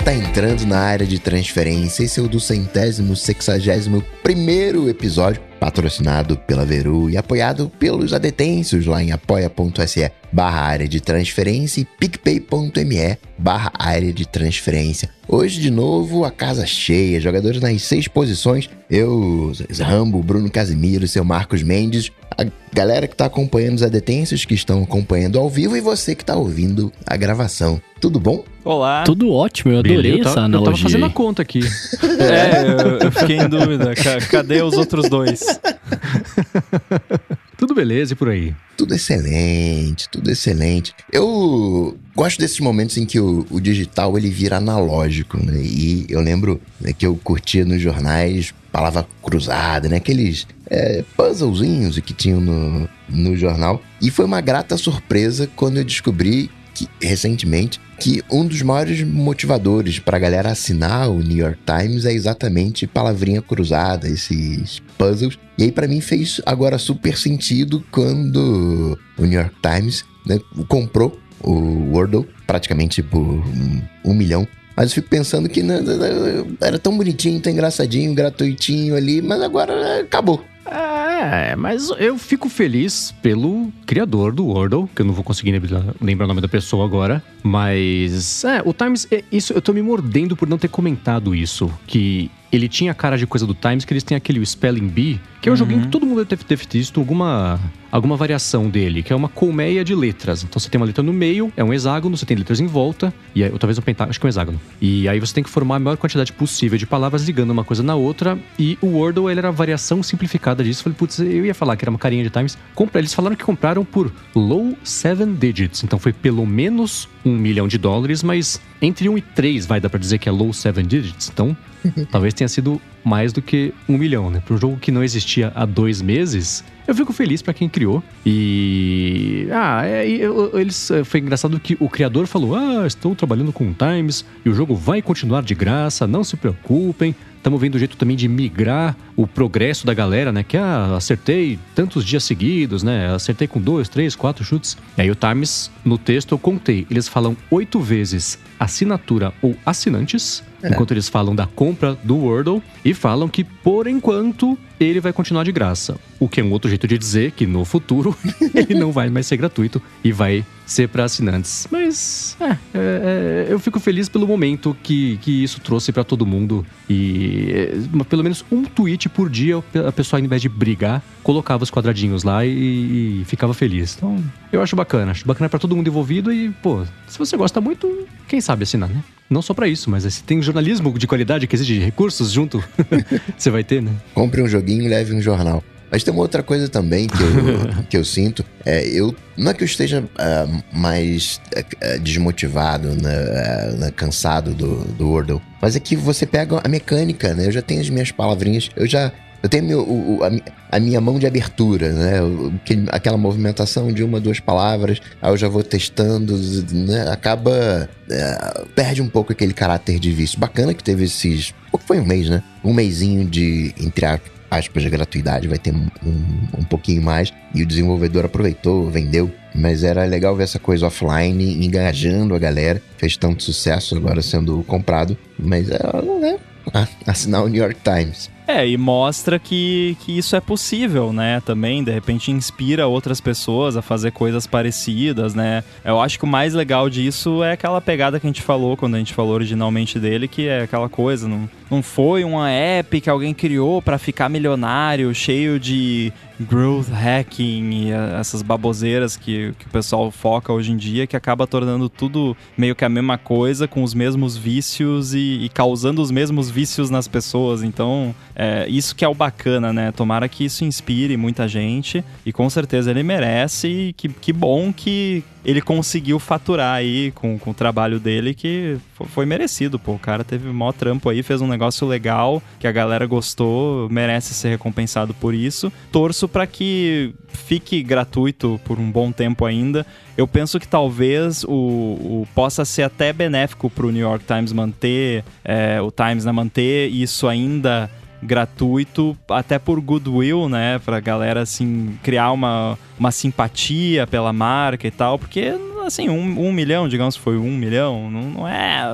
tá entrando na área de transferência. Esse é o do centésimo, sexagésimo primeiro episódio, patrocinado pela Veru e apoiado pelos adetêncios lá em apoia.se barra área de transferência e picpay.me barra área de transferência. Hoje, de novo, a casa cheia, jogadores nas seis posições, eu, Rambo, Bruno Casimiro, seu Marcos Mendes, a galera que está acompanhando os adetêncios, que estão acompanhando ao vivo, e você que está ouvindo a gravação. Tudo bom? Olá. Tudo ótimo, eu adorei Beleza, eu essa analogia. Eu tava fazendo a conta aqui. é, eu, eu fiquei em dúvida. Ca- Cadê os outros dois? Tudo beleza e por aí. Tudo excelente, tudo excelente. Eu gosto desses momentos em que o, o digital ele vira analógico, né? E eu lembro né, que eu curtia nos jornais palavra cruzada, né? Aqueles é, puzzlezinhos que tinham no, no jornal. E foi uma grata surpresa quando eu descobri que, recentemente que um dos maiores motivadores para a galera assinar o New York Times é exatamente palavrinha cruzada, esses puzzles. E aí para mim fez agora super sentido quando o New York Times né, comprou o Wordle praticamente por um, milhão. Mas eu fico pensando que né, era tão bonitinho, tão engraçadinho, gratuitinho ali, mas agora acabou. É, mas eu fico feliz pelo criador do Wordle, que eu não vou conseguir lembrar, o nome da pessoa agora. Mas, é, o Times, é, isso eu tô me mordendo por não ter comentado isso. Que ele tinha a cara de coisa do Times, que eles têm aquele Spelling Bee, que é um joguinho que todo mundo deve ter visto alguma, alguma variação dele, que é uma colmeia de letras. Então você tem uma letra no meio, é um hexágono, você tem letras em volta, e aí, ou talvez um pentágono, acho que é um hexágono. E aí você tem que formar a maior quantidade possível de palavras ligando uma coisa na outra. E o Wordle, ele era a variação simplificada disso. Eu Falei, putz, eu ia falar que era uma carinha de Times. Compra, eles falaram que compraram por low seven digits. Então foi pelo menos um milhão de dólares, mas entre um e três vai dar pra dizer que é low seven digits. Então, talvez tenha sido mais do que um milhão, né? Para um jogo que não existia há dois meses, eu fico feliz pra quem criou. E. Ah, é, eu- eles, é, foi engraçado que o criador falou: Ah, estou trabalhando com Times e o jogo vai continuar de graça, não se preocupem. Estamos vendo o jeito também de migrar o progresso da galera, né? Que ah, acertei tantos dias seguidos, né? Acertei com dois, três, quatro chutes. E aí o Times, no texto eu contei, eles falam oito vezes assinatura ou assinantes, enquanto eles falam da compra do Wordle e falam que por enquanto ele vai continuar de graça. O que é um outro jeito de dizer que no futuro ele não vai mais ser gratuito e vai ser para assinantes. Mas é, é, é, eu fico feliz pelo momento que, que isso trouxe para todo mundo e é, pelo menos um tweet por dia a pessoa ao invés de brigar colocava os quadradinhos lá e, e ficava feliz. Então eu acho bacana, acho bacana para todo mundo envolvido e pô, se você gosta muito, quem sabe assinar, né? Não só para isso, mas se tem jornalismo de qualidade que exige recursos junto, você vai ter, né? Compre um joguinho e leve um jornal. Mas tem uma outra coisa também que eu, que eu sinto. É, eu, não é que eu esteja ah, mais ah, desmotivado, né, né, cansado do, do Wordle, mas é que você pega a mecânica, né? Eu já tenho as minhas palavrinhas, eu já. Eu tenho meu, o- a, a minha mão de abertura, né? Aquela movimentação de uma, duas palavras, aí eu já vou testando, né? Acaba. é, perde um pouco aquele caráter de vício. Bacana que teve esses. Foi um mês, né? Um mêsinho de, entre aspas, de gratuidade, vai ter um, um, um pouquinho mais. E o desenvolvedor aproveitou, vendeu. Mas era legal ver essa coisa offline, engajando a galera. Fez tanto sucesso agora sendo comprado. Mas é, né? Ah, assinar o New York Times. É, e mostra que, que isso é possível, né? Também, de repente, inspira outras pessoas a fazer coisas parecidas, né? Eu acho que o mais legal disso é aquela pegada que a gente falou quando a gente falou originalmente dele, que é aquela coisa, não, não foi uma app que alguém criou pra ficar milionário, cheio de growth hacking e essas baboseiras que, que o pessoal foca hoje em dia, que acaba tornando tudo meio que a mesma coisa, com os mesmos vícios e, e causando os mesmos vícios nas pessoas. Então, é, isso que é o bacana, né? Tomara que isso inspire muita gente e com certeza ele merece. E que, que bom que ele conseguiu faturar aí com, com o trabalho dele, que fo- foi merecido, pô. O cara teve maior trampo aí, fez um negócio legal, que a galera gostou, merece ser recompensado por isso. Torço para que fique gratuito por um bom tempo ainda. Eu penso que talvez o, o- possa ser até benéfico para o New York Times manter, é, o Times né, manter isso ainda gratuito, até por goodwill, né, pra galera assim criar uma, uma simpatia pela marca e tal, porque assim, um, um milhão, digamos foi um milhão, não, não é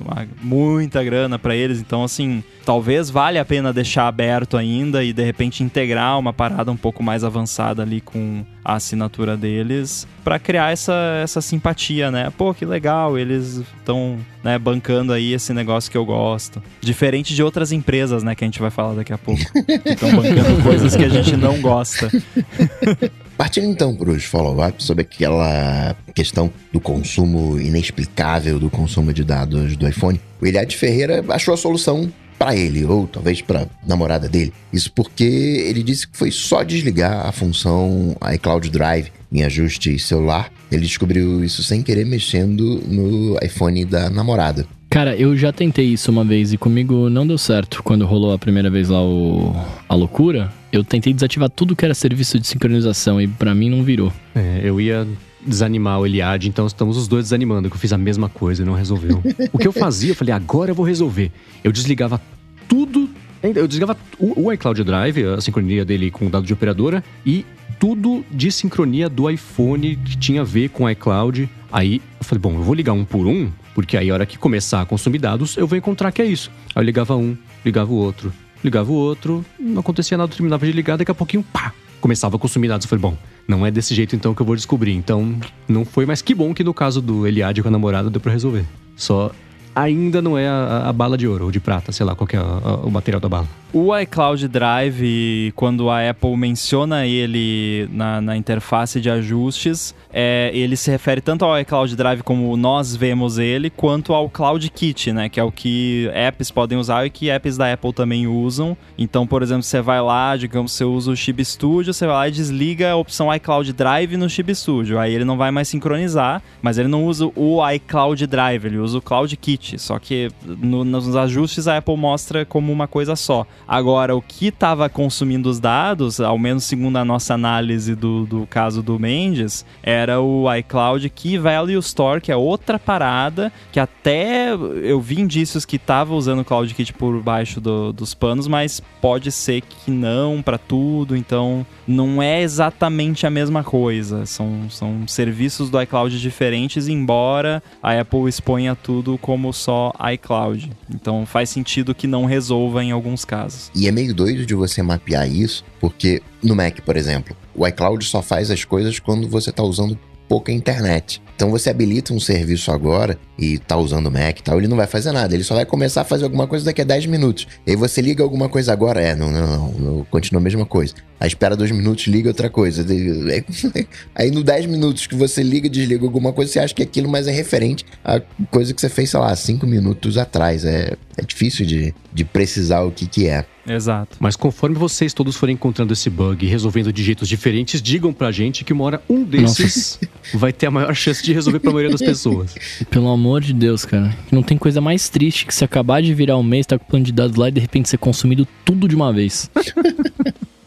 uma, muita grana para eles. Então, assim, talvez valha a pena deixar aberto ainda e de repente integrar uma parada um pouco mais avançada ali com a assinatura deles para criar essa, essa simpatia, né? Pô, que legal, eles estão né, bancando aí esse negócio que eu gosto. Diferente de outras empresas, né, que a gente vai falar daqui a pouco. que estão bancando coisas que a gente não gosta. Partindo então para os follow-ups sobre aquela questão do consumo inexplicável do consumo de dados do iPhone, o Eliade Ferreira achou a solução para ele, ou talvez para namorada dele. Isso porque ele disse que foi só desligar a função iCloud Drive em ajuste celular. Ele descobriu isso sem querer mexendo no iPhone da namorada. Cara, eu já tentei isso uma vez e comigo não deu certo. Quando rolou a primeira vez lá o... a loucura, eu tentei desativar tudo que era serviço de sincronização e para mim não virou. É, eu ia desanimar o Eliade, então estamos os dois desanimando, que eu fiz a mesma coisa e não resolveu. o que eu fazia, eu falei, agora eu vou resolver. Eu desligava tudo. Eu desligava o, o iCloud Drive, a sincronia dele com o dado de operadora, e tudo de sincronia do iPhone que tinha a ver com o iCloud. Aí eu falei, bom, eu vou ligar um por um, porque aí a hora que começar a consumir dados, eu vou encontrar que é isso. Aí eu ligava um, ligava o outro, ligava o outro, não acontecia nada, terminava de ligar, daqui a pouquinho, pá, começava a consumir dados. Eu falei, bom, não é desse jeito então que eu vou descobrir. Então, não foi, mas que bom que no caso do Eliade com a namorada deu pra resolver. Só ainda não é a, a, bala de ouro ou de prata, sei lá qual é a, o material da bala. O iCloud Drive, quando a Apple menciona ele na, na interface de ajustes, é, ele se refere tanto ao iCloud Drive como nós vemos ele, quanto ao Cloud Kit, né? Que é o que apps podem usar e que apps da Apple também usam. Então, por exemplo, você vai lá, digamos, você usa o Chib Studio, você vai lá e desliga a opção iCloud Drive no Chib Studio. Aí ele não vai mais sincronizar, mas ele não usa o iCloud Drive, ele usa o Cloud Kit. Só que no, nos ajustes a Apple mostra como uma coisa só. Agora, o que estava consumindo os dados, ao menos segundo a nossa análise do, do caso do Mendes, era o iCloud Key Value Store, que é outra parada, que até eu vi indícios que estava usando o Cloud Kit por baixo do, dos panos, mas pode ser que não para tudo, então não é exatamente a mesma coisa. São, são serviços do iCloud diferentes, embora a Apple exponha tudo como só iCloud. Então faz sentido que não resolva em alguns casos. E é meio doido de você mapear isso, porque no Mac, por exemplo, o iCloud só faz as coisas quando você está usando pouca internet. Então você habilita um serviço agora e tá usando o Mac e tal, ele não vai fazer nada, ele só vai começar a fazer alguma coisa daqui a 10 minutos. E aí você liga alguma coisa agora, é, não, não, não, continua a mesma coisa. Aí espera dois minutos, liga outra coisa. Aí no 10 minutos que você liga, desliga alguma coisa, você acha que aquilo mais é referente à coisa que você fez, sei lá, 5 minutos atrás. É, é difícil de, de precisar o que que é. Exato. Mas conforme vocês todos forem encontrando esse bug e resolvendo de jeitos diferentes, digam pra gente que uma hora um desses vai ter a maior chance de resolver pra maioria das pessoas. Pelo amor de Deus, cara. Não tem coisa mais triste que se acabar de virar um mês, tá com o plano de dados lá e de repente ser consumido tudo de uma vez.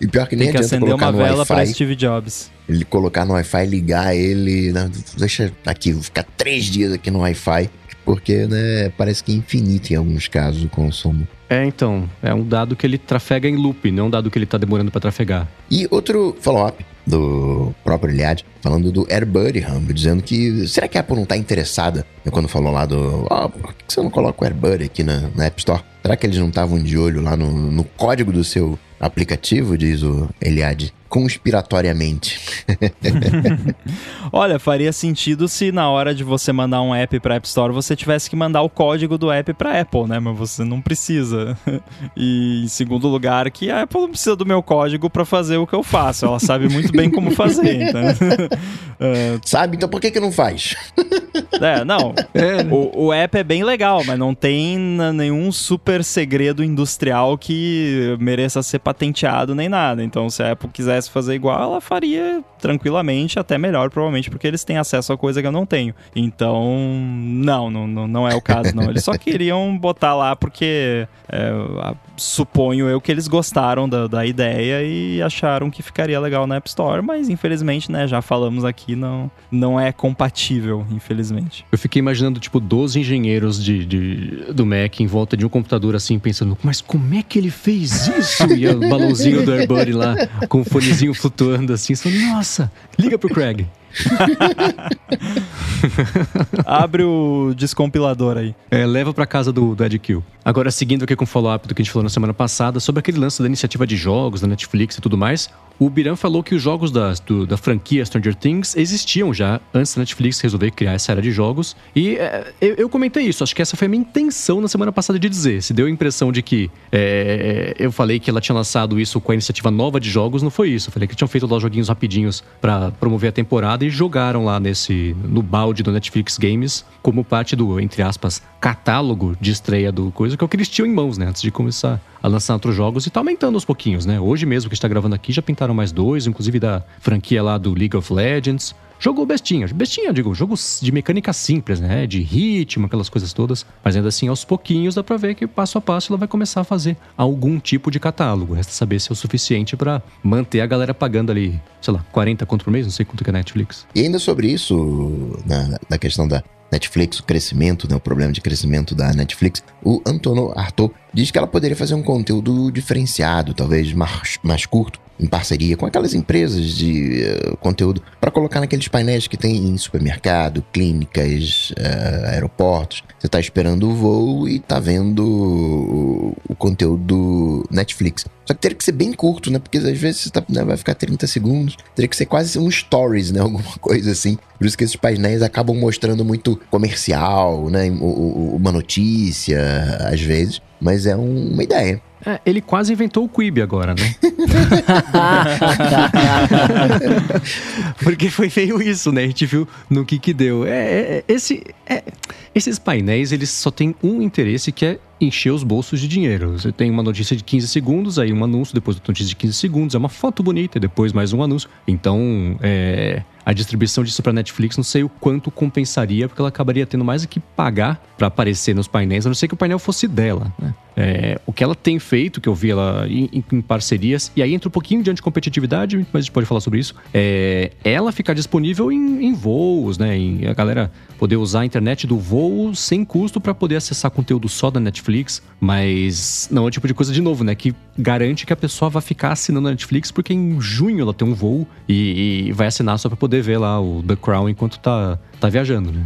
E pior que nem Tem que acender uma vela para. Steve Jobs. Ele colocar no Wi-Fi, ligar ele. Não, deixa aqui, vou ficar três dias aqui no Wi-Fi. Porque, né, parece que é infinito em alguns casos o consumo. É, então, é um dado que ele trafega em loop, não um dado que ele tá demorando pra trafegar. E outro follow-up do próprio Iliad, falando do AirBuddy Rambo, dizendo que será que a Apple não tá interessada? Quando falou lá do, ó, por que você não coloca o AirBuddy aqui na, na App Store? Será que eles não estavam de olho lá no, no código do seu aplicativo, diz o Eliade, conspiratoriamente? Olha, faria sentido se na hora de você mandar um app para App Store você tivesse que mandar o código do app para Apple, né? Mas você não precisa. E em segundo lugar, que a Apple não precisa do meu código para fazer o que eu faço. Ela sabe muito bem como fazer. Então... É, Sabe? Então por que que não faz? É, não. O, o app é bem legal, mas não tem nenhum super segredo industrial que mereça ser patenteado nem nada. Então, se a Apple quisesse fazer igual, ela faria tranquilamente, até melhor, provavelmente, porque eles têm acesso a coisa que eu não tenho. Então, não, não, não, é o caso, não. Eles só queriam botar lá porque é, suponho eu que eles gostaram da, da ideia e acharam que ficaria legal na App Store, mas infelizmente, né, já falamos aqui, não, não é compatível, infelizmente. Eu fiquei imaginando, tipo, 12 engenheiros de, de- do Mac em volta de um computador assim, pensando, mas como é que ele fez isso? E o balãozinho do AirBuddy lá, com o flutuando assim, nossa, liga pro Craig. Abre o descompilador aí. É, leva pra casa do, do Ed Kill. Agora, seguindo aqui com o follow-up do que a gente falou na semana passada, sobre aquele lance da iniciativa de jogos da Netflix e tudo mais, o Biran falou que os jogos da, do, da franquia Stranger Things existiam já antes da Netflix resolver criar essa era de jogos. E é, eu, eu, comentei isso, acho que essa foi a minha intenção na semana passada de dizer. Se deu a impressão de que é, eu falei que ela tinha lançado isso com a iniciativa nova de jogos, não foi isso. Eu falei que tinham feito lá joguinhos rapidinhos para promover a temporada e jogaram lá nesse no balde do Netflix Games como parte do, entre aspas, catálogo de estreia do coisa que é o que eles tinham em mãos, né? Antes de começar a lançar outros jogos e tá aumentando aos pouquinhos, né? Hoje mesmo que está gravando aqui já pintaram mais dois, inclusive da franquia lá do League of Legends. Jogo bestinha, bestinha, digo, jogos de mecânica simples, né? De ritmo, aquelas coisas todas. Mas ainda assim, aos pouquinhos dá pra ver que passo a passo ela vai começar a fazer algum tipo de catálogo. Resta saber se é o suficiente para manter a galera pagando ali, sei lá, 40 conto por mês, não sei quanto que é Netflix. E ainda sobre isso, na, na questão da Netflix, o crescimento, né, o problema de crescimento da Netflix, o Antonio Artaud diz que ela poderia fazer um conteúdo diferenciado, talvez mais, mais curto, em parceria com aquelas empresas de uh, conteúdo para colocar naqueles painéis que tem em supermercado, clínicas, uh, aeroportos. Você está esperando o voo e está vendo o, o, conteúdo do Netflix. Só que teria que ser bem curto, né? Porque às vezes você tá, né, vai ficar 30 segundos. Teria que ser quase um stories, né? Alguma coisa assim. Por isso que esses painéis acabam mostrando muito comercial, né? Uma notícia, às vezes. Mas é uma ideia. É, ele quase inventou o Quibi agora, né? Porque foi feio isso, né? A gente viu no que que deu. É, é, é esse, é, esses painéis, eles só têm um interesse que é encher os bolsos de dinheiro. Você tem uma notícia de 15 segundos, aí um anúncio, depois outra notícia de 15 segundos, é uma foto bonita, depois mais um anúncio. Então, é, a distribuição disso para Netflix, não sei o quanto compensaria, porque ela acabaria tendo mais do que pagar para aparecer nos painéis, a não ser que o painel fosse dela. Né? É, o que ela tem feito, que eu vi ela em, em, parcerias, e aí entra um pouquinho de anticompetitividade, mas a gente pode falar sobre isso, é ela ficar disponível em, em voos, né? Em a galera poder usar a internet do voo sem custo para poder acessar conteúdo só da Netflix, mas não é o tipo de coisa, de novo, né? Que garante que a pessoa vai ficar assinando a Netflix, porque em junho ela tem um voo e, e vai assinar só para poder ver lá o The Crown enquanto tá, tá viajando, né?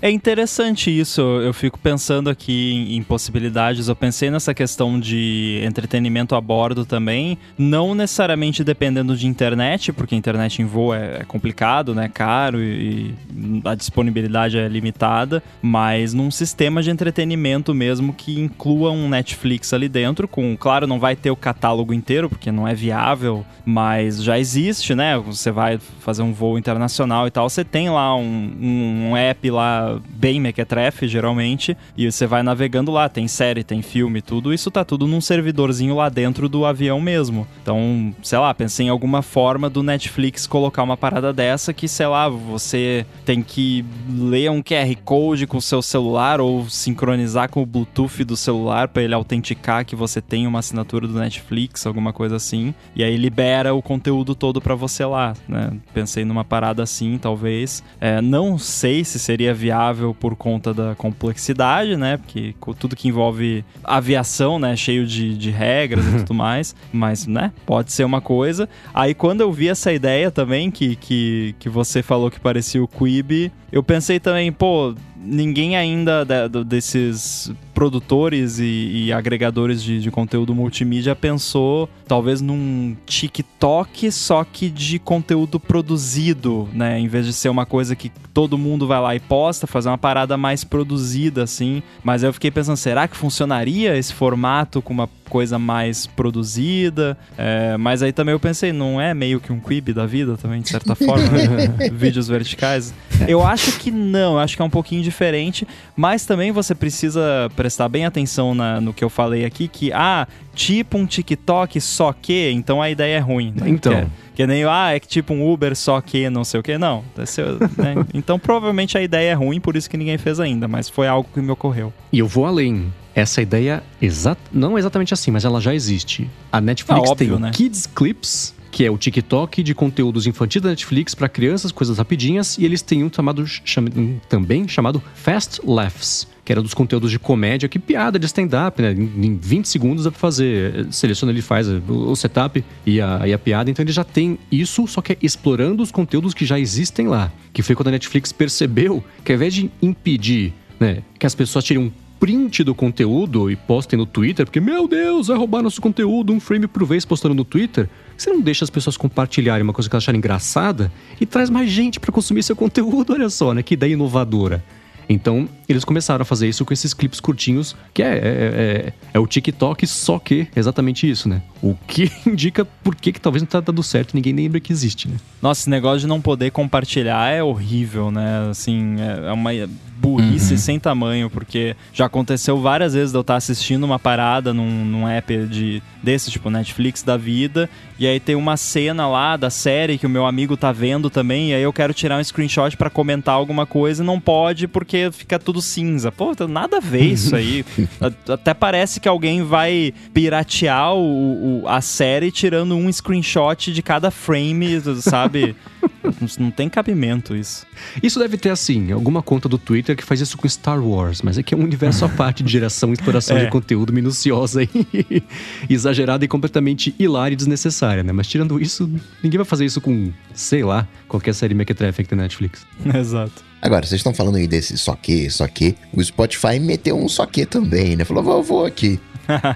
É interessante isso. Eu fico pensando aqui em, possibilidades. Eu pensei nessa questão de entretenimento a bordo também. Não necessariamente dependendo de internet, porque internet em voo é, é complicado, né? Caro e, e, a disponibilidade é limitada. Mas num sistema de entretenimento mesmo que inclua um Netflix ali dentro. Com, claro, não vai ter o catálogo inteiro, porque não é viável, mas já existe, né? Você vai fazer um voo internacional e tal. Você tem lá um, um app lá bem mequetrefe, geralmente, e você vai navegando lá, tem série, tem filme, tudo, isso tá tudo num servidorzinho lá dentro do avião mesmo. Então, sei lá, pensei em alguma forma do Netflix colocar uma parada dessa que, sei lá, você tem que ler um QR Code com o seu celular ou sincronizar com o Bluetooth do celular para ele autenticar que você tem uma assinatura do Netflix, alguma coisa assim, e aí libera o conteúdo todo para você lá, né? Pensei numa parada assim, talvez. É, não sei se seria viável por conta da complexidade, né? Porque tudo que envolve aviação, né? Cheio de, de regras e tudo mais. Mas, né? Pode ser uma coisa. Aí quando eu vi essa ideia também, que, que, que você falou que parecia o Quibi, eu pensei também, pô, ninguém ainda desses produtores e, e agregadores de, de, conteúdo multimídia pensou talvez num TikTok só que de conteúdo produzido, né? Em vez de ser uma coisa que todo mundo vai lá e posta, fazer uma parada mais produzida assim. Mas eu fiquei pensando, será que funcionaria esse formato com uma coisa mais produzida. É, mas aí também eu pensei, não é meio que um quib da vida também, de certa forma, né? vídeos verticais? Eu acho que não, eu acho que é um pouquinho diferente, mas também você precisa prestar bem atenção na, no que eu falei aqui, que, ah, tipo um TikTok só que, então a ideia é ruim. Né? Então. Que, é, que nem, ah, é que tipo um Uber só que não sei o que, não. Né? Então provavelmente a ideia é ruim, por isso que ninguém fez ainda, mas foi algo que me ocorreu. E eu vou além. Essa ideia, exa não exatamente assim, mas ela já existe. A Netflix ah, óbvio, tem o né? Kids Clips, que é o TikTok de conteúdos infantis da Netflix para crianças, coisas rapidinhas, e eles têm um chamado cham, também chamado Fast Laughs, que era dos conteúdos de comédia, que piada de stand-up, né? Em 20 segundos dá pra fazer. Seleciona, ele faz o setup e a, e a piada. Então ele já tem isso, só que é explorando os conteúdos que já existem lá. Que foi quando a Netflix percebeu que ao invés de impedir né, que as pessoas tirem um print do conteúdo e postem no Twitter, porque, meu Deus, vai roubar nosso conteúdo um frame por vez postando no Twitter. Você não deixa as pessoas compartilharem uma coisa que elas acharem engraçada e traz mais gente para consumir seu conteúdo, olha só, né? Que ideia inovadora. Então, eles começaram a fazer isso com esses clipes curtinhos, que é, é, é, é o TikTok, só que exatamente isso, né? O que indica por que, que talvez não tá dando certo, ninguém lembra que existe, né? Nossa, esse negócio de não poder compartilhar é horrível, né? Assim, é uma burrice uhum. sem tamanho, porque já aconteceu várias vezes de eu estar assistindo uma parada num, num app de, desse, tipo Netflix da vida, e aí tem uma cena lá da série que o meu amigo tá vendo também, e aí eu quero tirar um screenshot para comentar alguma coisa e não pode porque fica tudo cinza. Pô, nada a ver isso aí. Até parece que alguém vai piratear o, o, a série tirando um screenshot de cada frame, sabe? não tem cabimento isso. Isso deve ter, assim, alguma conta do Twitter que faz isso com Star Wars, mas é que é um universo à parte de geração e exploração é. de conteúdo minuciosa e exagerada e completamente hilária e desnecessária, né? Mas tirando isso, ninguém vai fazer isso com, sei lá, qualquer série mequetrefe da Netflix. Exato. Agora, vocês estão falando aí desse só que, só que, o Spotify meteu um só que também, né? Falou, vou, vou aqui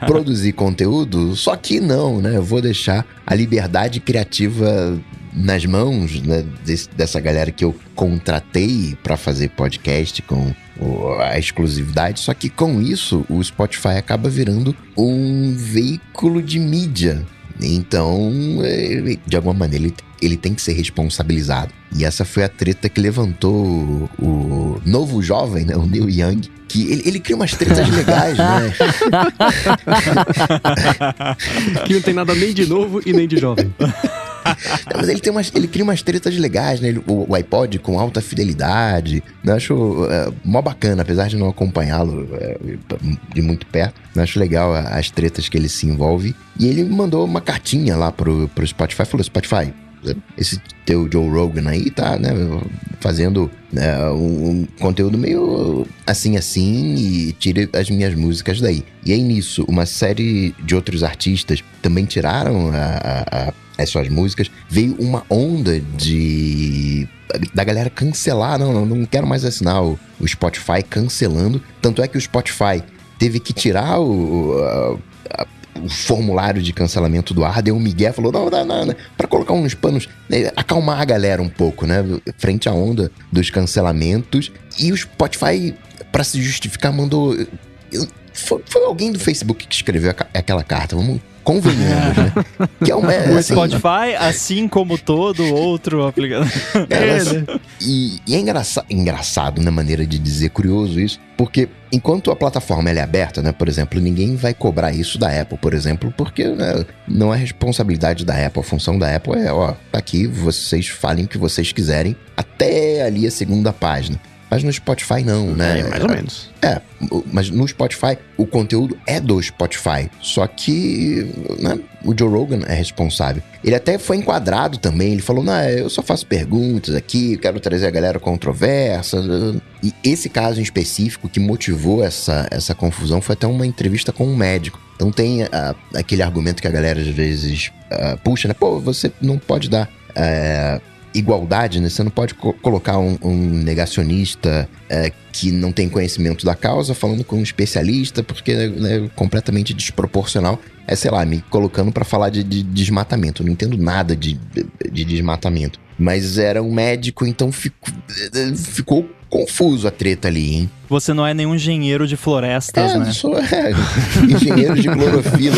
produzir conteúdo, só que não, né? Eu vou deixar a liberdade criativa nas mãos né, desse, dessa galera que eu contratei para fazer podcast com a exclusividade, só que com isso o Spotify acaba virando um veículo de mídia. Então, de alguma maneira, ele, ele tem que ser responsabilizado. E essa foi a treta que levantou o, o novo jovem, né, o Neil Young, que ele, ele cria umas tretas legais, né? que não tem nada nem de novo e nem de jovem. Não, mas ele, tem umas, ele cria umas tretas legais, né? O, o iPod com alta fidelidade. Eu acho é, mó bacana, apesar de não acompanhá-lo é, de muito perto. Eu acho legal as tretas que ele se envolve. E ele mandou uma cartinha lá pro, pro Spotify. Falou, Spotify, esse teu Joe Rogan aí tá, né, fazendo né, um, um, conteúdo meio assim assim e tira as minhas músicas daí. E aí nisso, uma série de outros artistas também tiraram a, a as suas músicas. Veio uma onda de da galera cancelar, não, não, quero mais assinar o, Spotify cancelando. Tanto é que o Spotify teve que tirar o, a, o formulário de cancelamento do ar, deu um migué, falou, não, não, não, não para colocar uns panos, né, acalmar a galera um pouco, né, frente à onda dos cancelamentos. E o Spotify, para se justificar, mandou... Foi, foi, alguém do Facebook que escreveu aquela carta, vamos Convenhamos, né? Que é uma, o assim, Spotify, assim como todo outro aplicativo. É, né? e, e, é engraçado, engraçado na maneira de dizer, curioso isso, porque enquanto a plataforma é aberta, né? Por exemplo, ninguém vai cobrar isso da Apple, por exemplo, porque né, não é responsabilidade da Apple. A função da Apple é, ó, tá aqui, vocês falem o que vocês quiserem, até ali a segunda página. Mas no Spotify não, né? É, mais ou menos. É, mas no Spotify o conteúdo é do Spotify. Só que né, o Joe Rogan é responsável. Ele até foi enquadrado também. Ele falou: Não, eu só faço perguntas aqui, quero trazer a galera controversa. E esse caso em específico que motivou essa, essa confusão foi até uma entrevista com um médico. Então tem uh, aquele argumento que a galera às vezes uh, puxa, né? Pô, você não pode dar. Uh, igualdade, né? Você não pode co colocar um, um negacionista é, que não tem conhecimento da causa falando com um especialista, porque né, é completamente desproporcional. É, sei lá, me colocando para falar de, de, desmatamento. Eu não entendo nada de, de desmatamento. Mas era um médico, então fico, ficou confuso a treta ali, hein? Você não é nenhum engenheiro de florestas, é, né? Sou é, engenheiro de clorofila.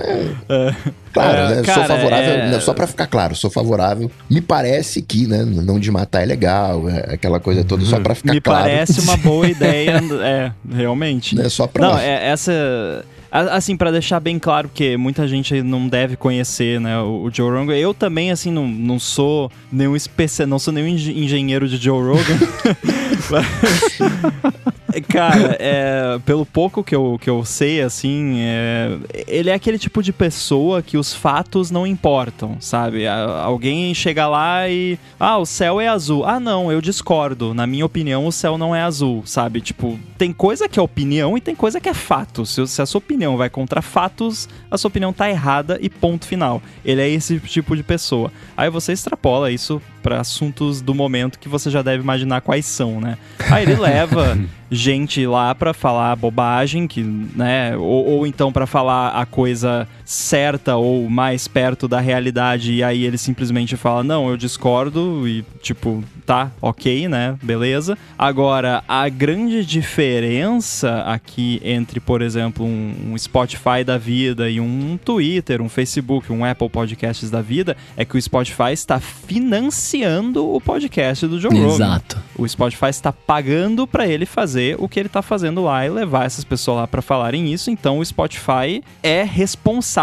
É. Claro, é, né? Cara, sou favorável, é... né, só para ficar claro, sou favorável. Me parece que, né, não desmatar é legal, é aquela coisa toda, só para ficar Me claro. Me parece uma boa ideia, é, realmente. É só pra... Não, é, essa Assim, para deixar bem claro, que muita gente não deve conhecer, né, o, Joe Rogan. Eu também, assim, não, não sou nenhum especial, não sou nenhum engenheiro de Joe Rogan. Cara, é, pelo pouco que eu, que eu sei, assim, é, ele é aquele tipo de pessoa que os fatos não importam, sabe? Alguém chega lá e. Ah, o céu é azul. Ah, não, eu discordo. Na minha opinião, o céu não é azul, sabe? Tipo, tem coisa que é opinião e tem coisa que é fato. Se, se a sua opinião vai contra fatos, a sua opinião tá errada e ponto final. Ele é esse tipo de pessoa. Aí você extrapola isso para assuntos do momento que você já deve imaginar quais são, né? Aí ele leva gente lá para falar bobagem, que, né? Ou, ou então para falar a coisa certa ou mais perto da realidade, e aí ele simplesmente fala: Não, eu discordo, e tipo, tá, ok, né? Beleza. Agora, a grande diferença aqui entre, por exemplo, um, um Spotify da vida e um Twitter, um Facebook, um Apple Podcasts da vida, é que o Spotify está financiando o podcast do Joe Rogan. Exato. O Spotify está pagando para ele fazer o que ele está fazendo lá e levar essas pessoas lá para falarem isso. Então o Spotify é responsável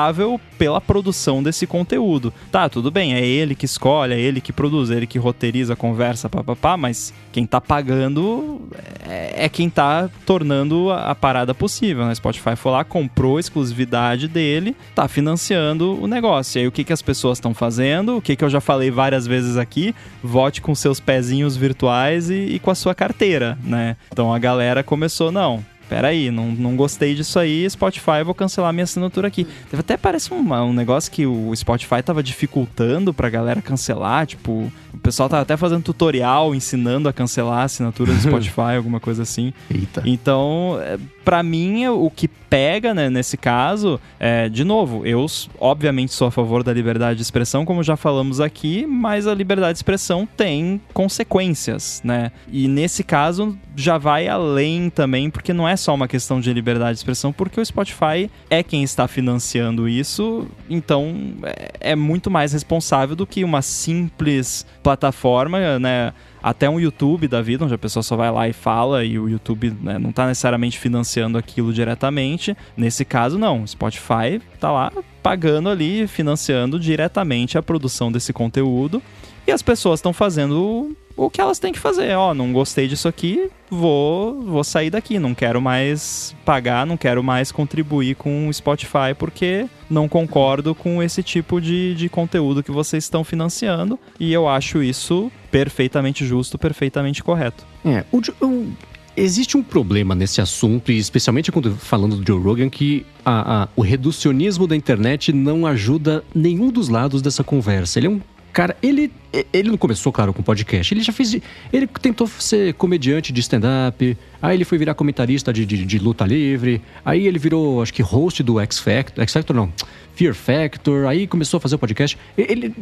pela produção desse conteúdo. Tá, tudo bem, é ele que escolhe, é ele que produz, é ele que roteiriza, conversa, papapá, mas quem tá pagando é, é quem tá tornando a, a parada possível, né? Spotify foi lá, comprou a exclusividade dele, tá financiando o negócio. E aí o que, que as pessoas estão fazendo? O que, que eu já falei várias vezes aqui? Vote com seus pezinhos virtuais e, e com a sua carteira, né? Então a galera começou, não, peraí, não, não gostei disso aí, Spotify, vou cancelar minha assinatura aqui. Teve até parece um, um negócio que o Spotify tava dificultando pra galera cancelar, tipo, o pessoal tava até fazendo tutorial ensinando a cancelar a assinatura do Spotify, alguma coisa assim. Eita. Então, é, para mim, o que pega né, nesse caso, é, de novo, eu obviamente sou a favor da liberdade de expressão, como já falamos aqui, mas a liberdade de expressão tem consequências, né? E nesse caso já vai além também, porque não é só uma questão de liberdade de expressão, porque o Spotify é quem está financiando isso, então é, é muito mais responsável do que uma simples plataforma, né? Até um YouTube da vida, onde a pessoa só vai lá e fala e o YouTube né, não está necessariamente financiando aquilo diretamente. Nesse caso, não. O Spotify está lá pagando ali, financiando diretamente a produção desse conteúdo. E as pessoas estão fazendo o que elas têm que fazer. Ó, não gostei disso aqui, vou, vou sair daqui. Não quero mais pagar, não quero mais contribuir com o Spotify porque não concordo com esse tipo de, de conteúdo que vocês estão financiando. E eu acho isso perfeitamente justo, perfeitamente correto. É, o, o, existe um problema nesse assunto, e especialmente quando falando do Joe Rogan, que a, a, o reducionismo da internet não ajuda nenhum dos lados dessa conversa. Ele é um Cara, ele, ele não começou, claro, com podcast. Ele já fez. Ele tentou ser comediante de stand-up. Aí ele foi virar comentarista de, de, de, luta livre. Aí ele virou, acho que, host do X Factor. X Factor não. Fear Factor. Aí começou a fazer o podcast. Ele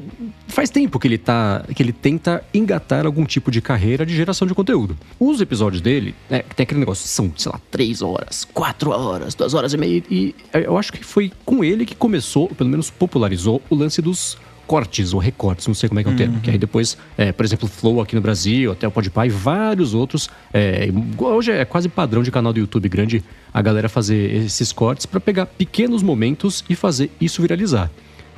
faz tempo que ele tá. que ele tenta engatar algum tipo de carreira de geração de conteúdo. Os episódios dele, né, tem aquele negócio, são, sei lá, três horas, quatro horas, duas horas e meia. E eu acho que foi com ele que começou, pelo menos popularizou, o lance dos cortes ou recortes, não sei como é que é o termo. Uhum. Que aí depois, é, por exemplo, Flow aqui no Brasil, até o Podpah e vários outros. É, hoje é quase padrão de canal do YouTube grande a galera fazer esses cortes para pegar pequenos momentos e fazer isso viralizar.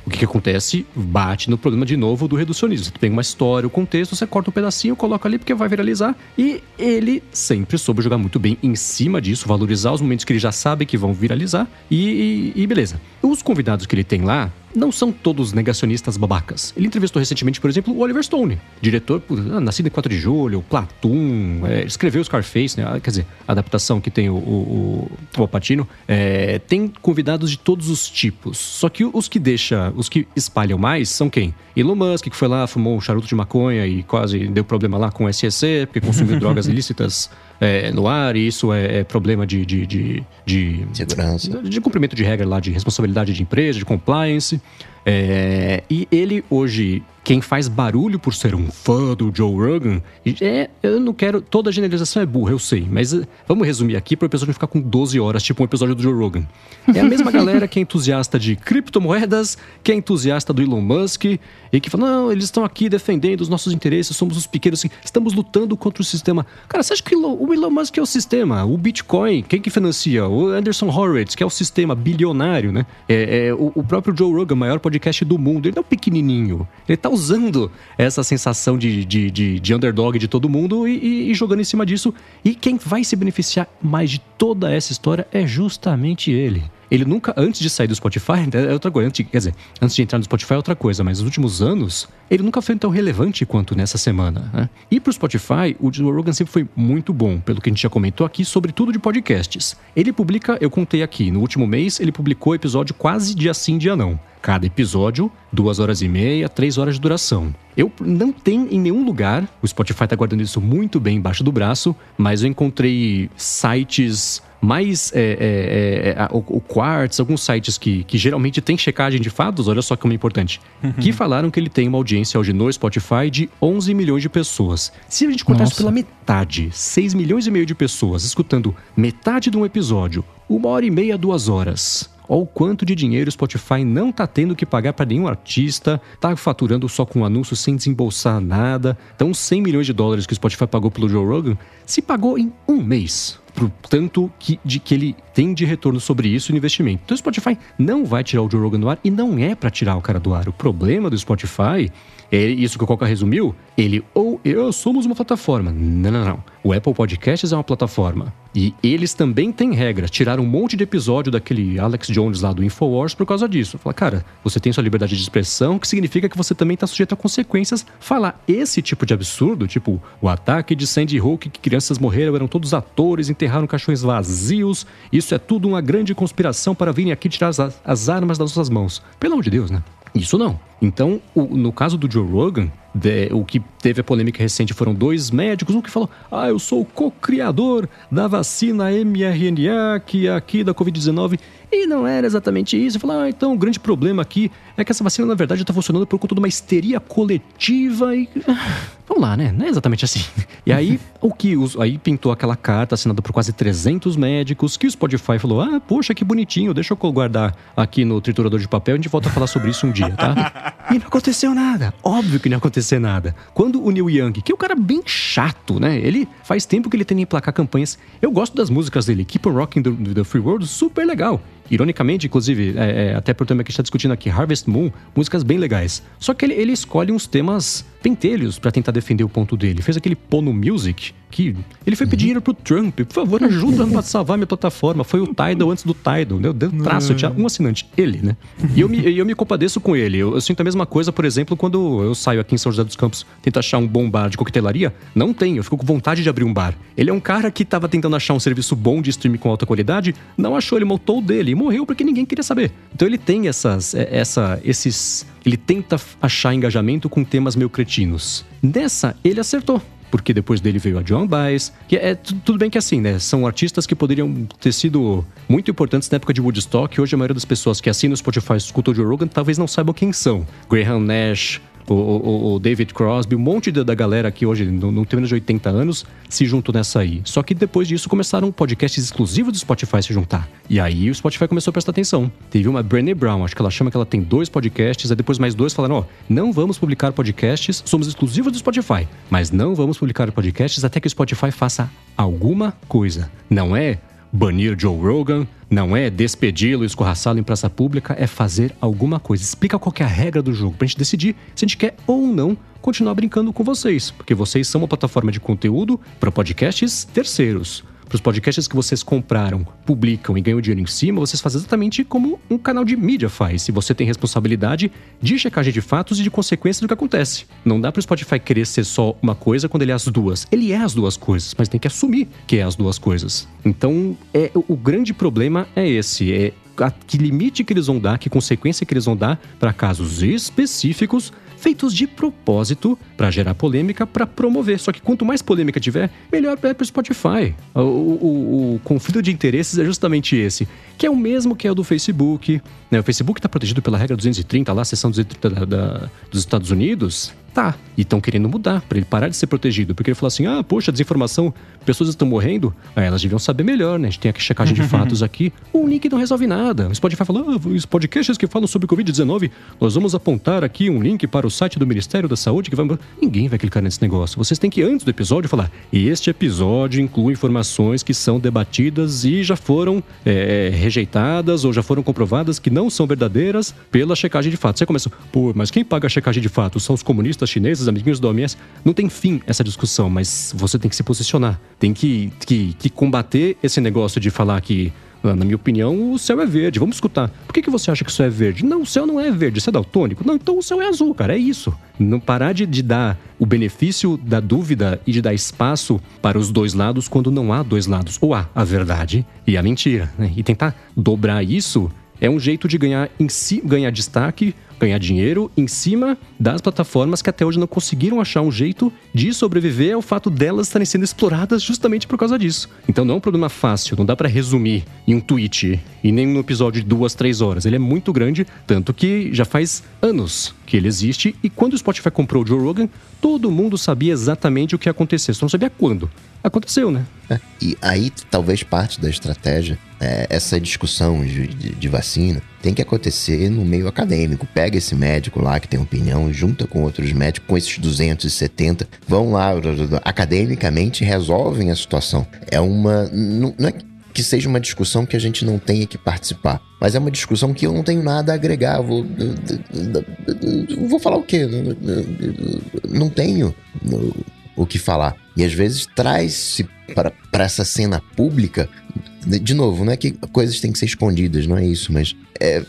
O que, que, acontece? Bate no problema de novo do reducionismo. Você pega uma história, o contexto, você corta um pedacinho, coloca ali porque vai viralizar. E ele sempre soube jogar muito bem em cima disso, valorizar os momentos que ele já sabe que vão viralizar e, e, e beleza. Os convidados que ele tem lá, não são todos negacionistas babacas. Ele entrevistou recentemente, por exemplo, o Oliver Stone, diretor, ah, nascido em 4 de julho, Platum, é, escreveu Scarface, né? quer dizer, a adaptação que tem o, o, o Alpatino. É, tem convidados de todos os tipos. Só que os que deixa, os que espalham mais são quem? Elon Musk, que foi lá, fumou um charuto de maconha e quase deu problema lá com o SEC, porque consumiu drogas ilícitas é, no ar, e isso é, é problema de, de, de, de, Segurança. De, de cumprimento de regra lá de responsabilidade de empresa, de compliance. É, e ele hoje quem faz barulho por ser um fã do Joe Rogan, é, eu não quero. Toda generalização é burra, eu sei, mas eh, vamos resumir aqui para o episódio ficar com 12 horas, tipo um episódio do Joe Rogan. É a mesma galera que é entusiasta de criptomoedas, que é entusiasta do Elon Musk e que fala: não, eles estão aqui defendendo os nossos interesses, somos os pequenos, estamos lutando contra o sistema. Cara, você acha que o Elon Musk é o sistema? O Bitcoin, quem que financia? O Anderson Horowitz, que é o sistema bilionário, né? É, é o, o próprio Joe Rogan, maior podcast podcast do mundo. Ele não é pequenininho. Ele tá usando essa sensação de, de, de, de underdog de todo mundo e, e, e jogando em cima disso. E quem vai se beneficiar mais de toda essa história é justamente ele ele nunca, antes de sair do Spotify, é outra coisa, antes, quer dizer, antes de entrar no Spotify é outra coisa, mas nos últimos anos, ele nunca foi tão relevante quanto nessa semana. Né? E pro Spotify, o Joe Rogan sempre foi muito bom, pelo que a gente já comentou aqui, sobre tudo de podcasts. Ele publica, eu contei aqui, no último mês, ele publicou episódio quase dia sim, dia não. Cada episódio, duas horas e meia, três horas de duração. Eu não tenho em nenhum lugar, o Spotify tá guardando isso muito bem embaixo do braço, mas eu encontrei sites mais é, é, é, o, o Quartz, alguns sites que, que geralmente tem checagem de fatos, olha só como é importante, que falaram que ele tem uma audiência hoje no Spotify de 11 milhões de pessoas. Se a gente cortar isso pela metade, 6 milhões e meio de pessoas escutando metade de um episódio, uma hora e meia, duas horas. Olha o quanto de dinheiro o Spotify não tá tendo que pagar para nenhum artista, tá faturando só com anúncio sem desembolsar nada. Então, 100 milhões de dólares que o Spotify pagou pelo Joe Rogan, se pagou em um mês pro tanto que, de que ele tem de retorno sobre isso no investimento. Então o Spotify não vai tirar o Joe Rogan do ar e não é para tirar o cara do ar. O problema do Spotify é isso que o Coca resumiu. Ele ou eu somos uma plataforma. Não, não, não. O Apple Podcasts é uma plataforma. E eles também têm regras. Tiraram um monte de episódio daquele Alex Jones lá do Infowars por causa disso. Fala, cara, você tem sua liberdade de expressão, que significa que você também está sujeito a consequências. Falar esse tipo de absurdo, tipo o ataque de Sandy Hook, que crianças morreram, eram todos atores, enterraram caixões vazios. Isso é tudo uma grande conspiração para virem aqui tirar as, as armas das nossas mãos. Pelo amor de Deus, né? Isso não. Então, o, no caso do Joe Rogan, de, o que teve a polêmica recente foram dois médicos, um que falou: Ah, eu sou o co-criador da vacina mRNA, que é aqui da Covid-19. E não era exatamente isso. Falou: Ah, então o grande problema aqui é que essa vacina, na verdade, está funcionando por conta de uma histeria coletiva e. Vamos lá, né? Não é exatamente assim. E aí, o que os, aí pintou aquela carta assinada por quase 300 médicos, que o Spotify falou: Ah, poxa, que bonitinho, deixa eu guardar aqui no triturador de papel, a gente volta a falar sobre isso um dia, tá? E não aconteceu nada. Óbvio que não ia acontecer nada. Quando o Neil Young, que é um cara bem chato, né? Ele faz tempo que ele tem que emplacar campanhas. Eu gosto das músicas dele, Keep on Rocking the, the Free World, super legal. Ironicamente, inclusive, é, é, até por tema que a gente está discutindo aqui, Harvest Moon, músicas bem legais. Só que ele, ele escolhe uns temas pentelhos para tentar defender o ponto dele. Fez aquele Pono Music, que ele foi pedir dinheiro pro Trump. Por favor, ajuda a salvar minha plataforma. Foi o Tidal antes do Tidal. Deu, deu traço, tinha um assinante, ele, né? E eu me, eu me compadeço com ele. Eu, eu, sinto a mesma coisa, por exemplo, quando eu saio aqui em São José dos Campos, tento achar um bom bar de coquetelaria. Não tem, eu fico com vontade de abrir um bar. Ele é um cara que tava tentando achar um serviço bom de streaming com alta qualidade, não achou, ele montou o dele e morreu porque ninguém queria saber. Então ele tem essas, é, essa, esses. Ele tenta achar engajamento com temas meio cretinos. Nessa, ele acertou porque depois dele veio a John Baez, que é tudo bem que assim, né? São artistas que poderiam ter sido muito importantes na época de Woodstock. Hoje a maioria das pessoas que assinam o Spotify escutam o Joe Rogan talvez não saibam quem são. Graham Nash, o, o, o, David Crosby, um monte da, da galera que hoje não, tem menos de 80 anos se juntou nessa aí. Só que depois disso começaram podcasts exclusivos do Spotify se juntar. E aí o Spotify começou a prestar atenção. Teve uma Brené Brown, acho que ela chama que ela tem dois podcasts, aí depois mais dois falaram: ó, não vamos publicar podcasts, somos exclusivos do Spotify, mas não vamos publicar podcasts até que o Spotify faça alguma coisa. Não é banir Joe Rogan, não é despedi-lo escorraçá-lo em praça pública, é fazer alguma coisa. Explica qual é a regra do jogo, pra gente decidir se a gente quer ou não continuar brincando com vocês, porque vocês são uma plataforma de conteúdo para podcasts terceiros para os podcasts que vocês compraram, publicam e ganham dinheiro em cima, vocês fazem exatamente como um canal de mídia faz. Se você tem responsabilidade de checagem de fatos e de consequências do que acontece. Não dá para o Spotify querer ser só uma coisa quando ele é as duas. Ele é as duas coisas, mas tem que assumir que é as duas coisas. Então, é o grande problema é esse, é a, que limite que eles vão dar, que consequência que eles vão dar para casos específicos feitos de propósito para gerar polêmica, para promover. Só que quanto mais polêmica tiver, melhor é para o Spotify. O, conflito de interesses é justamente esse, que é o mesmo que é o do Facebook. Né? O Facebook está protegido pela regra 230, lá, seção 230 da, da, dos Estados Unidos. Tá. E estão querendo mudar, para ele parar de ser protegido. Porque ele falou assim: ah, poxa, desinformação, pessoas estão morrendo. Ah, elas deviam saber melhor, né? A gente tem a checagem de fatos aqui. O link não resolve nada. O Spotify falou: ah, os podcasts que falam sobre Covid-19, nós vamos apontar aqui um link para o site do Ministério da Saúde que vai. Ninguém vai clicar nesse negócio. Vocês têm que, antes do episódio, falar: este episódio inclui informações que são debatidas e já foram é, rejeitadas ou já foram comprovadas que não são verdadeiras pela checagem de fatos. Você começa, pô, mas quem paga a checagem de fatos? São os comunistas chineses, amiguinhos da OMS? Não tem fim essa discussão, mas você tem que se posicionar. Tem que, que, que combater esse negócio de falar que na minha opinião, o céu é verde. Vamos escutar. Por que, que você acha que o céu é verde? Não, o céu não é verde. Você é daltônico? Não, então o céu é azul, cara. É isso. Não parar de, de dar o benefício da dúvida e de dar espaço para os dois lados quando não há dois lados. Ou há a verdade e a mentira. Né? E tentar dobrar isso é um jeito de ganhar, em si, ganhar destaque ganhar dinheiro em cima das plataformas que até hoje não conseguiram achar um jeito de sobreviver ao fato delas estarem sendo exploradas justamente por causa disso. Então não é um problema fácil, não dá para resumir em um tweet e nem num episódio de duas, três horas. Ele é muito grande, tanto que já faz anos que ele existe e quando o Spotify comprou o Joe Rogan, todo mundo sabia exatamente o que ia acontecer, só não sabia quando. Aconteceu, né? É, e aí talvez parte da estratégia, é, essa discussão de, de, de, vacina, tem que acontecer no meio acadêmico. Pega esse médico lá que tem opinião, junta com outros médicos, com esses 270, vão lá, academicamente resolvem a situação. É uma. Não, não é que seja uma discussão que a gente não tenha que participar. Mas é uma discussão que eu não tenho nada a agregar. Vou, vou falar o quê? Não tenho o que falar. E às vezes traz-se para essa cena pública. De novo, não é que coisas têm que ser escondidas, não é isso, mas é,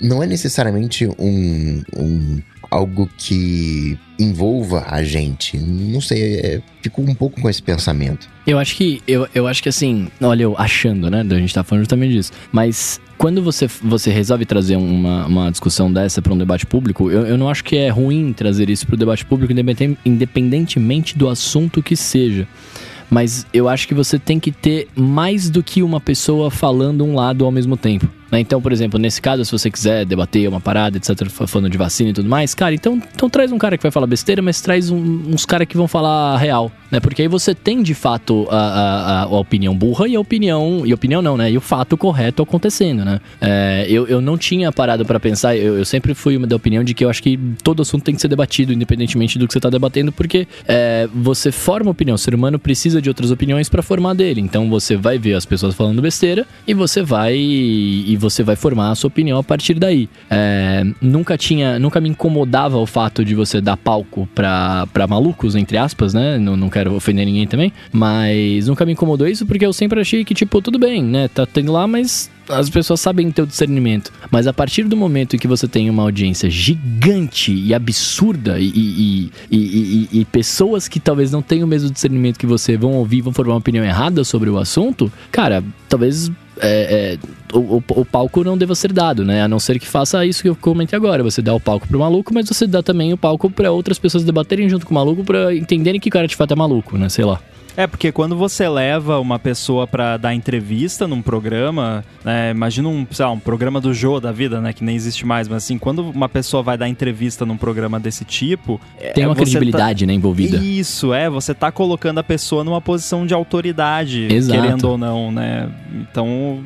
não é necessariamente um, um algo que envolva a gente. Não sei, é, fico um pouco com esse pensamento. Eu acho que, eu, eu acho que assim, olha, eu achando, né? A gente tá falando justamente disso. Mas quando você, você resolve trazer uma, uma discussão dessa para um debate público, eu, eu não acho que é ruim trazer isso para o debate público, independentemente do assunto que seja. Mas eu acho que você tem que ter mais do que uma pessoa falando um lado ao mesmo tempo. Né? Então, por exemplo, nesse caso, se você quiser debater uma parada, etc., falando de vacina e tudo mais, cara, então, então traz um cara que vai falar besteira, mas traz um, uns caras que vão falar real, né? Porque aí você tem de fato a, a, a, opinião burra e a opinião. E opinião não, né? E o fato correto acontecendo, né? É, eu, eu não tinha parado para pensar, eu, eu sempre fui uma da opinião de que eu acho que todo assunto tem que ser debatido, independentemente do que você tá debatendo, porque é, você forma opinião. O ser humano precisa de outras opiniões para formar dele. Então você vai ver as pessoas falando besteira e você vai. E você vai formar a sua opinião a partir daí. É, nunca tinha, nunca me incomodava o fato de você dar palco pra, malucos, entre aspas, né? Não, não quero ofender ninguém também, mas nunca me incomodou isso porque eu sempre achei que, tipo, tudo bem, né? Tá tendo lá, mas as pessoas sabem ter o discernimento. Mas a partir do momento em que você tem uma audiência gigante e absurda e, e, e, e, pessoas que talvez não tenham o mesmo discernimento que você vão ouvir, vão formar uma opinião errada sobre o assunto, cara, talvez é, é, o, o, palco não deva ser dado, né? A não ser que faça isso que eu comentei agora. Você dá o palco pro maluco, mas você dá também o palco para outras pessoas debaterem junto com o maluco para entenderem que o cara de fato é maluco, né? Sei lá. É, porque quando você leva uma pessoa para dar entrevista num programa, né, imagina um, sei lá, um programa do Jô da vida, né, que nem existe mais, mas assim, quando uma pessoa vai dar entrevista num programa desse tipo... É, Tem uma credibilidade, tá... né, envolvida. Isso, é, você tá colocando a pessoa numa posição de autoridade, Exato. querendo ou não, né? Então,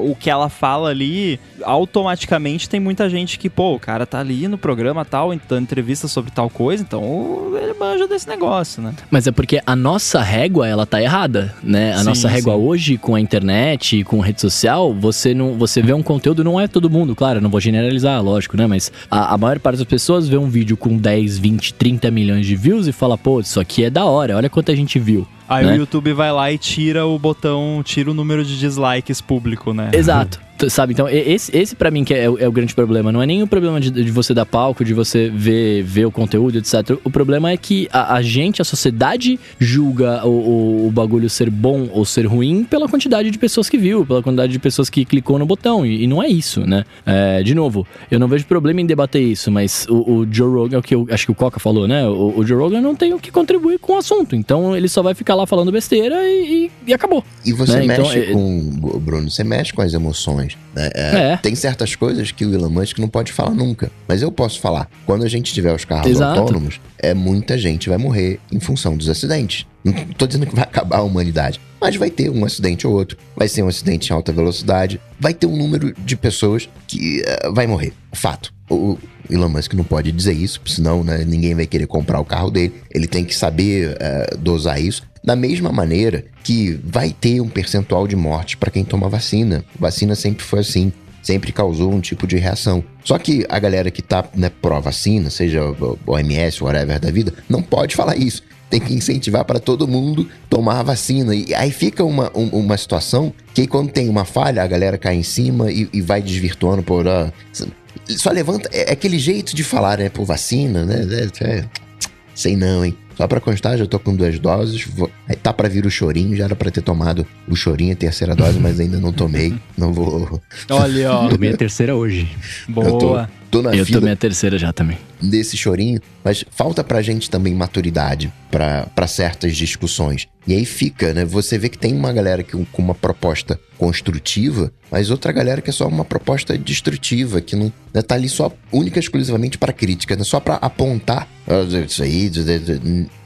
o que ela fala ali, automaticamente tem muita gente que, pô, o cara tá ali no programa tal, dando entrevista sobre tal coisa, então ele manja desse negócio, né? Mas é porque a nossa régua, ela tá errada, né? A sim, nossa régua sim. hoje, com a internet, com rede social, você não você vê um conteúdo, não é todo mundo, claro, não vou generalizar, lógico, né? Mas a, a maior parte das pessoas vê um vídeo com 10, 20, 30 milhões de views e fala, pô, isso aqui é da hora, olha quanta gente viu. Aí né? o YouTube vai lá e tira o botão, tira o número de dislikes público, né? Exato. Sabe, então esse, esse para mim que é, é, o grande problema. Não é nem o problema de, de, você dar palco, de você ver, ver o conteúdo, etc. O problema é que a, a gente, a sociedade, julga o, o, o, bagulho ser bom ou ser ruim pela quantidade de pessoas que viu, pela quantidade de pessoas que clicou no botão. E, e não é isso, né? É, de novo, eu não vejo problema em debater isso, mas o, o Joe Rogan, é o que eu acho que o Coca falou, né? O, o, Joe Rogan não tem o que contribuir com o assunto. Então ele só vai ficar lá falando besteira e, e, e acabou. E você né? mexe então, é, com, Bruno, você mexe com as emoções. Né? É, É. Tem certas coisas que o Elon Musk não pode falar nunca, mas eu posso falar. Quando a gente tiver os carros Exato. autônomos, é muita gente vai morrer em função dos acidentes. Não tô dizendo que vai acabar a humanidade, mas vai ter um acidente ou outro. Vai ser um acidente em alta velocidade, vai ter um número de pessoas que eh, vai morrer. Fato. O Elon Musk não pode dizer isso, senão né, ninguém vai querer comprar o carro dele. Ele tem que saber eh, dosar isso. Da mesma maneira que vai ter um percentual de morte para quem toma vacina. Vacina sempre foi assim sempre causou um tipo de reação. Só que a galera que tá né, pró-vacina, seja OMS, whatever da vida, não pode falar isso. Tem que incentivar para todo mundo tomar a vacina. E aí fica uma, um- uma situação que quando tem uma falha, a galera cai em cima e, e vai desvirtuando por. ah, só levanta. É aquele jeito de falar, né? Por vacina, né? É, é, sei não, hein? Só pra constar, já tô com duas doses. Vou, aí tá pra vir o chorinho, já era pra ter tomado o chorinho, a terceira dose, mas ainda não tomei. Não vou. Olha, ó. Tomei a terceira hoje. Eu tô, Boa. Tô na Eu fila tomei a terceira já também. desse chorinho, mas falta pra gente também maturidade pra pra certas discussões. E aí fica, né? Você vê que tem uma galera que, com uma proposta construtiva, mas outra galera que é só uma proposta destrutiva, que não né, tá ali só única e exclusivamente para crítica, né? Só pra apontar "Ah, isso aí,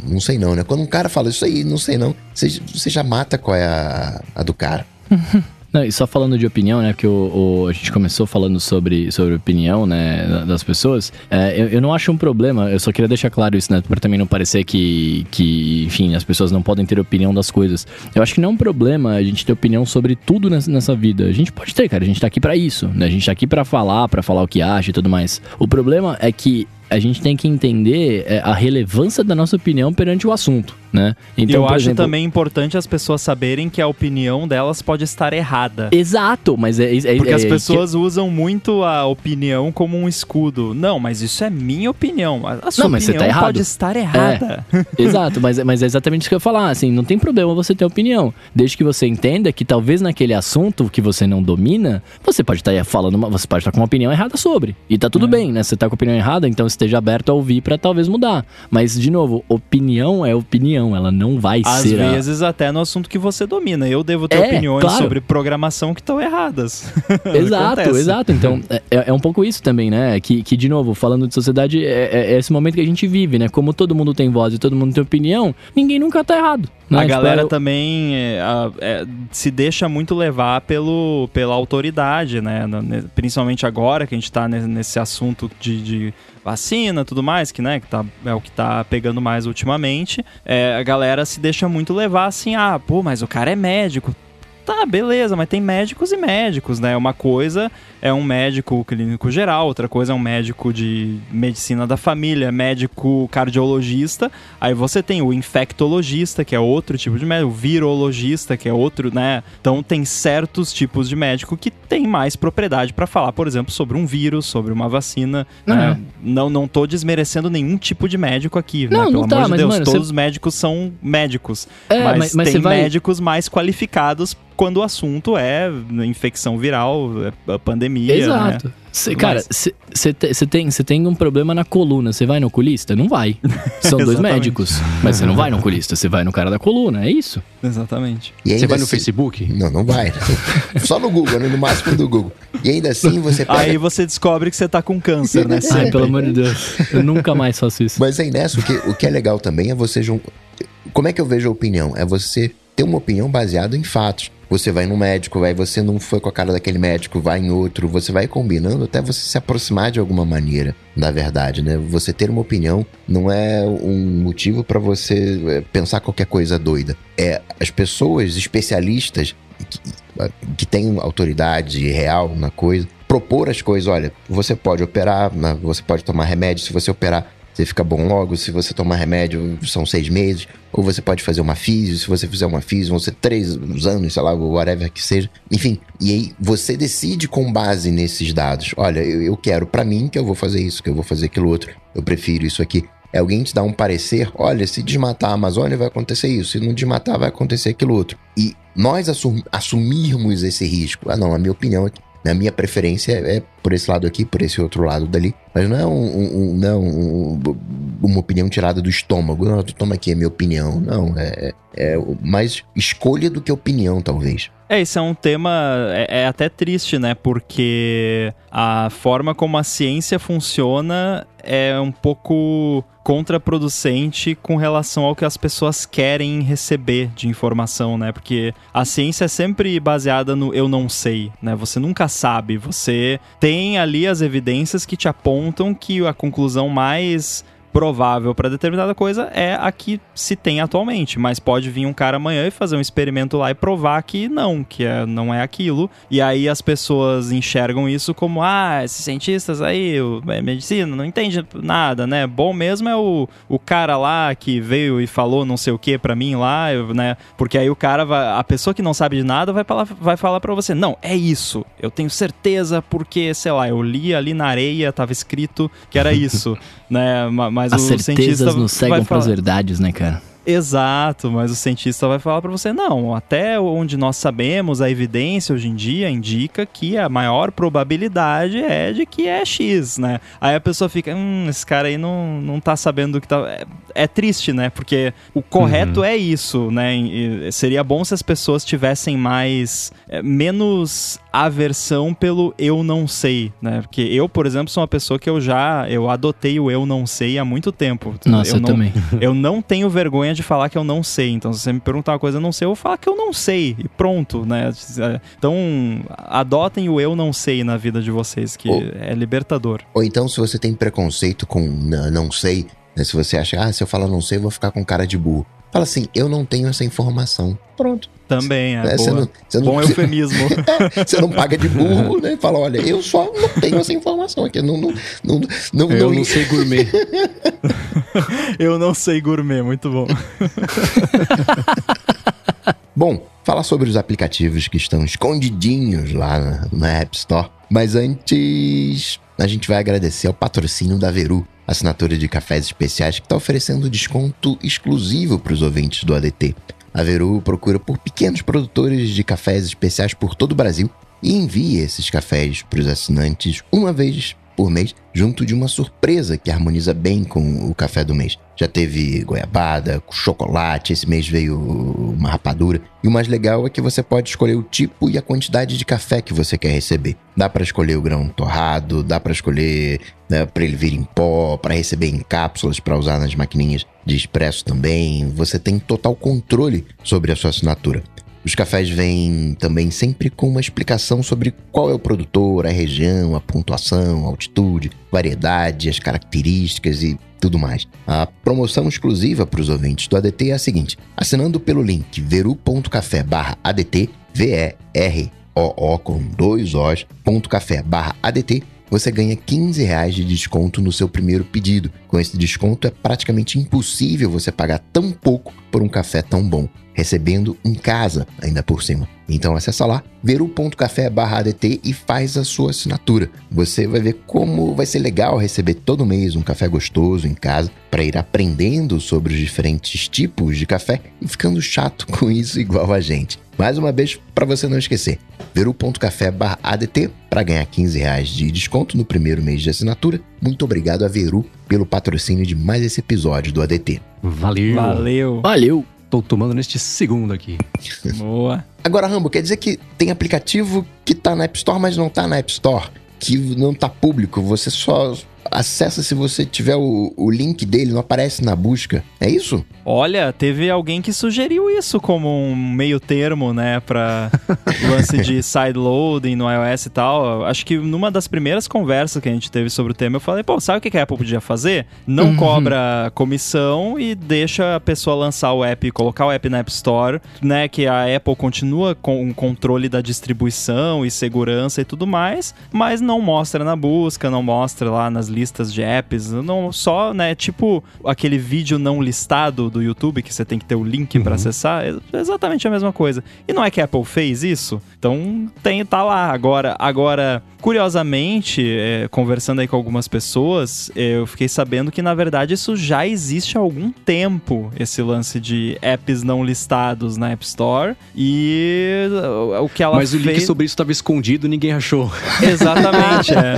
não sei não, né? Quando um cara fala isso aí, não sei não, você, você já mata qual é a, a do cara. Não, e só falando de opinião, né? Porque o, o- a gente começou falando sobre, sobre opinião, né? da- Das pessoas. É, eu, eu não acho um problema, eu só queria deixar claro isso, né? Pra também não parecer que, que, enfim, as pessoas não podem ter opinião das coisas. Eu acho que não é um problema a gente ter opinião sobre tudo nessa, nessa vida. A gente pode ter, cara. A gente tá aqui pra isso, né? A gente tá aqui pra falar, pra falar o que acha e tudo mais. O problema é que a gente tem que entender é, a relevância da nossa opinião perante o assunto, né? E eu acho exemplo- também importante as pessoas saberem que a opinião delas pode estar errada. Exato, mas é, é Porque é- as é- pessoas usam muito a opinião como um escudo. Não, mas isso é minha opinião. A sua Não, mas você opinião tá errado. pode estar errada. Exato, mas, mas é exatamente isso que eu ia falar. Assim, não tem problema você ter opinião. Desde que você entenda que talvez naquele assunto que você não domina, você pode estar falando, uma- você pode estar com uma opinião errada sobre. E tá tudo bem, né? Você tá com a opinião errada, então esteja aberto a ouvir pra talvez mudar. Mas, de novo, opinião é opinião, ela não vai Às ser. a- vezes até no assunto que você domina. Eu devo ter É, opiniões claro. sobre programação que estão erradas. Exato, exato. Então, é, é um pouco isso também, né? Que, que, de novo, falando de sociedade, é, é- é esse momento que a gente vive, né? Como todo mundo tem voz e todo mundo tem opinião, ninguém nunca tá errado. Né? A Tipo, galera eu- também é, a- é, se deixa muito levar pelo, pela autoridade, né? Principalmente agora que a gente tá ne- nesse assunto de, de vacina tudo mais, que, né, que tá, é o que tá pegando mais ultimamente. É, a galera se deixa muito levar assim, ah, pô, mas o cara é médico. Tá, beleza, mas tem médicos e médicos, né? Uma coisa é um médico clínico geral, outra coisa é um médico de medicina da família, médico cardiologista. Aí você tem o infectologista, que é outro tipo de médico, o virologista, que é outro, né? Então tem certos tipos de médico que tem mais propriedade para falar, por exemplo, sobre um vírus, sobre uma vacina. né? É. Não, não tô desmerecendo nenhum tipo de médico aqui, Não, né? Pelo não tá, amor de mas, Deus, mano, todos os médicos são médicos. É, mas, mas- tem vai- médicos mais qualificados quando o assunto é infecção viral, é pandemia, né? Exato. Cê, Tudo cara, você tem, cê tem um problema na coluna, você vai no oculista? Não vai. São dois médicos. Mas você não vai no oculista, você vai no cara da coluna, é isso. Exatamente. Você vai no assim- Facebook? Não, não vai. Só no Google, né? No máximo do Google. E ainda assim você pega. Aí você descobre que você tá com câncer, né? Ai, pelo amor de Deus. Eu nunca mais faço isso. Mas aí nessa, o que, o que é legal também é você. jun- Como é que eu vejo a opinião? É você ter uma opinião baseada em fatos. Você vai no médico, vai, você não foi com a cara daquele médico, vai em outro, você vai combinando até você se aproximar de alguma maneira da verdade, né? Você ter uma opinião não é um motivo para você é, pensar qualquer coisa doida. É as pessoas especialistas que, que têm autoridade real na coisa, propor as coisas, olha, você pode operar, né? você pode tomar remédio, se você operar você fica bom logo, se você tomar remédio são seis meses, ou você pode fazer uma físio, se você fizer uma físio vão ser três anos, sei lá, whatever que seja. Enfim, e aí você decide com base nesses dados. Olha, eu, eu quero pra mim que eu vou fazer isso, que eu vou fazer aquilo outro, eu prefiro isso aqui. É alguém te dar um parecer, olha, se desmatar a Amazônia vai acontecer isso, se não desmatar vai acontecer aquilo outro. E nós assum- assumirmos esse risco. Ah não, a minha opinião aqui. A minha preferência é é por esse lado aqui, por esse outro lado dali. Mas não é um. um- não, um- uma opinião tirada do estômago. Não, toma aqui a minha opinião. Não, é, é mais escolha do que opinião, talvez. É, isso é um tema é, é, até triste, né? Porque a forma como a ciência funciona é um pouco contraproducente com relação ao que as pessoas querem receber de informação, né? Porque a ciência é sempre baseada no eu não sei, né? Você nunca sabe, você tem ali as evidências que te apontam que a conclusão mais provável para determinada coisa é a que se tem atualmente, mas pode vir um cara amanhã e fazer um experimento lá e provar que não, que é, não é aquilo. E aí as pessoas enxergam isso como ah, esses cientistas aí, o, é medicina, não entende nada, né? Bom mesmo é o, o cara lá que veio e falou não sei o que para mim lá, né? Porque aí o cara vai, a pessoa que não sabe de nada vai falar vai falar para você, não, é isso. Eu tenho certeza porque, sei lá, eu li ali na areia, tava escrito que era isso, né? Mas As o certezas nos cegam pras falar, verdades, né, cara? Exato, mas o cientista vai falar para você, não, até onde nós sabemos, a evidência hoje em dia indica que a maior probabilidade é de que é X, né? Aí a pessoa fica, hum, esse cara aí não, não tá sabendo do que tá... É, triste, né? Porque o correto é isso, né? E seria bom se as pessoas tivessem mais... é, menos aversão pelo eu não sei, né? Porque eu, por exemplo, sou uma pessoa que eu já... eu adotei o eu não sei há muito tempo. Nossa, eu, não, também. eu não tenho vergonha de falar que eu não sei. Então, se você me perguntar uma coisa eu não sei, eu vou falar que eu não sei. E pronto, né? Então, adotem o eu não sei na vida de vocês, que Ô. é libertador. Ou então, se você tem preconceito com não sei, né, se você acha, ah, se eu falar não sei, eu vou ficar com cara de burro. Fala assim, eu não tenho essa informação. Pronto. Também, é, É, você, boa. não, você, não, Bom eufemismo. você não paga de burro, né? Fala, olha, eu só não tenho essa informação aqui. Não, não, não, não, Eu não- não sei gourmet. eu não sei gourmet, muito bom. Bom, falar sobre os aplicativos que estão escondidinhos lá na, na App Store. Mas antes, a gente vai agradecer ao patrocínio da Veru, assinatura de cafés especiais que está oferecendo desconto exclusivo para os ouvintes do ADT. A Veru procura por pequenos produtores de cafés especiais por todo o Brasil e envia esses cafés para os assinantes uma vez por mês, junto de uma surpresa que harmoniza bem com o café do mês. Já teve goiabada, chocolate, esse mês veio uma rapadura. E o mais legal é que você pode escolher o tipo e a quantidade de café que você quer receber. Dá para escolher o grão torrado, dá para escolher né, para ele vir em pó, para receber em cápsulas para usar nas maquininhas de expresso também. Você tem total controle sobre a sua assinatura. Os cafés vêm também sempre com uma explicação sobre qual é o produtor, a região, a pontuação, a altitude, variedade, as características e tudo mais. A promoção exclusiva para os ouvintes do ADT é a seguinte: assinando pelo link veru.café ADT, V-E-R-O-O com dois Os, ponto café barra ADT, você ganha 15 reais de desconto no seu primeiro pedido. Com esse desconto é praticamente impossível você pagar tão pouco por um café tão bom, recebendo em casa ainda por cima. Então acessa lá veru.café ADT e faz a sua assinatura. Você vai ver como vai ser legal receber todo mês um café gostoso em casa para ir aprendendo sobre os diferentes tipos de café e ficando chato com isso igual a gente. Mais uma vez, para você não esquecer, veru.café ADT para ganhar 15 reais de desconto no primeiro mês de assinatura. Muito obrigado a Veru pelo patrocínio de mais esse episódio do ADT. Valeu. Valeu. Valeu! Tô tomando neste segundo aqui. Boa. Agora, Rambo, quer dizer que tem aplicativo que tá na App Store, mas não tá na App Store? Que não tá público, você só acessa se você tiver o, o link dele, não aparece na busca. É isso? Olha, teve alguém que sugeriu isso como um meio termo, né, pra lance de sideloading no iOS e tal. Acho que numa das primeiras conversas que a gente teve sobre o tema, eu falei, pô, sabe o que a Apple podia fazer? Não Uhum. cobra comissão e deixa a pessoa lançar o app, colocar o app na App Store, né, que a Apple continua com o controle da distribuição e segurança e tudo mais, mas não mostra na busca, não mostra lá nas listas de apps, não só, né, tipo aquele vídeo não listado do YouTube que você tem que ter o link pra acessar, é exatamente a mesma coisa. E não é que a Apple fez isso? Então tem tá lá agora, agora Curiosamente, é, conversando aí com algumas pessoas, é, eu fiquei sabendo que na verdade isso já existe há algum tempo, esse lance de apps não listados na App Store. E o que ela Mas fez... o link sobre isso estava escondido, ninguém achou. Exatamente, é.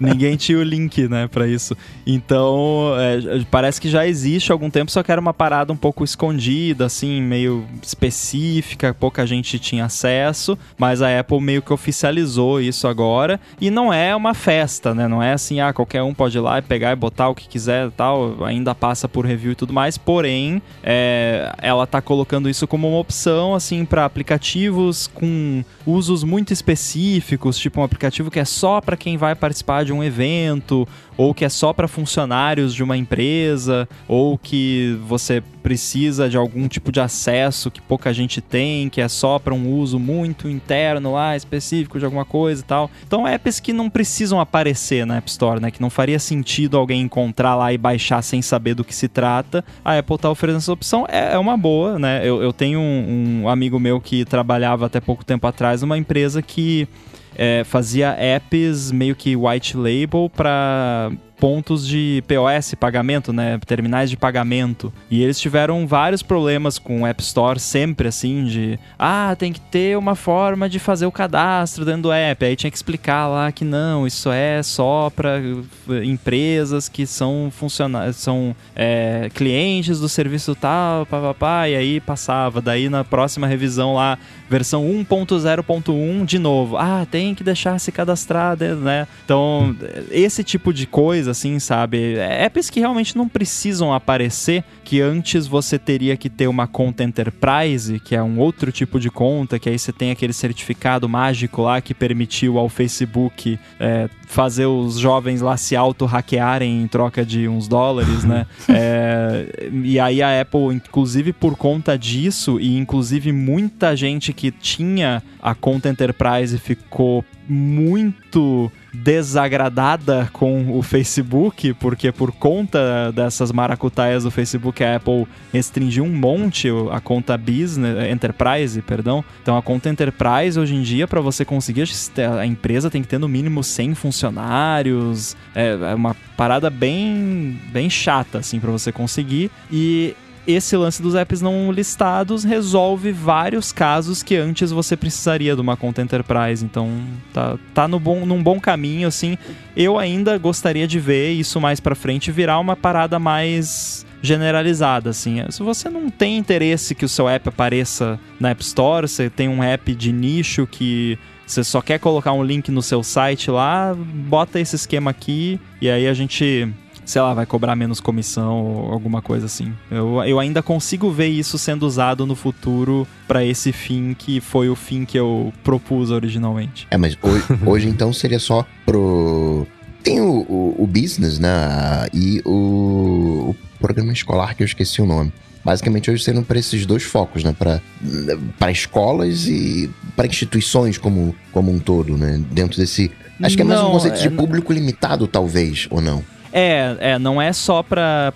Ninguém tinha o link, né, pra isso. Então, é, parece que já existe há algum tempo, só que era uma parada um pouco escondida, assim, meio específica, pouca gente tinha acesso, mas a Apple meio que oficializou isso agora. E não é uma festa, né? Não é assim, ah, qualquer um pode ir lá e pegar e botar o que quiser tal, ainda passa por review e tudo mais, porém, é, ela tá colocando isso como uma opção, assim, para aplicativos com usos muito específicos, tipo um aplicativo que é só para quem vai participar de um evento, ou que é só para funcionários de uma empresa, ou que você precisa de algum tipo de acesso que pouca gente tem, que é só para um uso muito interno lá, específico de alguma coisa e tal. Então, apps que não precisam aparecer na App Store, né? Que não faria sentido alguém encontrar lá e baixar sem saber do que se trata. A Apple tá oferecendo essa opção, é, é uma boa, né? Eu, eu tenho um, um amigo meu que trabalhava até pouco tempo atrás numa empresa que é, fazia apps meio que white label para pontos de POS, pagamento, né? Terminais de pagamento. E eles tiveram vários problemas com o App Store, sempre assim, de ah, tem que ter uma forma de fazer o cadastro dentro do app. Aí tinha que explicar lá que não, isso é só para empresas que são funcionários, são é, clientes do serviço tal, papapá, e aí passava. Daí na próxima revisão lá, versão 1.0.1, de novo. Ah, tem que deixar se cadastrar, né? Então, esse tipo de coisa, assim, sabe? Apps que realmente não precisam aparecer, que antes você teria que ter uma conta Enterprise, que é um outro tipo de conta, que aí você tem aquele certificado mágico lá que permitiu ao Facebook é, fazer os jovens lá se auto-hackearem em troca de uns dólares, né? é, e aí a Apple, inclusive por conta disso, e inclusive muita gente que tinha a conta Enterprise ficou muito desagradada com o Facebook, porque por conta dessas maracutaias do Facebook, a Apple restringiu um monte a conta Business, Enterprise, perdão. Então a conta Enterprise hoje em dia, para você conseguir, a empresa tem que ter no mínimo 100 funcionários. É, é uma parada bem, bem chata, assim, para você conseguir. E esse lance dos apps não listados resolve vários casos que antes você precisaria de uma conta enterprise. Então tá, tá no bom, num bom caminho, assim. Eu ainda gostaria de ver isso mais para frente virar uma parada mais generalizada, assim. Se você não tem interesse que o seu app apareça na App Store, você tem um app de nicho que você só quer colocar um link no seu site lá, bota esse esquema aqui e aí a gente sei lá, vai cobrar menos comissão ou alguma coisa assim. Eu, eu ainda consigo ver isso sendo usado no futuro para esse fim que foi o fim que eu propus originalmente. É, mas hoje, hoje então seria só pro. Tem o, o, o business, né? E o, o programa escolar que eu esqueci o nome basicamente hoje sendo para esses dois focos, né? Para escolas e para instituições como, como um todo, né? Dentro desse. Acho que é mais não, um conceito é... de público limitado, talvez, ou não? É, é, não é só para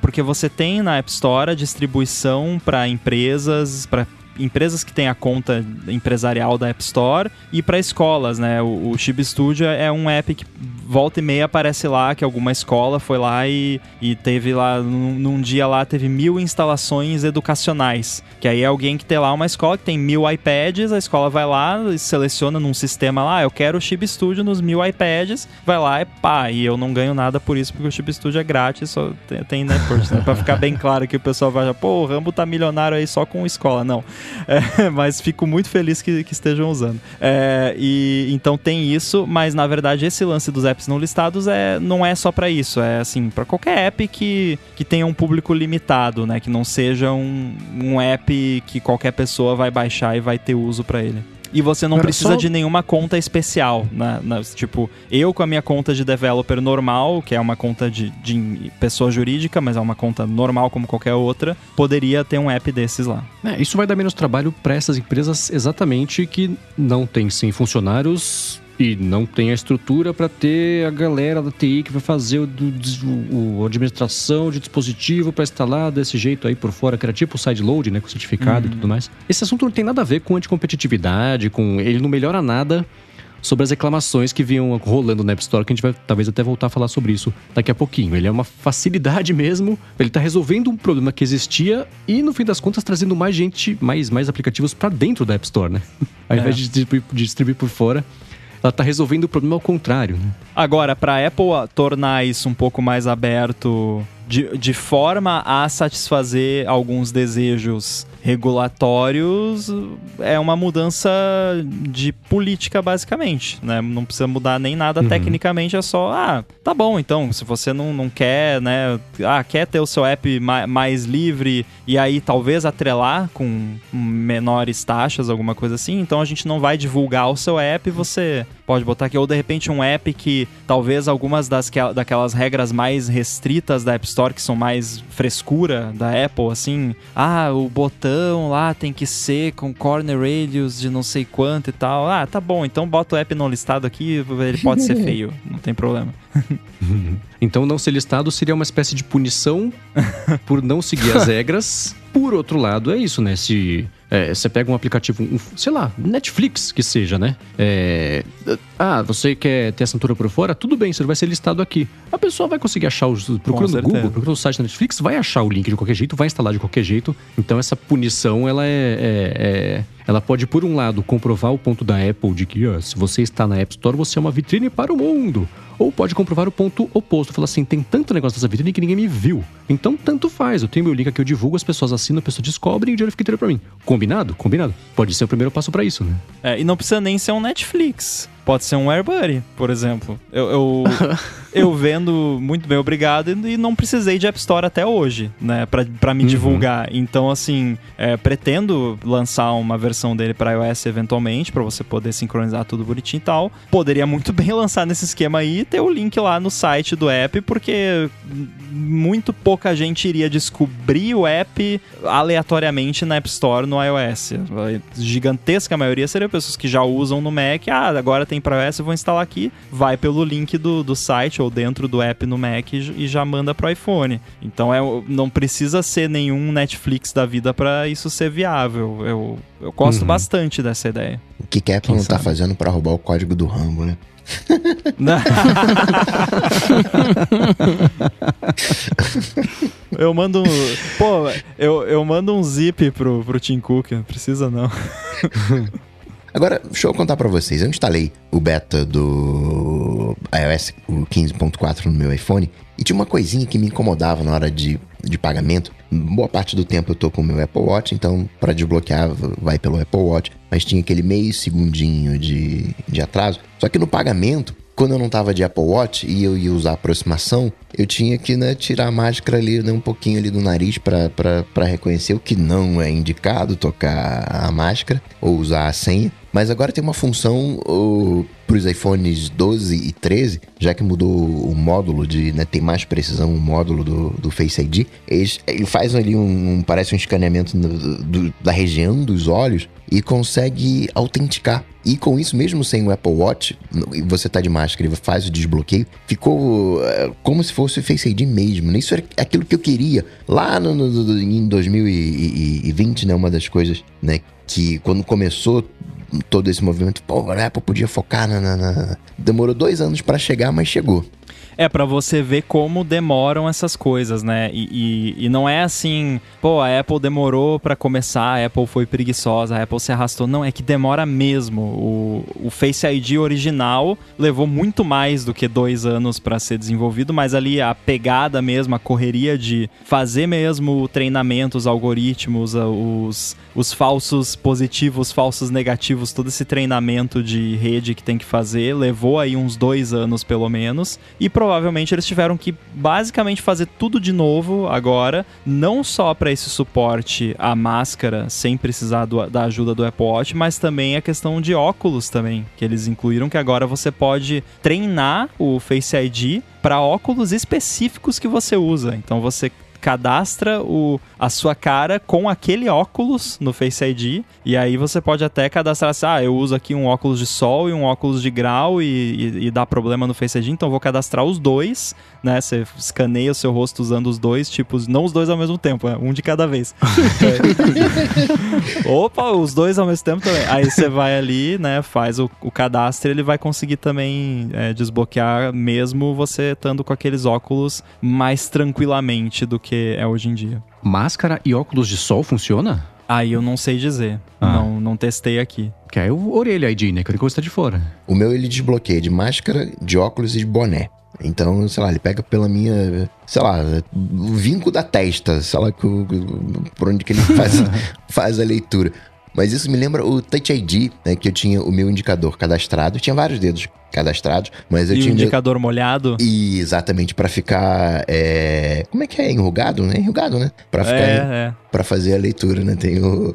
porque você tem na App Store a distribuição para empresas, para empresas que têm a conta empresarial da App Store e para escolas, né? O, o Chib Studio é um app que volta e meia aparece lá que alguma escola foi lá e, e teve lá, num, num, dia lá, teve mil instalações educacionais. Que aí é alguém que tem lá uma escola que tem mil iPads, a escola vai lá e seleciona num sistema lá, ah, eu quero o Chib Studio nos mil iPads, vai lá e pá, e eu não ganho nada por isso, porque o Chib Studio é grátis, só tem, tem né, pra ficar bem claro que o pessoal vai, pô, o Rambo tá milionário aí só com escola. Não. É, mas fico muito feliz que, que estejam usando. É, e então tem isso, mas na verdade esse lance dos apps não listados é, não é só para isso, é assim, para qualquer app que, que tenha um público limitado, né? Que não seja um, um app que qualquer pessoa vai baixar e vai ter uso para ele. E você não Era precisa só... de nenhuma conta especial. Né? Tipo, eu com a minha conta de developer normal, que é uma conta de, de pessoa jurídica, mas é uma conta normal como qualquer outra, poderia ter um app desses lá. É, isso vai dar menos trabalho para essas empresas exatamente que não tem sim funcionários e não tem a estrutura para ter a galera da TI que vai fazer o, o, o administração de dispositivo para instalar desse jeito aí por fora, que era tipo o sideload, né, com certificado uhum. e tudo mais. Esse assunto não tem nada a ver com anticompetitividade, com ele não melhora nada sobre as reclamações que vinham rolando na App Store, que a gente vai talvez até voltar a falar sobre isso daqui a pouquinho. Ele é uma facilidade mesmo, ele está resolvendo um problema que existia e, no fim das contas, trazendo mais gente, mais, mais aplicativos para dentro da App Store, né? Ao invés é. de distribuir, de distribuir por fora, ela está resolvendo o problema ao contrário. Né? Agora, para a Apple tornar isso um pouco mais aberto de, de forma a satisfazer alguns desejos regulatórios é uma mudança de política, basicamente. Né? Não precisa mudar nem nada uhum. tecnicamente, é só, ah, tá bom, então, se você não, não quer, né? Ah, quer ter o seu app mais, mais livre e aí talvez atrelar com menores taxas, alguma coisa assim, então a gente não vai divulgar o seu app, você pode botar aqui, ou de repente um app que talvez algumas das, daquelas regras mais restritas da App Store, que são mais frescura da Apple, assim, ah, o botão lá tem que ser com corner radius de não sei quanto e tal. Ah, tá bom, então bota o app não listado aqui, ele pode ser feio, não tem problema. então não ser listado seria uma espécie de punição por não seguir as regras. Por outro lado, é isso, né? Se é, você pega um aplicativo, um, sei lá, Netflix que seja, né? É, ah, você quer ter assinatura por fora? Tudo bem, você vai ser listado aqui. A pessoa vai conseguir achar os. Procurando no Google, procurando o site da Netflix, vai achar o link de qualquer jeito, vai instalar de qualquer jeito. Então essa punição, ela é, é, é ela pode, por um lado, comprovar o ponto da Apple de que ó, se você está na App Store, você é uma vitrine para o mundo. Ou pode comprovar o ponto oposto, falar assim, tem tanto negócio nessa vitrine que ninguém me viu. Então, tanto faz. Eu tenho meu link aqui, eu divulgo, as pessoas assinam, as pessoas descobrem e o dinheiro fica inteiro pra mim. Combinado? Combinado. Pode ser o primeiro passo para isso, né? É, e não precisa nem ser um Netflix. Pode ser um AirBuddy, por exemplo. Eu, eu, eu, vendo muito bem, obrigado, e não precisei de App Store até hoje, né, pra, pra me uhum. divulgar. Então, assim, é, pretendo lançar uma versão dele para iOS eventualmente, para você poder sincronizar tudo bonitinho e tal. Poderia muito bem lançar nesse esquema aí e ter o link lá no site do app, porque muito pouca gente iria descobrir o app aleatoriamente na App Store no iOS. A gigantesca maioria seria pessoas que já usam no Mac. Ah, agora tem para iOS, eu vou instalar aqui. Vai pelo link do, do site ou dentro do app no Mac e, já manda pro iPhone. Então é, não precisa ser nenhum Netflix da vida para isso ser viável. Eu, eu gosto uhum. bastante dessa ideia. O que, que a Apple Quem não tá sabe? tá fazendo para roubar o código do Rambo, né? eu mando um. Pô, eu, eu mando um zip pro, pro Tim Cook, precisa não. Agora, deixa eu contar para vocês. Eu instalei o beta do iOS 15.4 no meu iPhone e tinha uma coisinha que me incomodava na hora de, de pagamento. Boa parte do tempo eu tô com o meu Apple Watch, então para desbloquear vai pelo Apple Watch. Mas tinha aquele meio segundinho de, de atraso. Só que no pagamento, quando eu não tava de Apple Watch e eu ia usar aproximação, eu tinha que né, tirar a máscara ali, né, um pouquinho ali do nariz para reconhecer o que não é indicado tocar a máscara ou usar a senha. Mas agora tem uma função para os iPhones 12 e 13, já que mudou o módulo de, né, tem mais precisão o módulo do, do Face ID. Ele, faz ali um, um, parece um escaneamento do, do, da região dos olhos e consegue autenticar. E com isso, mesmo sem o Apple Watch, você tá de máscara e faz o desbloqueio, ficou é, como se fosse o Face ID mesmo. Isso é aquilo que eu queria lá no, no, em 2020, né? Uma das coisas, né? Que quando começou todo esse movimento, pô, a Apple podia focar na. na, na... Demorou dois anos para chegar, mas chegou. É, para você ver como demoram essas coisas, né? E, e, e, não é assim, pô, a Apple demorou para começar, a Apple foi preguiçosa, a Apple se arrastou. Não, é que demora mesmo. O, o Face ID original levou muito mais do que dois anos para ser desenvolvido, mas ali a pegada mesmo, a correria de fazer mesmo o treinamento, os algoritmos, os, os falsos positivos, falsos negativos, todo esse treinamento de rede que tem que fazer, levou aí uns dois anos pelo menos. E provavelmente eles tiveram que basicamente fazer tudo de novo agora, não só para esse suporte à máscara sem precisar do, da ajuda do Apple Watch, mas também a questão de óculos também, que eles incluíram que agora você pode treinar o Face ID para óculos específicos que você usa. Então você cadastra o, a sua cara com aquele óculos no Face ID. E aí você pode até cadastrar assim, ah, eu uso aqui um óculos de sol e um óculos de grau e, e, e dá problema no Face ID, então vou cadastrar os dois, né? Você escaneia o seu rosto usando os dois tipos, não os dois ao mesmo tempo, é um de cada vez. É. Opa, os dois ao mesmo tempo também. Aí você vai ali, né, faz o, o cadastro e ele vai conseguir também é, desbloquear mesmo você estando com aqueles óculos mais tranquilamente do que é hoje em dia. Máscara e óculos de sol funciona? Aí eu não sei dizer. Ah. Não, não testei aqui. Que é o orelha ID, né? Que ele está de fora. O meu ele desbloqueia de máscara, de óculos e de boné. Então, sei lá, ele pega pela minha, sei lá, o vinco da testa, sei lá, por onde que ele faz, faz a leitura. Mas isso me lembra o Touch ID, né? Que eu tinha o meu indicador cadastrado. Tinha vários dedos cadastrados, mas eu e tinha. o indicador meu... molhado? E exatamente, para ficar. É... Como é que é? Enrugado, né? Enrugado, né? Pra ficar. É, em... é. Pra fazer a leitura, né? Tem o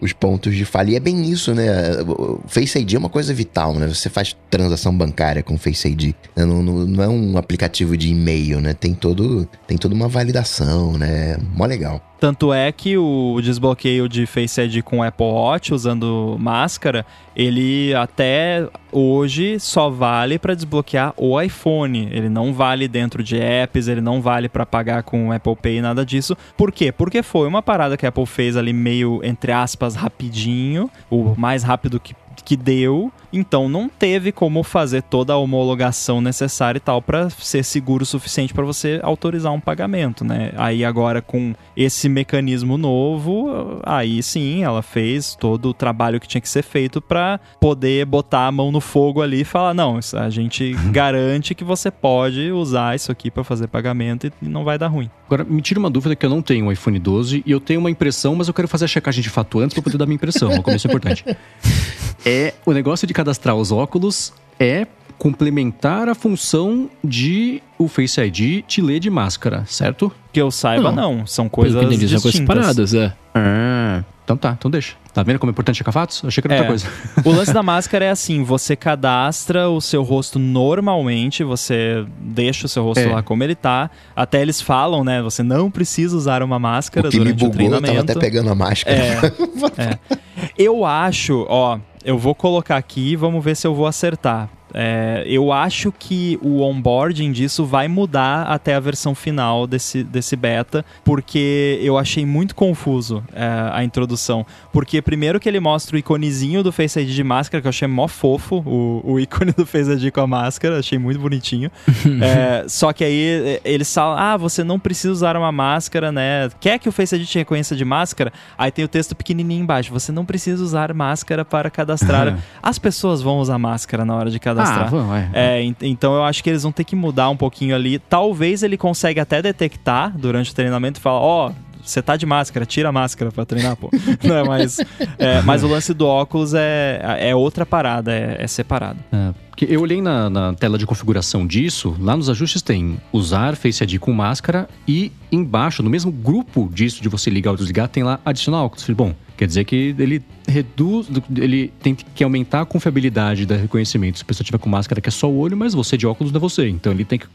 os pontos de falha. E é bem isso, né? O Face ID é uma coisa vital, né? Você faz transação bancária com Face ID. Né? Não, não, não é um aplicativo de e-mail, né? Tem, todo, tem toda uma validação, né? Mó legal. Tanto é que o desbloqueio de Face ID com Apple Watch usando máscara, ele até hoje só vale para desbloquear o iPhone. Ele não vale dentro de apps, ele não vale para pagar com Apple Pay, nada disso. Por quê? Porque foi uma parada que a Apple fez ali meio entre aspas rapidinho, o mais rápido que que deu, então não teve como fazer toda a homologação necessária e tal para ser seguro o suficiente para você autorizar um pagamento, né? Aí agora com esse mecanismo novo, aí sim, ela fez todo o trabalho que tinha que ser feito para poder botar a mão no fogo ali e falar: "Não, a gente garante que você pode usar isso aqui para fazer pagamento e não vai dar ruim". Agora, me tira uma dúvida que eu não tenho um iPhone 12 e eu tenho uma impressão, mas eu quero fazer a checagem de fato antes para poder dar minha impressão. No começo é importante. é o negócio de cadastrar os óculos é complementar a função de o Face ID te ler de máscara, certo? Que eu saiba, não. não. São coisas entendi, distintas. São coisas separadas, é. Ah, então tá, então deixa. Tá vendo como é importante checar fatos? Eu achei que era é. outra coisa. O lance da máscara é assim: você cadastra o seu rosto normalmente, você deixa o seu rosto é. lá como ele tá. Até eles falam, né? Você não precisa usar uma máscara o que durante me bugou, o treinamento. Eu tava até pegando a máscara. É, é. Eu acho, ó, eu vou colocar aqui, vamos ver se eu vou acertar. É, eu acho que o onboarding disso vai mudar até a versão final desse, desse beta, porque eu achei muito confuso é, a introdução. Porque primeiro que ele mostra o iconezinho do Face ID de máscara, que eu achei mó fofo, o, o ícone do Face ID com a máscara, achei muito bonitinho. é, só que aí é, eles falam, ah, você não precisa usar uma máscara, né? Quer que o Face ID te reconheça de máscara? Aí tem o texto pequenininho embaixo, você não precisa usar máscara para cadastrar. As pessoas vão usar máscara na hora de cadastrar cadastrar. Ah, vão, é. é. então eu acho que eles vão ter que mudar um pouquinho ali. Talvez ele consiga até detectar durante o treinamento e falar, ó, oh, você tá de máscara, tira a máscara pra treinar, pô. Não, mas, é, mas o lance do óculos é, é outra parada, é, é separado. É, porque eu olhei na, na, tela de configuração disso, lá nos ajustes tem usar Face ID com máscara e embaixo, no mesmo grupo disso de você ligar ou desligar, tem lá adicionar óculos. Falei, bom, Quer dizer que ele reduz, ele tem que aumentar a confiabilidade do reconhecimento. Se a pessoa tiver com máscara que é só o olho, mas você de óculos não é você. Então ele tem que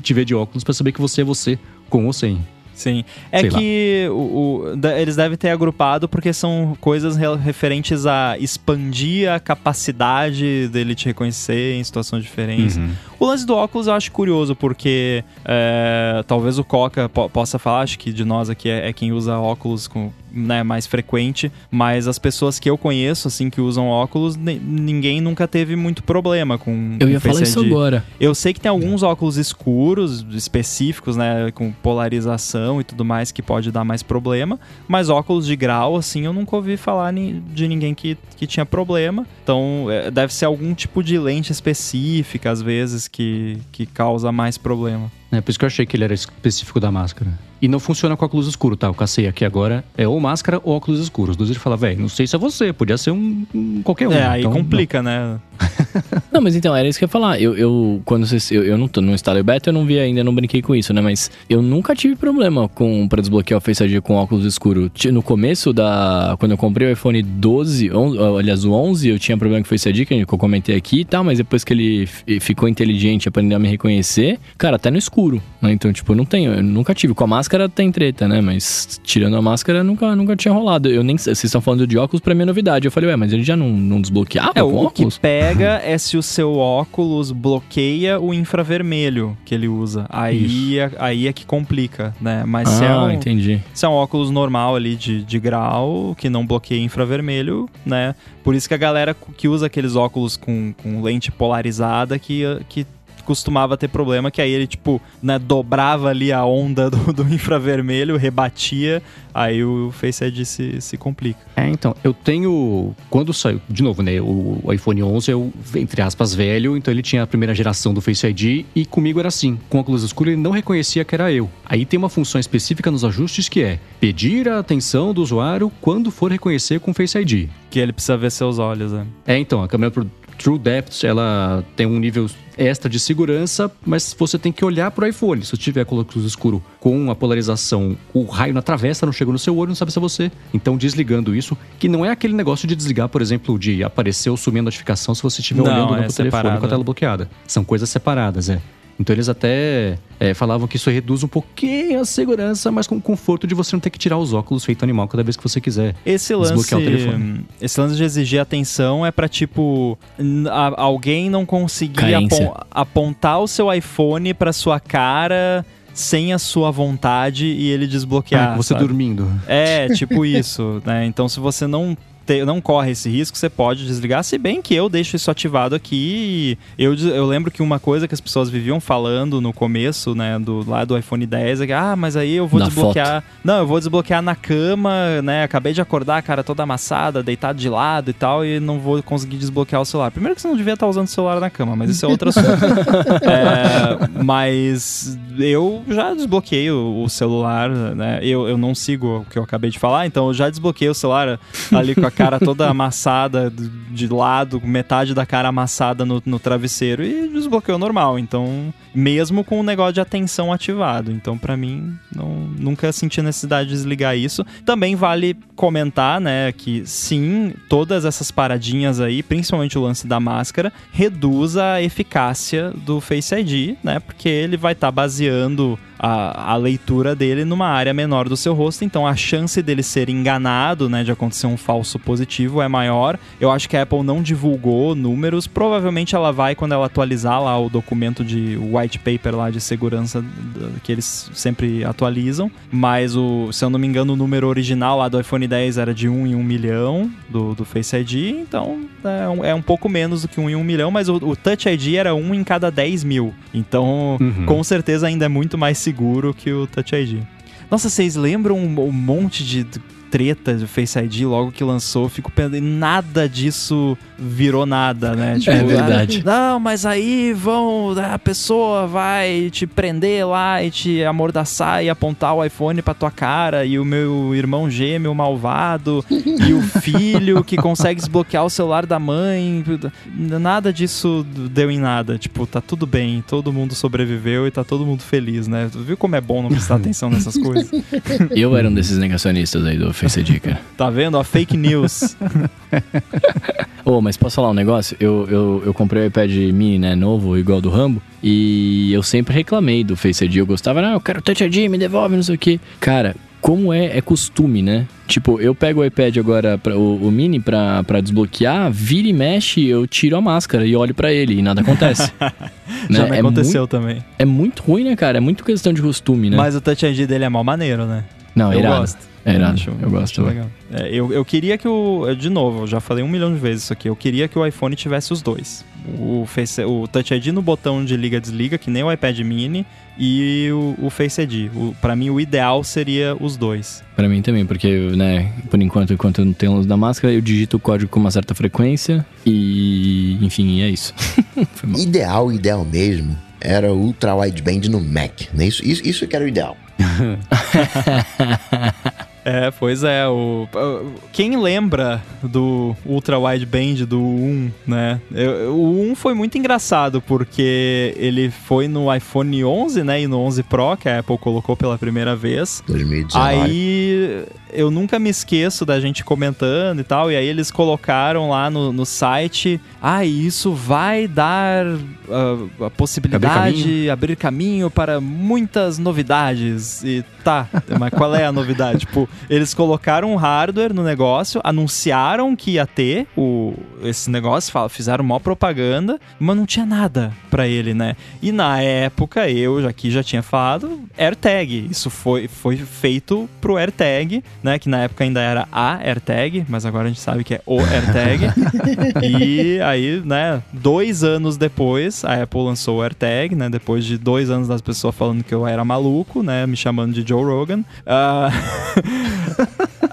te ver de óculos para saber que você é você com ou sem. Sim. É Sei que o, o, eles devem ter agrupado porque são coisas referentes a expandir a capacidade dele te reconhecer em situações diferentes. Uhum. O lance do óculos eu acho curioso porque é, talvez o Coca po possa falar, acho que de nós aqui é, é quem usa óculos com, né, mais frequente, mas as pessoas que eu conheço, assim, que usam óculos, ninguém nunca teve muito problema com Eu ia falar isso agora. Eu sei que tem alguns óculos escuros, específicos, né, com polarização e tudo mais, que pode dar mais problema, mas óculos de grau, assim, eu nunca ouvi falar de ninguém que, que tinha problema. Então, é, deve ser algum tipo de lente específica, às vezes, que, que causa mais problema. É por isso que eu achei que ele era específico da máscara. E não funciona com óculos escuros, tá? O cacei aqui agora é ou máscara ou óculos escuros. Dos ele fala, velho, não sei se é você, podia ser um, um qualquer um. É, aí então, complica, não. né? não, mas então, era isso que eu ia falar. Eu, eu quando você, eu, eu não tô no estado beta, eu não vi ainda, não brinquei com isso, né? Mas eu nunca tive problema com para desbloquear o Face ID com óculos escuros. No começo da. Quando eu comprei o iPhone 12, 11, aliás, o 11, eu tinha problema com o Face ID, que eu comentei aqui e tal, mas depois que ele ficou inteligente, aprendeu a me reconhecer, cara, até no escuro escuro, né? Então, tipo, eu não tenho, eu nunca tive. Com a máscara tem treta, né? Mas tirando a máscara, nunca, nunca tinha rolado. Eu nem sei, vocês estão falando de óculos, pra mim é novidade. Eu falei, ué, mas ele já não, não desbloqueava É, o óculos? que pega é se o seu óculos bloqueia o infravermelho que ele usa. Aí, é, aí é que complica, né? Mas se, é Ah, um, entendi. se é um óculos normal ali de, de grau, que não bloqueia infravermelho, né? Por isso que a galera que usa aqueles óculos com, com lente polarizada que, que costumava ter problema, que aí ele, tipo, né, dobrava ali a onda do, do infravermelho, rebatia, aí o Face ID se, se complica. É, então, eu tenho. Quando saiu, de novo, né? O, iPhone 11 é o, entre aspas, velho, então ele tinha a primeira geração do Face ID e comigo era assim. Com óculos escuros ele não reconhecia que era eu. Aí tem uma função específica nos ajustes que é pedir a atenção do usuário quando for reconhecer com Face ID. Que ele precisa ver seus olhos, né? É, então, a câmera True Depth, ela tem um nível extra de segurança, mas você tem que olhar pro iPhone. Se você tiver com o óculos escuro com a polarização, o raio na travessa não chegou no seu olho, não sabe se é você. Então, desligando isso, que não é aquele negócio de desligar, por exemplo, de aparecer ou sumir a notificação se você estiver olhando é no telefone separado. com a tela bloqueada. São coisas separadas, é. Então eles até é, falavam que isso reduz um pouquinho a segurança, mas com o conforto de você não ter que tirar os óculos feito animal cada vez que você quiser. Esse lance, Desbloquear o telefone. esse lance de exigir atenção é pra tipo a- alguém não conseguir apon- apontar o seu iPhone pra sua cara sem a sua vontade e ele desbloquear. Ah, você sabe? dormindo. É, tipo isso, né? Então se você não te- não corre esse risco, você pode desligar, se bem que eu deixo isso ativado aqui. Eu, eu lembro que uma coisa que as pessoas viviam falando no começo, né, do lá do iPhone 10 é que, ah, mas aí eu vou Na desbloquear. Não, eu vou desbloquear na cama, né? Acabei de acordar, cara toda amassada, deitado de lado e tal, e não vou conseguir desbloquear o celular. Primeiro que você não devia estar usando o celular na cama, mas isso é outro assunto. É, mas eu já desbloqueei o, o celular, né? Eu, eu não sigo o que eu acabei de falar, então eu já desbloqueei o celular ali com a cara toda amassada de lado, metade da cara amassada no, no travesseiro e desbloqueou normal. Então, mesmo com o negócio de atenção ativado. Então, pra mim, não, nunca senti necessidade de desligar isso. Também vale comentar, né, que sim, todas essas paradinhas aí, principalmente o lance da máscara, reduz a eficácia do Face ID, né? Porque ele vai estar baseando a, a leitura dele numa área menor do seu rosto, então a chance dele ser enganado, né, de acontecer um falso positivo é maior. Eu acho que a Apple não divulgou números, provavelmente ela vai quando ela atualizar lá o documento de white paper lá de segurança que eles sempre atualizam, mas o, se eu não me engano, o número original lá do iPhone 10 era de 1 em 1 milhão do, do Face ID, então é um, é um pouco menos do que 1 em 1 milhão, mas o, o Touch ID era 1 em cada 10 mil. Então, Uhum. com certeza ainda é muito mais seguro que o Touch ID. Nossa, vocês lembram um, um monte de treta do Face ID logo que lançou? Fico pensando, e nada disso virou nada, né? É verdade. ah, não, mas aí vão, a pessoa vai te prender lá e te amordaçar e apontar o iPhone pra tua cara e o meu irmão gêmeo malvado e o filho que consegue desbloquear o celular da mãe. Nada disso deu em nada. Tipo, tá tudo bem, todo mundo sobreviveu e tá todo mundo feliz, né? Tu viu como é bom não prestar atenção nessas coisas? Eu era um desses negacionistas aí do Face cara. Tá vendo? A fake news. Ô, mas posso falar um negócio? Eu, eu, eu comprei o iPad mini, né, novo, igual do Rambo, e eu sempre reclamei do Face ID. Eu gostava, não, eu quero Touch ID, me devolve, não sei o quê. Cara, como é, é costume, né? Tipo, eu pego o iPad agora, pra, o, o mini, pra, pra desbloquear, vira e mexe, eu tiro a máscara e olho pra ele e nada acontece. Já Né? me é aconteceu também. Muito, é muito ruim, né, cara? É muito questão de costume, né? Mas o Touch ID dele é mal maneiro, né? não, é eu irado. gosto. É irado. Acho- eu gosto. acho legal. É, eu, eu queria que o. eu, De novo, eu já falei um milhão de vezes isso aqui. Eu queria que o iPhone tivesse os dois. O, Face, o Touch ID no botão de liga-desliga, que nem o iPad mini, e o, o Face ID. O, pra mim, o ideal seria os dois. Pra mim também, porque, né, por enquanto, enquanto eu não tenho luz da máscara, eu digito o código com uma certa frequência e, enfim, é isso. Ideal, ideal mesmo, era o Ultra Wideband no Mac. Né? Isso, isso, isso que era o ideal. É, pois é. O, quem lembra do Ultra Wideband do 1, né? O 1 foi muito engraçado porque ele foi no iPhone 11, né? E no 11 Pro, que a Apple colocou pela primeira vez. 2019. Aí eu nunca me esqueço da gente comentando e tal, e aí eles colocaram lá no, no site, ah, isso vai dar uh, a possibilidade, abrir caminho. abrir caminho para muitas novidades. E tá, mas qual é a novidade? tipo, eles colocaram um hardware no negócio, anunciaram que ia ter o, esse negócio, fizeram uma propaganda, mas não tinha nada para ele, né? E na época, eu aqui já tinha falado, AirTag. Isso foi, foi feito pro AirTag, né? Que na época ainda era a AirTag, mas agora a gente sabe que é o AirTag. e aí, né, dois anos depois, a Apple lançou o AirTag, né? Depois de dois anos das pessoas falando que eu era maluco, né? Me chamando de Joe Rogan. Uh...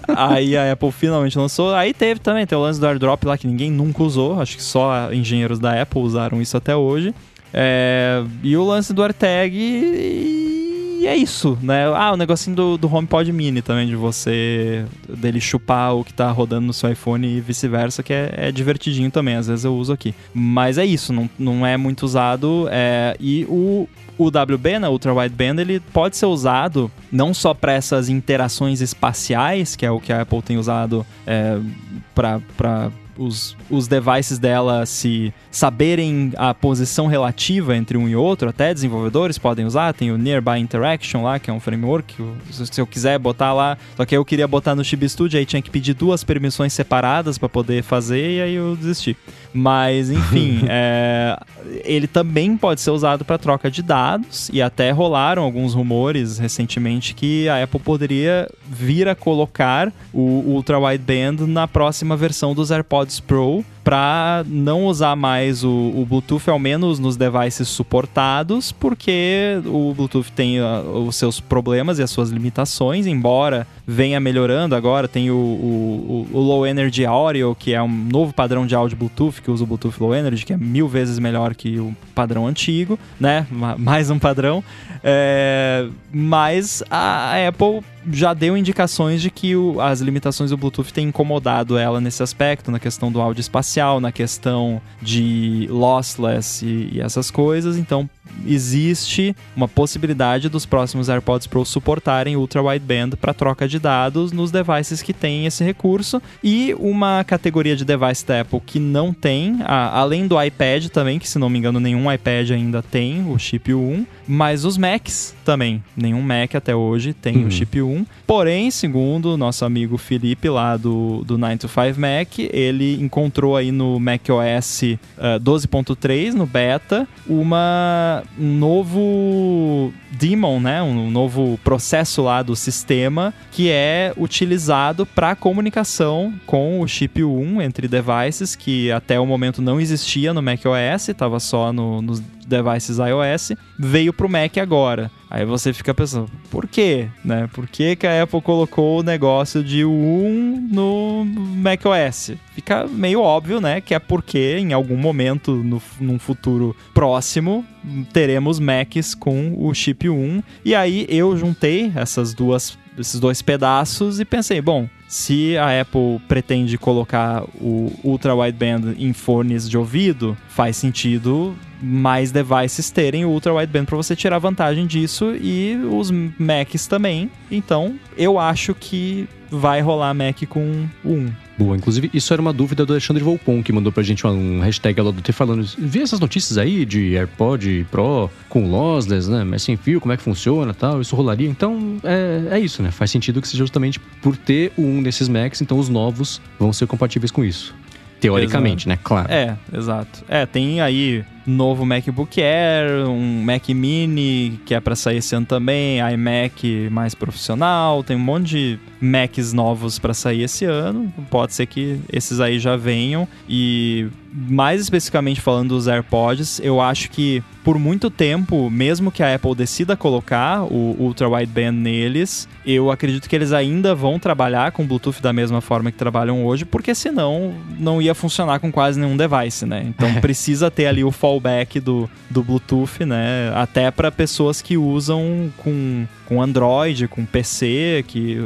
aí a Apple finalmente lançou. Aí teve também, tem o lance do AirDrop lá que ninguém nunca usou. Acho que só engenheiros da Apple usaram isso até hoje. É... E o lance do AirTag. É isso, né? Ah, o negocinho do, do HomePod Mini também, de você dele chupar o que tá rodando no seu iPhone e vice-versa, que é, é, divertidinho também, às vezes eu uso aqui. Mas é isso, não, não é muito usado. É, e o, o WB, né, Ultra Wideband, ele pode ser usado não só para essas interações espaciais, que é o que a Apple tem usado é, para os, os devices dela se saberem a posição relativa entre um e outro, até desenvolvedores podem usar. Tem o Nearby Interaction lá, que é um framework. Se eu quiser botar lá, só que eu queria botar no Chibi Studio, aí tinha que pedir duas permissões separadas para poder fazer, e aí eu desisti. Mas, enfim, é, ele também pode ser usado para troca de dados, e até rolaram alguns rumores recentemente que a Apple poderia vir a colocar o Ultra Wideband na próxima versão dos AirPods Pro para não usar mais o, o, Bluetooth, ao menos nos devices suportados, porque o Bluetooth tem uh, os seus problemas e as suas limitações, embora venha melhorando agora. Tem o, o, o, Low Energy Audio, que é um novo padrão de áudio Bluetooth, que usa o Bluetooth Low Energy, que é mil vezes melhor que o padrão antigo, né? Mais um padrão. É, mas a Apple já deu indicações de que as limitações do Bluetooth têm incomodado ela nesse aspecto, na questão do áudio espacial, na questão de lossless e, e essas coisas. Então, existe uma possibilidade dos próximos AirPods Pro suportarem ultra wideband para troca de dados nos devices que têm esse recurso e uma categoria de device da Apple que não tem, a, além do iPad também, que se não me engano nenhum iPad ainda tem o chip 1, mas os Macs também, nenhum Mac até hoje tem uhum. o chip 1. Porém, segundo nosso amigo Felipe lá do, do 9 to 5 Mac, ele encontrou aí no macOS uh, 12.3, no beta, uma um novo daemon, né, um novo processo lá do sistema que é utilizado para comunicação com o chip 1 entre devices que até o momento não existia no macOS, estava só no, nos devices iOS, veio para o Mac agora. Aí você fica pensando, por quê? Né? Por que, que a Apple colocou o negócio de 1 no macOS? Fica meio óbvio, né? Que é porque em algum momento, no, num futuro próximo, teremos Macs com o chip 1. E aí eu juntei essas duas, esses dois pedaços e pensei, bom, se a Apple pretende colocar o Ultra Wideband em fones de ouvido, faz sentido mais devices terem o Ultra Wideband para você tirar vantagem disso e os Macs também. Então, eu acho que vai rolar Mac com o 1. Boa, inclusive isso era uma dúvida do Alexandre Volpon, que mandou pra gente um hashtag lá do T falando, vi essas notícias aí de AirPod Pro com lossless, né, mas sem fio, como é que funciona tal, isso rolaria, então é, é isso, né, faz sentido que seja justamente por ter o um desses Macs, então os novos vão ser compatíveis com isso. Teoricamente, exato. né, claro. É, exato. É, tem aí novo MacBook Air, um Mac Mini que é para sair esse ano também, iMac mais profissional, tem um monte de Macs novos para sair esse ano. Pode ser que esses aí já venham e mais especificamente falando dos AirPods, eu acho que por muito tempo, mesmo que a Apple decida colocar o Ultra Wideband neles, eu acredito que eles ainda vão trabalhar com Bluetooth da mesma forma que trabalham hoje, porque senão não ia funcionar com quase nenhum device, né? Então precisa ter ali o Fall fallback do, do Bluetooth, né? Até para pessoas que usam com, com Android, com PC, que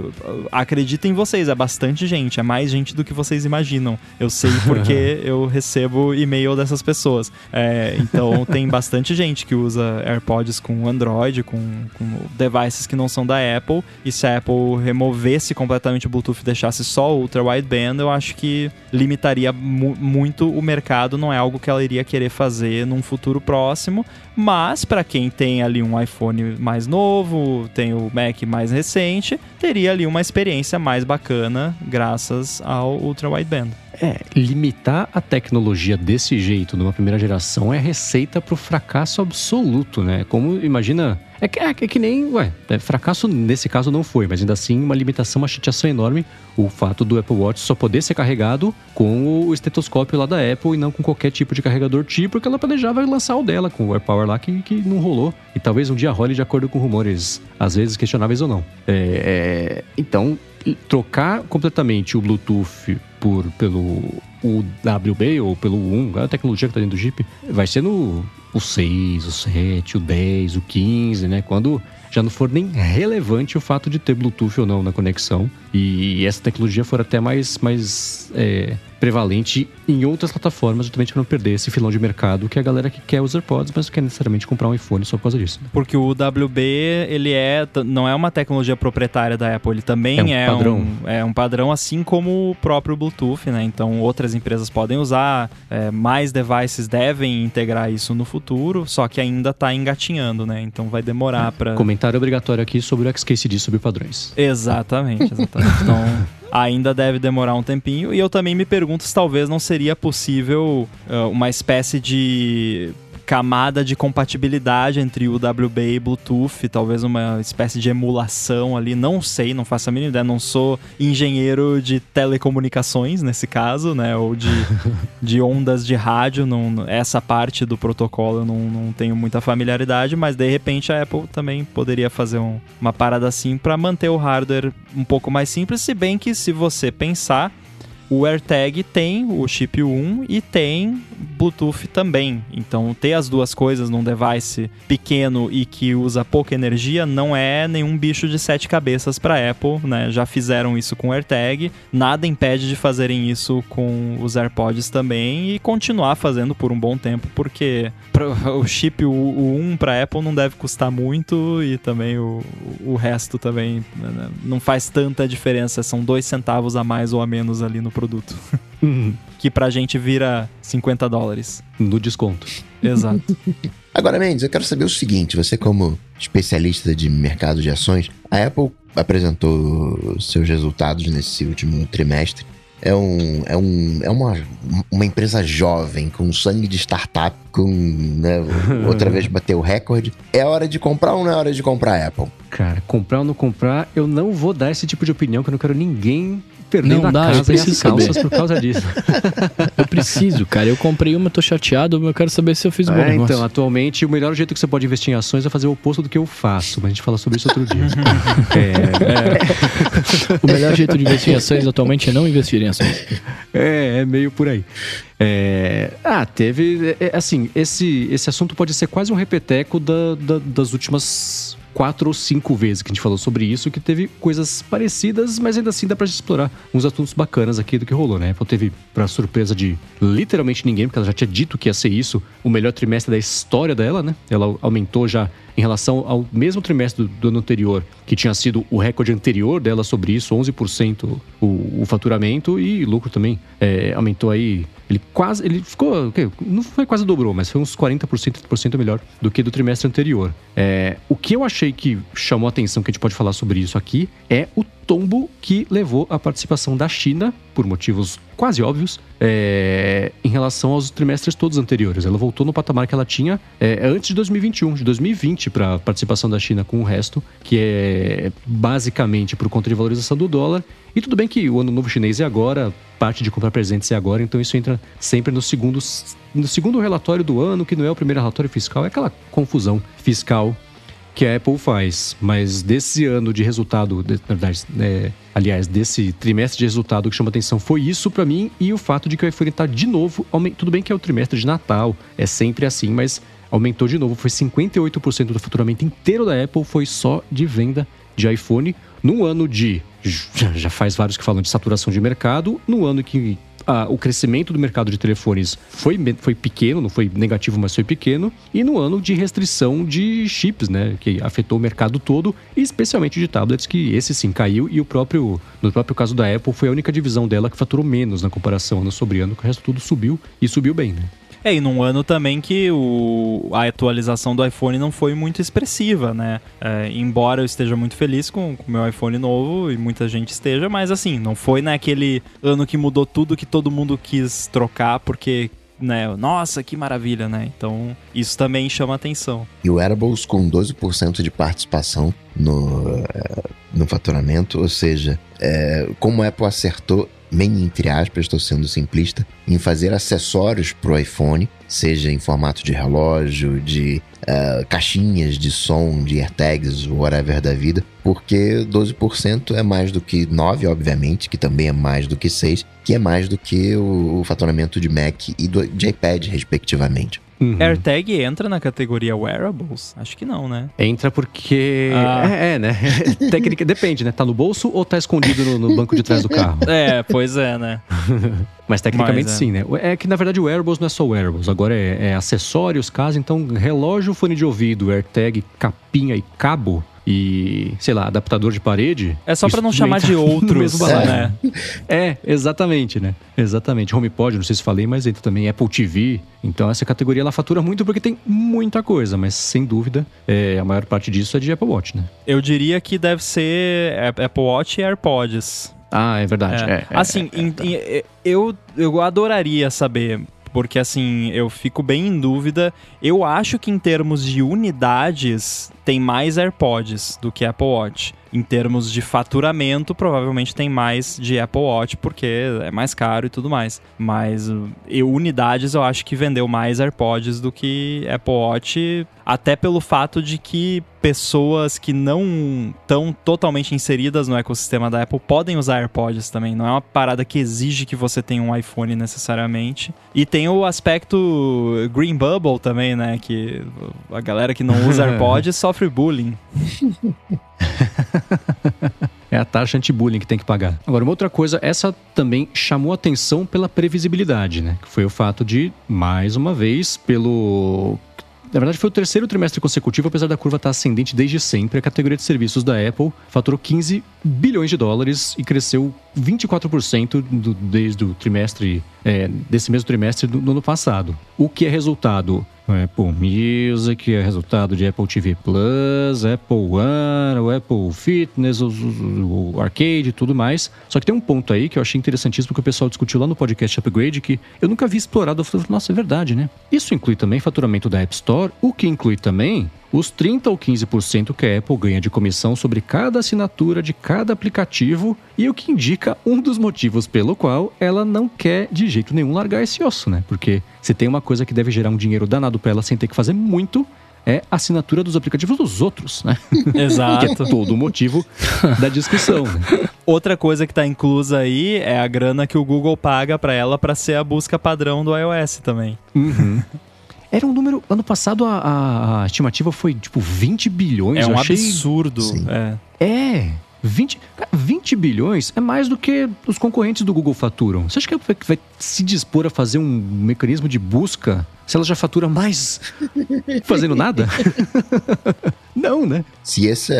acreditem em vocês, é bastante gente, é mais gente do que vocês imaginam. Eu sei porque eu recebo e-mail dessas pessoas. É, então tem bastante gente que usa AirPods com Android, com, com devices que não são da Apple. E se a Apple removesse completamente o Bluetooth e deixasse só o Ultra Wideband, eu acho que limitaria mu muito o mercado. Não é algo que ela iria querer fazer num futuro próximo. Mas para quem tem ali um iPhone mais novo, tem o Mac mais recente, teria ali uma experiência mais bacana graças ao Ultra Wideband. É, limitar a tecnologia desse jeito numa primeira geração é receita pro fracasso absoluto, né? Como, imagina. É que, é, é que nem. Ué, é, fracasso nesse caso não foi, mas ainda assim uma limitação, uma chateação enorme. O fato do Apple Watch só poder ser carregado com o estetoscópio lá da Apple e não com qualquer tipo de carregador tipo, porque ela planejava lançar o dela com o AirPower lá que, que não rolou. E talvez um dia role de acordo com rumores, às vezes questionáveis ou não. É, é, então, trocar completamente o Bluetooth por, pelo UWB ou pelo 1, a tecnologia que está dentro do Jeep, vai ser no o 6, o 7, o 10, o 15, né? Quando já não for nem relevante o fato de ter Bluetooth ou não na conexão e essa tecnologia for até mais, mais é, prevalente em outras plataformas, justamente para não perder esse filão de mercado que é a galera que quer os AirPods, mas não quer necessariamente comprar um iPhone só por causa disso. Né? Porque o WB, ele é, não é uma tecnologia proprietária da Apple, ele também é um, é padrão. Um, é um padrão, assim como o próprio Bluetooth, né? Então outras empresas podem usar, é, mais devices devem integrar isso no futuro, só que ainda está engatinhando, né? Então vai demorar é. para. Comentário obrigatório aqui sobre o XKCD sobre padrões. Exatamente, exatamente. então ainda deve demorar um tempinho. E eu também me pergunto se talvez não seria possível uh, uma espécie de camada de compatibilidade entre o WB e Bluetooth, talvez uma espécie de emulação ali, não sei, não faço a mínima ideia, não sou engenheiro de telecomunicações nesse caso, né, ou de, de ondas de rádio, não, essa parte do protocolo eu não, não tenho muita familiaridade, mas de repente a Apple também poderia fazer um, uma parada assim para manter o hardware um pouco mais simples, se bem que se você pensar o AirTag tem o chip 1 e tem Bluetooth também. Então, ter as duas coisas num device pequeno e que usa pouca energia não é nenhum bicho de sete cabeças para Apple, né? Já fizeram isso com o AirTag, nada impede de fazerem isso com os AirPods também e continuar fazendo por um bom tempo, porque o chip o, 1 para Apple não deve custar muito e também o, o resto também né, não faz tanta diferença, são dois centavos a mais ou a menos ali no produto. Uhum. que pra gente vira 50 dólares. No desconto. Exato. Agora, Mendes, eu quero saber o seguinte: você, como especialista de mercado de ações, a Apple apresentou seus resultados nesse último trimestre. É, um, é, um, é uma, uma empresa jovem, com sangue de startup, com né, outra vez bateu o recorde. É hora de comprar ou não é hora de comprar a Apple? Cara, comprar ou não comprar, eu não vou dar esse tipo de opinião, que eu não quero ninguém perdendo não dá, a casa e as calças por causa disso. eu preciso, cara. Eu comprei uma, tô chateado, mas eu quero saber se eu fiz um bom é, negócio. Então, atualmente, o melhor jeito que você pode investir em ações é fazer o oposto do que eu faço. Mas a gente fala sobre isso outro dia. é, é. O melhor jeito de investir em ações atualmente é não investir em ações. É, é meio por aí. É... Ah, teve. É, assim, esse, esse assunto pode ser quase um repeteco da, da, das últimas quatro ou cinco vezes que a gente falou sobre isso, que teve coisas parecidas, mas ainda assim dá pra gente explorar uns assuntos bacanas aqui do que rolou, né? Apple teve, pra surpresa de literalmente ninguém, porque ela já tinha dito que ia ser isso, o melhor trimestre da história dela, né? Ela aumentou já em relação ao mesmo trimestre do, do ano anterior, que tinha sido o recorde anterior dela sobre isso, 11% o, o faturamento e lucro também é, aumentou aí. Ele quase, ele ficou, okay, não foi quase dobrou, mas foi uns 40%, 30% melhor do que do trimestre anterior. É, o que eu achei que chamou a atenção, que a gente pode falar sobre isso aqui, é o tombo que levou a participação da China, por motivos quase óbvios, é, em relação aos trimestres todos anteriores. Ela voltou no patamar que ela tinha é, antes de 2021, de 2020 para a participação da China com o resto, que é basicamente por conta de valorização do dólar. E tudo bem que o ano novo chinês é agora, parte de comprar presentes é agora, então isso entra sempre no segundo, no segundo relatório do ano, que não é o primeiro relatório fiscal, é aquela confusão fiscal que a Apple faz, mas desse ano de resultado, de, na verdade, é, aliás, desse trimestre de resultado que chama atenção foi isso para mim e o fato de que o iPhone tá de novo, tudo bem que é o trimestre de Natal, é sempre assim, mas aumentou de novo, foi 58% do faturamento inteiro da Apple foi só de venda de iPhone, num ano de já faz vários que falam de saturação de mercado, no ano que a, o crescimento do mercado de telefones foi, foi pequeno, não foi negativo, mas foi pequeno, e no ano de restrição de chips, né, que afetou o mercado todo, especialmente de tablets, que esse sim caiu, e o próprio, no próprio caso da Apple, foi a única divisão dela que faturou menos na comparação ano sobre ano, que o resto tudo subiu, e subiu bem, né? É, e num ano também que o, a atualização do iPhone não foi muito expressiva, né? É, embora eu esteja muito feliz com o meu iPhone novo e muita gente esteja, mas assim, não foi naquele ano que mudou tudo que todo mundo quis trocar porque né? Nossa, que maravilha, né? Então, isso também chama atenção. E o Wearables com 12% de participação no, eh, no faturamento, ou seja, é, como a Apple acertou bem entre aspas, estou sendo simplista, em fazer acessórios para o iPhone, seja em formato de relógio, de uh, caixinhas de som, de AirTags, whatever da vida, porque 12% é mais do que 9, obviamente, que também é mais do que 6, que é mais do que o, o faturamento de Mac e do, de iPad, respectivamente. Uhum. AirTag entra na categoria wearables? Acho que não, né? Entra porque. Ah. É, é, né? Técnica depende, né? Tá no bolso ou tá escondido no, no banco de trás do carro? É, pois é, né? Mas tecnicamente Mas, é. sim, né? É que na verdade o wearables não é só wearables, agora é, é acessórios, caso, então relógio, fone de ouvido, AirTag, capinha e cabo e, sei lá, adaptador de parede. É só para não chamar de outros, né? É, exatamente, né? Exatamente. HomePod, não sei se falei, mas entra também Apple TV. Então essa categoria ela fatura muito porque tem muita coisa, mas sem dúvida é, a maior parte disso é de Apple Watch, né? Eu diria que deve ser Apple Watch e AirPods. Ah, é verdade. É. É, assim, é, em, em, eu, eu adoraria saber porque assim, eu fico bem em dúvida. Eu acho que em termos de unidades tem mais AirPods do que Apple Watch. Em termos de faturamento, provavelmente tem mais de Apple Watch, porque é mais caro e tudo mais. Mas eu, unidades eu acho que vendeu mais AirPods do que Apple Watch, até pelo fato de que pessoas que não estão totalmente inseridas no ecossistema da Apple podem usar AirPods também. Não é uma parada que exige que você tenha um iPhone necessariamente. E tem o aspecto Green Bubble também, né? Que a galera que não usa AirPods sofre bullying. é a taxa anti-bullying que tem que pagar. Agora, uma outra coisa, essa também chamou atenção pela previsibilidade, né? Que foi o fato de, mais uma vez, pelo na verdade, foi o terceiro trimestre consecutivo, apesar da curva estar ascendente desde sempre. A categoria de serviços da Apple faturou 15 bilhões de dólares e cresceu 24% do, desde o trimestre, é, desse mesmo trimestre do, do ano passado. O que é resultado Apple Music, é resultado de Apple TV Plus, Apple One, o Apple Fitness, o, o, o Arcade e tudo mais. Só que tem um ponto aí que eu achei interessantíssimo que o pessoal discutiu lá no podcast Upgrade que eu nunca vi explorado. Eu falei, nossa, é verdade, né? Isso inclui também faturamento da App Store, o que inclui também os 30 ou 15% que a Apple ganha de comissão sobre cada assinatura de cada aplicativo e o que indica um dos motivos pelo qual ela não quer de jeito nenhum largar esse osso, né? Porque se tem uma coisa que deve gerar um dinheiro danado para ela sem ter que fazer muito, é a assinatura dos aplicativos dos outros, né? Exato. que é todo o motivo da discussão. Né? Outra coisa que está inclusa aí é a grana que o Google paga para ela para ser a busca padrão do iOS também. Uhum. Era um número. Ano passado a, a, estimativa foi tipo 20 bilhões. É um achei... absurdo. É. É. 20, 20 bilhões é mais do que os concorrentes do Google faturam. Você acha que vai, vai se dispor a fazer um mecanismo de busca se ela já fatura mais fazendo nada? Não, né? Se essa,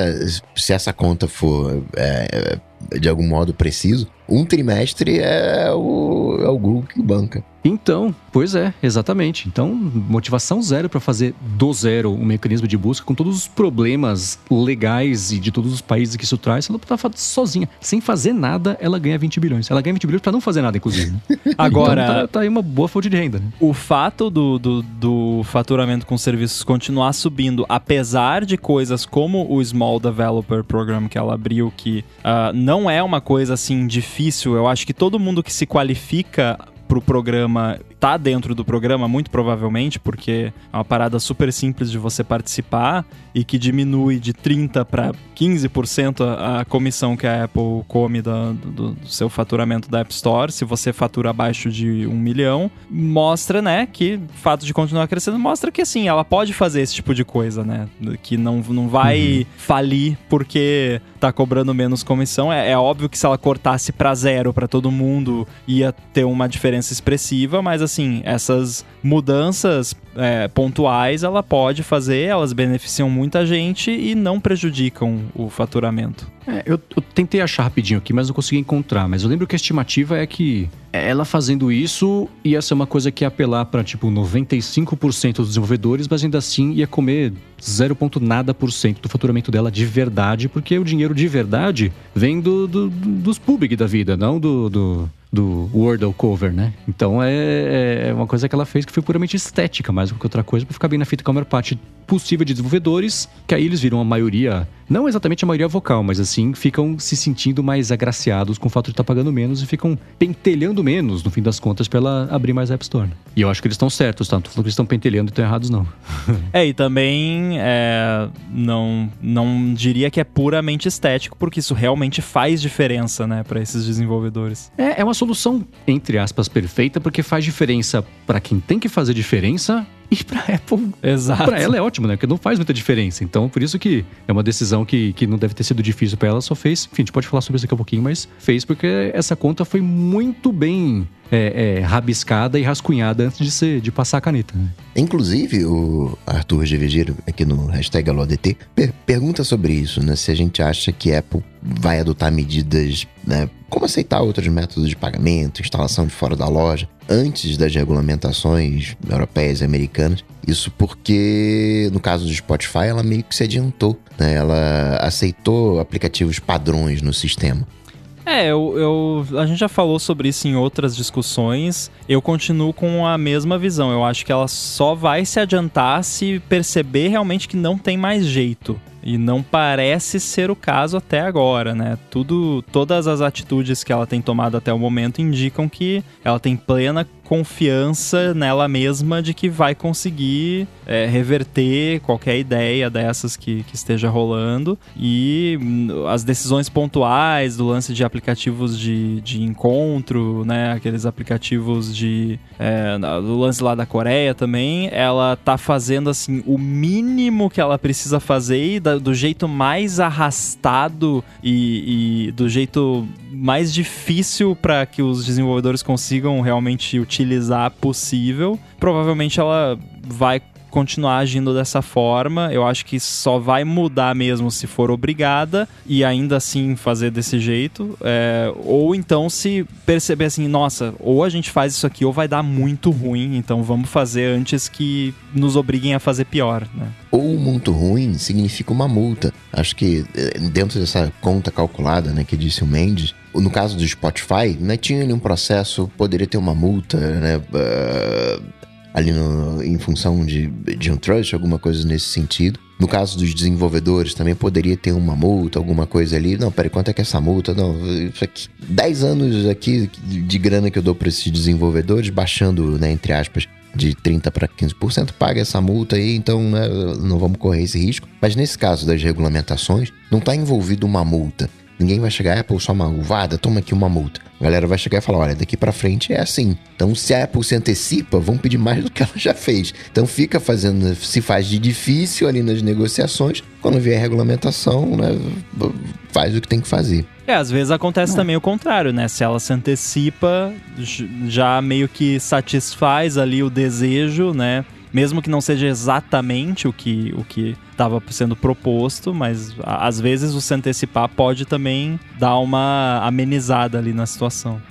se essa conta for é, de algum modo preciso, um trimestre é o, é o Google que banca. Então, pois é, exatamente. Então, motivação zero para fazer do zero um mecanismo de busca com todos os problemas legais e de todos os países que isso traz. Ela tá sozinha, sem fazer nada, ela ganha 20 bilhões. Ela ganha 20 bilhões para não fazer nada, inclusive. Agora, então, tá, tá, aí uma boa fonte de renda. Né? O fato do, do, do faturamento com serviços continuar subindo, apesar de coisas como o Small Developer Program que ela abriu, que uh, não é uma coisa assim difícil. Eu acho que todo mundo que se qualifica para o programa tá dentro do programa, muito provavelmente, porque é uma parada super simples de você participar e que diminui de 30% para 15% a, a comissão que a Apple come do, do, do, seu faturamento da App Store, se você fatura abaixo de um milhão, mostra, né, que o fato de continuar crescendo mostra que, assim, ela pode fazer esse tipo de coisa, né, que não, não vai uhum. falir porque tá cobrando menos comissão. É, é óbvio que se ela cortasse para zero para todo mundo, ia ter uma diferença expressiva, mas, assim, essas mudanças é, pontuais ela pode fazer, elas beneficiam muita gente e não prejudicam o faturamento. É, eu, eu, tentei achar rapidinho aqui, mas não consegui encontrar. Mas eu lembro que a estimativa é que ela fazendo isso ia ser uma coisa que ia apelar para tipo 95% dos desenvolvedores, mas ainda assim ia comer 0, nada por cento do faturamento dela de verdade, porque o dinheiro de verdade vem do, do dos public da vida, não do, do do Wordle Cover, né? Então é, é, uma coisa que ela fez que foi puramente estética, mais do que outra coisa, para ficar bem na fita com a maior parte possível de desenvolvedores, que aí eles viram a maioria, não exatamente a maioria vocal, mas assim, ficam se sentindo mais agraciados com o fato de estar tá pagando menos e ficam pentelhando menos, no fim das contas, pra ela abrir mais App Store. Né? E eu acho que eles estão certos, tá? Não tô falando que eles estão pentelhando e estão errados, não. é, e também é, não, não diria que é puramente estético, porque isso realmente faz diferença, né, para esses desenvolvedores. É, é uma solução, entre aspas, perfeita, porque faz diferença para quem tem que fazer diferença e pra Apple, Exato. pra ela é ótimo, né? Porque não faz muita diferença. Então, por isso que é uma decisão que, que não deve ter sido difícil para ela, só fez. Enfim, a gente pode falar sobre isso daqui a pouquinho, mas fez porque essa conta foi muito bem é, é, rabiscada e rascunhada antes de ser de passar a caneta. Né? Inclusive, o Arthur Gevegeiro, aqui no hashtag AloDT, per pergunta sobre isso, né? Se a gente acha que Apple vai adotar medidas, né? Como aceitar outros métodos de pagamento, instalação de fora da loja, antes das regulamentações europeias e americanas. Isso porque, no caso do Spotify, ela meio que se adiantou, né? Ela aceitou aplicativos padrões no sistema. É, eu, eu, a gente já falou sobre isso em outras discussões. Eu continuo com a mesma visão. Eu acho que ela só vai se adiantar se perceber realmente que não tem mais jeito. E não parece ser o caso até agora, né? Tudo, todas as atitudes que ela tem tomado até o momento indicam que ela tem plena confiança nela mesma de que vai conseguir é, reverter qualquer ideia dessas que, que esteja rolando. E hum, as decisões pontuais do lance de aplicativos de, de encontro, né? Aqueles aplicativos de. É, do lance lá da Coreia também, ela tá fazendo assim o mínimo que ela precisa fazer e do jeito mais arrastado e, e do jeito mais difícil para que os desenvolvedores consigam realmente utilizar possível. Provavelmente ela vai continuar agindo dessa forma. Eu acho que só vai mudar mesmo se for obrigada e ainda assim fazer desse jeito. É, ou então se perceber assim, nossa, ou a gente faz isso aqui ou vai dar muito ruim, então vamos fazer antes que nos obriguem a fazer pior, né? Ou muito ruim significa uma multa. Acho que eh, dentro dessa conta calculada, né, que disse o Mendes, no caso do Spotify, né, tinha ali um processo, poderia ter uma multa, né? Uh ali no, em função de, de um trust, alguma coisa nesse sentido. No caso dos desenvolvedores, também poderia ter uma multa, alguma coisa ali. Não, peraí, quanto é que é essa multa? Não, isso aqui, 10 anos aqui de grana que eu dou para esses desenvolvedores, baixando, né, entre aspas, de 30% para 15%, paga essa multa aí, então né, não vamos correr esse risco. Mas nesse caso das regulamentações, não está envolvido uma multa. Ninguém vai chegar, Apple, só uma uvada, toma aqui uma multa. A galera vai chegar e falar: olha, daqui para frente é assim. Então, se a Apple se antecipa, vão pedir mais do que ela já fez. Então, fica fazendo, se faz de difícil ali nas negociações. Quando vier a regulamentação, né, faz o que tem que fazer. É, às vezes acontece também o contrário, né? Se ela se antecipa, já meio que satisfaz ali o desejo, né? Mesmo que não seja exatamente o que o que estava sendo proposto, mas às vezes o se antecipar pode também dar uma amenizada ali na situação.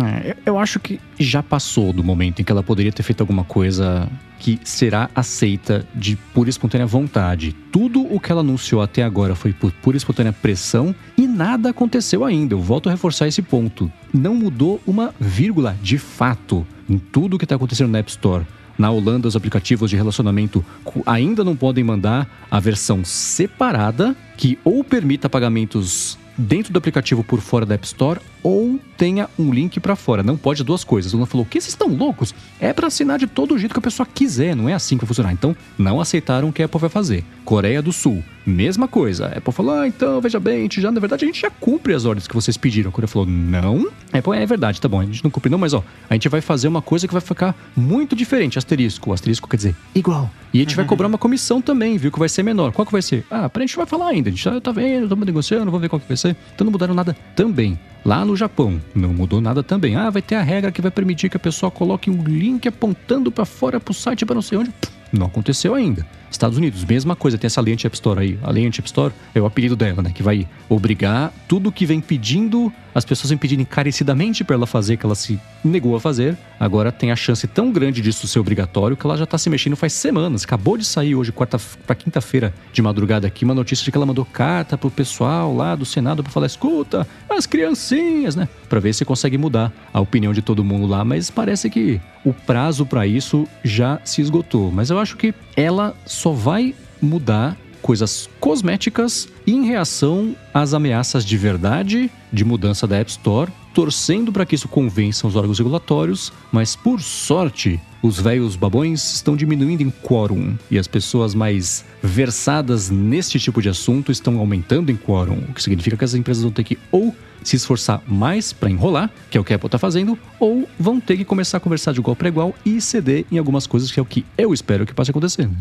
É, eu acho que já passou do momento em que ela poderia ter feito alguma coisa que será aceita de pura e espontânea vontade. Tudo o que ela anunciou até agora foi por pura e espontânea pressão e nada aconteceu ainda. Eu volto a reforçar esse ponto. Não mudou uma vírgula de fato em tudo o que está acontecendo na App Store. Na Holanda, os aplicativos de relacionamento ainda não podem mandar a versão separada que ou permita pagamentos dentro do aplicativo por fora da App Store ou tenha um link para fora. Não pode duas coisas. Lula falou: que vocês estão loucos? É para assinar de todo jeito que a pessoa quiser, não é assim que vai funcionar. Então, não aceitaram o que a Apple vai fazer. Coreia do Sul, mesma coisa. A Apple falou: ah, então, veja bem, a gente já, na verdade, a gente já cumpre as ordens que vocês pediram. A Coreia falou: não. A Apple, é verdade, tá bom, a gente não cumpre, não, mas ó, a gente vai fazer uma coisa que vai ficar muito diferente. Asterisco. Asterisco quer dizer igual. E a gente vai cobrar uma comissão também, viu? Que vai ser menor. Qual que vai ser? Ah, a gente vai falar ainda. A gente já tá vendo, estamos negociando, vamos ver qual que vai ser. Então não mudaram nada também. Lá no Japão, não mudou nada também. Ah, vai ter a regra que vai permitir que a pessoa coloque um link apontando para fora pro site para não sei onde. Não aconteceu ainda. Estados Unidos, mesma coisa, tem essa lei anti-App Store aí. A lei anti-App Store é o apelido dela, né? Que vai obrigar tudo que vem pedindo, as pessoas vêm pedindo encarecidamente para ela fazer, que ela se negou a fazer. Agora tem a chance tão grande disso ser obrigatório que ela já tá se mexendo faz semanas. Acabou de sair hoje, quarta para quinta-feira de madrugada aqui, uma notícia de que ela mandou carta pro pessoal lá do Senado para falar: escuta, as criancinhas, né? Para ver se consegue mudar a opinião de todo mundo lá. Mas parece que o prazo para isso já se esgotou. Mas eu acho que ela só vai mudar coisas cosméticas em reação às ameaças de verdade de mudança da App Store, torcendo para que isso convença os órgãos regulatórios, mas por sorte, os velhos babões estão diminuindo em quórum e as pessoas mais versadas neste tipo de assunto estão aumentando em quórum, o que significa que as empresas vão ter que ou se esforçar mais para enrolar, que é o que a Apple está fazendo, ou vão ter que começar a conversar de igual para igual e ceder em algumas coisas, que é o que eu espero que passe a acontecer. Né?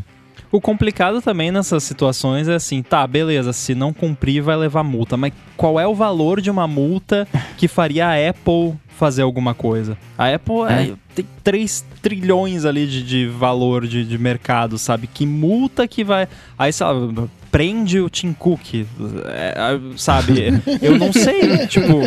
O complicado também nessas situações é assim, tá, beleza, se não cumprir vai levar multa, mas qual é o valor de uma multa que faria a Apple fazer alguma coisa? A Apple é. É, tem 3 trilhões ali de, de valor de, de mercado, sabe? Que multa que vai. Aí, sabe, prende o Tim Cook, é, sabe? Eu não sei, tipo,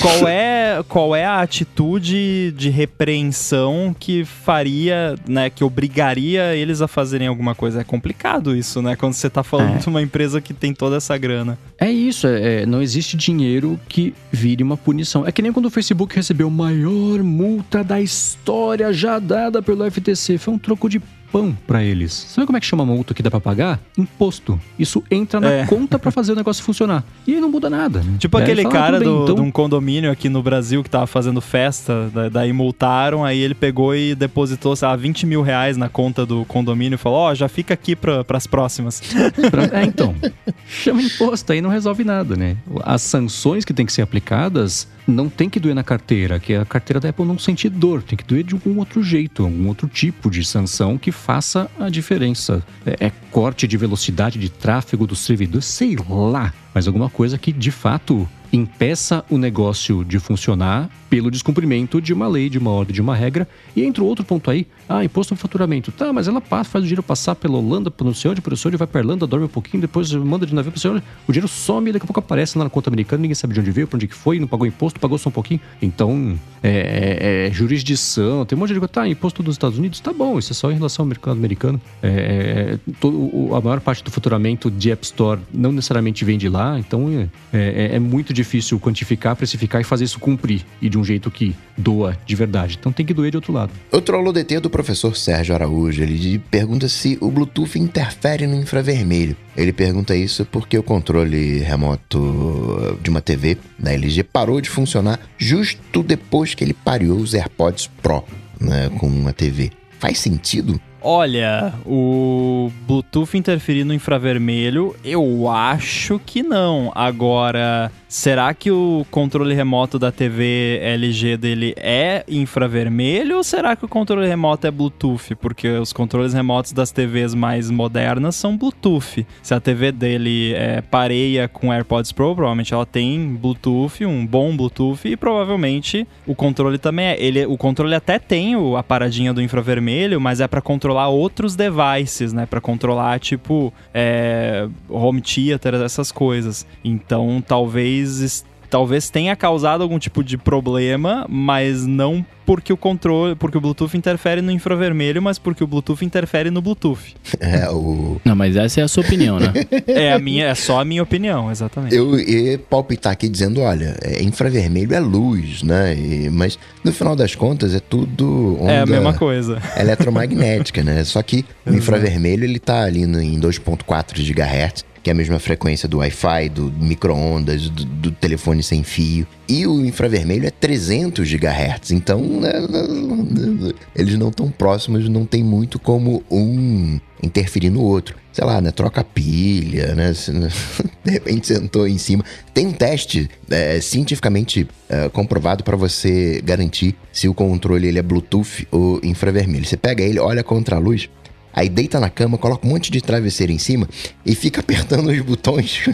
qual é, qual é a atitude de repreensão que faria, né, que obrigaria eles a fazerem alguma coisa. É complicado isso, né? Quando você tá falando é. de uma empresa que tem toda essa grana. É isso, é, é, não existe dinheiro que vire uma punição. É que nem quando o Facebook recebeu a maior multa da história já dada pelo FTC. Foi um troco de pão para eles. Sabe como é que chama a multa que dá pra pagar? Imposto. Isso entra na é. conta para fazer o negócio funcionar. E aí não muda nada. Né? Tipo aquele fala, cara bem, do, então... de um condomínio aqui no Brasil que tava fazendo festa, daí multaram, aí ele pegou e depositou, sei lá, 20 mil reais na conta do condomínio e falou: Ó, oh, já fica aqui pra, pras próximas. é, então. Chama imposto, aí não resolve nada, né? As sanções que têm que ser aplicadas não tem que doer na carteira, que a carteira da Apple não sente dor, tem que doer de algum outro jeito, algum outro tipo de sanção que faça a diferença. É, é corte de velocidade de tráfego do servidor, sei lá, mas alguma coisa que de fato impeça o negócio de funcionar pelo descumprimento de uma lei, de uma ordem, de uma regra. E entra outro ponto aí, ah, imposto no faturamento. Tá, mas ela passa, faz o dinheiro passar pela Holanda, para não sei onde, para o vai para Irlanda, dorme um pouquinho, depois manda de navio para o o dinheiro some e daqui a pouco aparece lá na conta americana, ninguém sabe de onde veio, para onde que foi, não pagou imposto, pagou só um pouquinho. Então, é, é, é jurisdição, tem um monte de coisa, tá, imposto dos Estados Unidos, tá bom, isso é só em relação ao mercado americano. É, é todo, a maior parte do faturamento de App Store não necessariamente vem de lá, então é, é, é muito difícil quantificar, precificar e fazer isso cumprir, e de um jeito que doa de verdade. Então tem que doer de outro lado. Outro holoDT é do professor Sérgio Araújo. Ele pergunta se o Bluetooth interfere no infravermelho. Ele pergunta isso porque o controle remoto de uma TV da LG parou de funcionar justo depois que ele pariu os AirPods Pro né, com uma TV. Faz sentido? Olha, o Bluetooth interferir no infravermelho, eu acho que não. Agora, será que o controle remoto da TV LG dele é infravermelho ou será que o controle remoto é Bluetooth? Porque os controles remotos das TVs mais modernas são Bluetooth. Se a TV dele é, pareia com AirPods Pro, provavelmente ela tem Bluetooth, um bom Bluetooth e provavelmente o controle também é. Ele, o controle até tem a paradinha do infravermelho, mas é para controlar controlar outros devices, né? Para controlar, tipo, é, home theater, essas coisas. Então, talvez talvez tenha causado algum tipo de problema, mas não porque o controle, porque o Bluetooth interfere no infravermelho, mas porque o Bluetooth interfere no Bluetooth. É, o... Não, mas essa é a sua opinião, né? é, a minha, é só a minha opinião, exatamente. Eu ia palpitar aqui dizendo, olha, é, infravermelho é luz, né? E, mas no final das contas é tudo onda É a mesma coisa. eletromagnética, né? Só que o infravermelho ele tá ali no, em 2.4 GHz que é a mesma frequência do Wi-Fi, do micro-ondas, do, do, telefone sem fio. E o infravermelho é 300 GHz. Então, né, eles não estão próximos, não tem muito como um interferir no outro. Sei lá, né? Troca pilha, né? De repente sentou em cima. Tem um teste é, cientificamente é, comprovado para você garantir se o controle ele é Bluetooth ou infravermelho. Você pega ele, olha contra a luz, Aí deita na cama, coloca um monte de travesseiro em cima e fica apertando os botões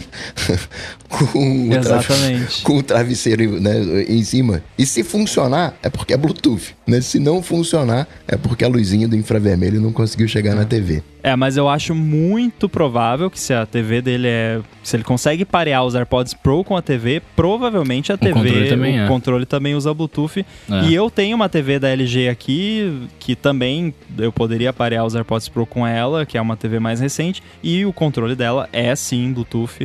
com, Exatamente. O com o travesseiro né, em cima. E se funcionar, é porque é Bluetooth. Né? Se não funcionar, é porque a luzinha do infravermelho não conseguiu chegar na TV. É, mas eu acho muito provável que se a TV dele é. Se ele consegue parear os AirPods Pro com a TV, provavelmente a TV, o controle também, o é. controle também usa Bluetooth. É. E eu tenho uma TV da LG aqui que também eu poderia parear os AirPods Pro com ela, que é uma TV mais recente, e o controle dela é sim Bluetooth,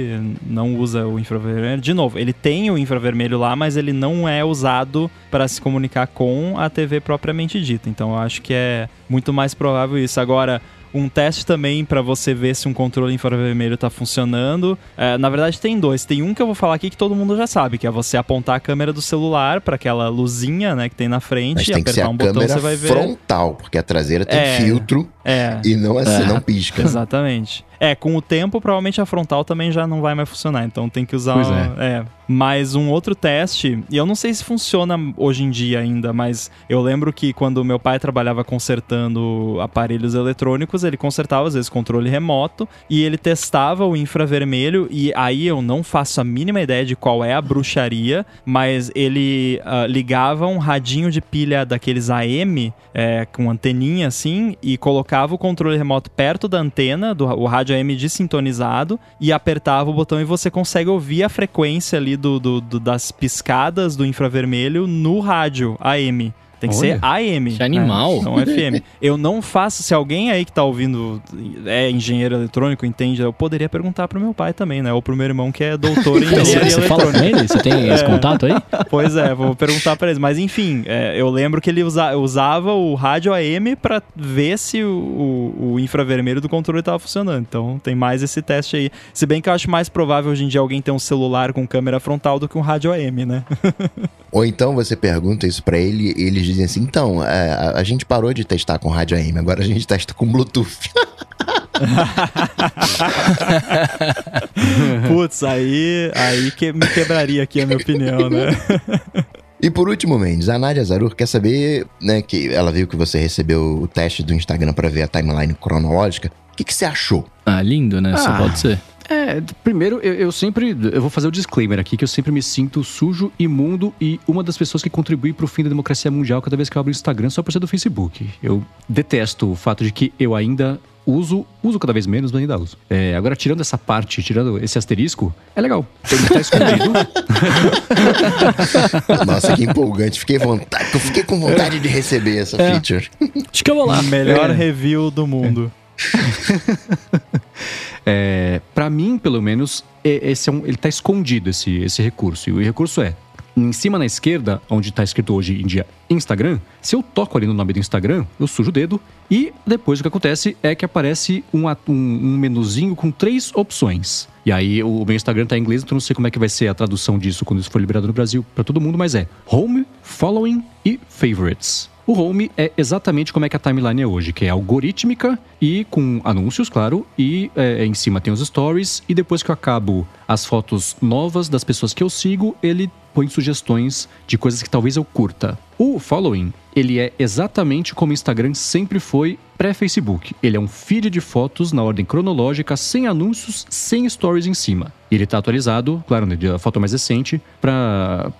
não usa o infravermelho. De novo, ele tem o infravermelho lá, mas ele não é usado para se comunicar com a TV propriamente dita. Então eu acho que é muito mais provável isso. Agora, um teste também para você ver se um controle infravermelho está funcionando. É, na verdade, tem dois. Tem um que eu vou falar aqui que todo mundo já sabe, que é você apontar a câmera do celular para aquela luzinha, né, que tem na frente Mas e apertar um botão você vai ver. frontal, porque a traseira tem é, filtro é, e não assim, é. não pisca. Exatamente. É, com o tempo, provavelmente a frontal também já não vai mais funcionar. Então tem que usar. Pois é. é. Mas um outro teste, e eu não sei se funciona hoje em dia ainda, mas eu lembro que quando meu pai trabalhava consertando aparelhos eletrônicos, ele consertava às vezes controle remoto e ele testava o infravermelho. E aí eu não faço a mínima ideia de qual é a bruxaria, mas ele uh, ligava um radinho de pilha daqueles AM, é, com anteninha assim, e colocava o controle remoto perto da antena, do o rádio rádio AM desintonizado e apertava o botão e você consegue ouvir a frequência ali do, do, do das piscadas do infravermelho no rádio AM. Tem que Olha, ser AM. Que animal. Né? Não FM. Eu não faço. Se alguém aí que tá ouvindo é engenheiro eletrônico, entende, eu poderia perguntar pro meu pai também, né? Ou pro meu irmão que é doutor em engenharia Você fala com ele? Você tem esse é. contato aí? Pois é, vou perguntar pra eles. Mas enfim, é, eu lembro que ele usa, usava o rádio AM pra ver se o, o, o infravermelho do controle tava funcionando. Então tem mais esse teste aí. Se bem que eu acho mais provável hoje em dia alguém ter um celular com câmera frontal do que um rádio AM, né? Ou então você pergunta isso pra ele e ele dizem assim: então, é, a, a, gente parou de testar com rádio AM, agora a gente testa com Bluetooth. Putz, aí, aí que me quebraria aqui a minha opinião, né? E por último, Mendes, a Nadia Zarur quer saber, né, que ela viu que você recebeu o teste do Instagram para ver a timeline cronológica. O que, que você achou? Ah, lindo, né? Ah, Só pode ser. É, primeiro, eu, eu, sempre. Eu vou fazer o disclaimer aqui que eu sempre me sinto sujo, imundo e uma das pessoas que contribui para o fim da democracia mundial cada vez que eu abro o Instagram só por ser do Facebook. Eu detesto o fato de que eu ainda uso, uso cada vez menos, mas ainda uso. É, agora, tirando essa parte, tirando esse asterisco, é legal. Ele tá escondido. Nossa, que empolgante. Fiquei, vontade, eu fiquei com vontade de receber essa é. feature. Acho que eu vou lá. Melhor é. review do mundo. É, para mim, pelo menos, esse é um, ele está escondido, esse, esse recurso. E o recurso é, em cima na esquerda, onde está escrito hoje em dia Instagram, se eu toco ali no nome do Instagram, eu sujo o dedo e depois o que acontece é que aparece um, um, um menuzinho com três opções. E aí o meu Instagram está em inglês, então não sei como é que vai ser a tradução disso quando isso for liberado no Brasil para todo mundo, mas é Home, Following e Favorites. O Home é exatamente como é que a timeline é hoje, que é algorítmica e com anúncios, claro, e é, em cima tem os stories, e depois que eu acabo as fotos novas das pessoas que eu sigo, ele põe sugestões de coisas que talvez eu curta. O following, ele é exatamente como o Instagram sempre foi pré-Facebook. Ele é um feed de fotos na ordem cronológica, sem anúncios, sem stories em cima. Ele está atualizado, claro, né, a foto mais recente, para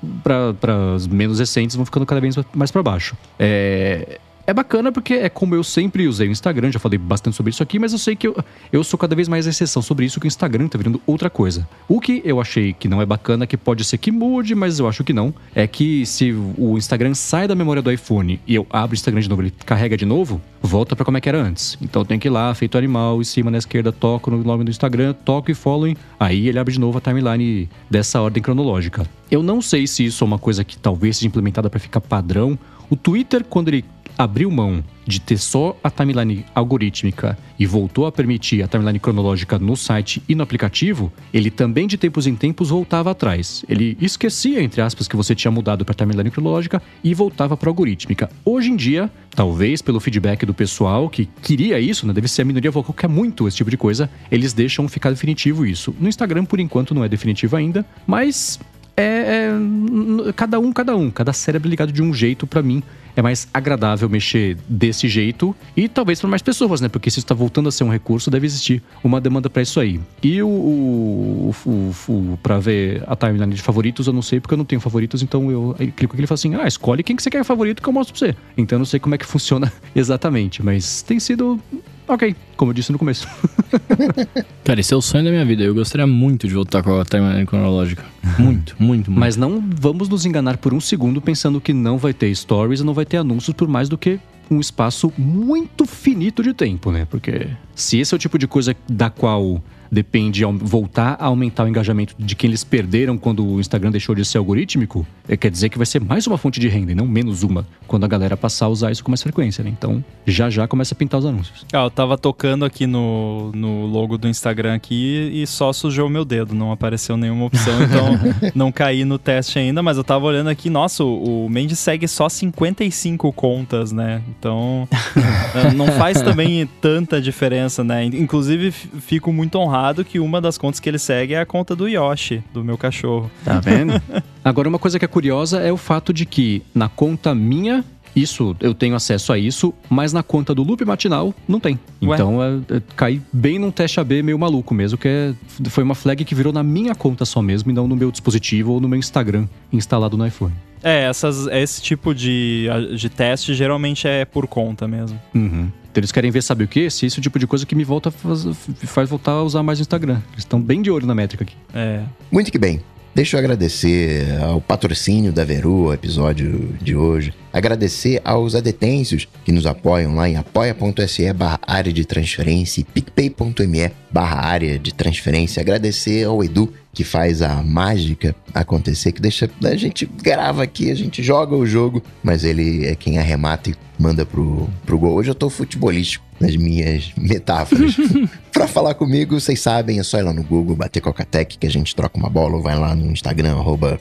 as menos recentes vão ficando cada vez mais para baixo. É, é bacana porque é como eu sempre usei o Instagram, já falei bastante sobre isso aqui, mas eu sei que eu, eu sou cada vez mais exceção sobre isso, que o Instagram tá virando outra coisa. O que eu achei que não é bacana, que pode ser que mude, mas eu acho que não, é que se o Instagram sai da memória do iPhone e eu abro o Instagram de novo, ele carrega de novo, volta para como é que era antes. Então eu tenho que ir lá, feito animal, em cima na esquerda, toco no nome do Instagram, toco e following, aí ele abre de novo a timeline dessa ordem cronológica. Eu não sei se isso é uma coisa que talvez seja implementada para ficar padrão. O Twitter, quando ele abriu mão de ter só a timeline algorítmica e voltou a permitir a timeline cronológica no site e no aplicativo, ele também de tempos em tempos voltava atrás. Ele esquecia, entre aspas, que você tinha mudado para timeline cronológica e voltava para algorítmica. Hoje em dia, talvez pelo feedback do pessoal que queria isso, né? Deve ser a minoria vocal que quer muito esse tipo de coisa, eles deixam ficar definitivo isso. No Instagram, por enquanto, não é definitivo ainda, mas é, é, cada um, cada um, cada cérebro ligado de um jeito para mim é mais agradável mexer desse jeito e talvez para mais pessoas, né? Porque se está voltando a ser um recurso, deve existir uma demanda para isso aí. E o, o, o, o para ver a timeline de favoritos, eu não sei porque eu não tenho favoritos, então eu, clico aqui e falo assim: ah, escolhe quem que você quer favorito que eu mostro pra você. Então eu não sei como é que funciona exatamente, mas tem sido ok, como eu disse no começo. Cara, esse é o sonho da minha vida. Eu gostaria muito de voltar com a timeline cronológica. Muito, muito, muito. Mas não vamos nos enganar por um segundo pensando que não vai ter stories e não vai ter anúncios por mais do que um espaço muito finito de tempo, né? Porque se esse é o tipo de coisa da qual depende de voltar a aumentar o engajamento de quem eles perderam quando o Instagram deixou de ser algorítmico, é, quer dizer que vai ser mais uma fonte de renda e não menos uma, quando a galera passar a usar isso com mais frequência, né? Então, já já começa a pintar os anúncios. Ah, eu tava tocando aqui no, no logo do Instagram aqui e só sujou meu dedo, não apareceu nenhuma opção, então não caí no teste ainda, mas eu tava olhando aqui, nossa, o, o Mendes segue só 55 contas, né? Então, não faz também tanta diferença, né? Inclusive, fico muito honrado honrado que uma das contas que ele segue é a conta do Yoshi, do meu cachorro. Tá vendo? Agora, uma coisa que é curiosa é o fato de que na conta minha isso, eu tenho acesso a isso, mas na conta do loop matinal não tem. Ué? Então é, é, cai bem num teste AB meio maluco mesmo, que é, foi uma flag que virou na minha conta só mesmo e não no meu dispositivo ou no meu Instagram instalado no iPhone. É, essas, esse tipo de, de teste geralmente é por conta mesmo. Uhum. Então eles querem ver, sabe o quê? Se esse é o tipo de coisa que me volta faz, faz voltar a usar mais o Instagram. Eles estão bem de olho na métrica aqui. É. Muito que bem. Deixa eu agradecer ao patrocínio da Veru, episódio de hoje. Agradecer aos adetêncios que nos apoiam lá em apoia.se barra área de transferência e picpay.me barra área de transferência. Agradecer ao Edu que faz a mágica acontecer, que deixa. A gente grava aqui, a gente joga o jogo, mas ele é quem arremata e manda pro, pro gol. Hoje eu tô futebolístico nas minhas metáforas. pra falar comigo, vocês sabem, é só ir lá no Google, bater Coca-Tech, que a gente troca uma bola, ou vai lá no Instagram, arroba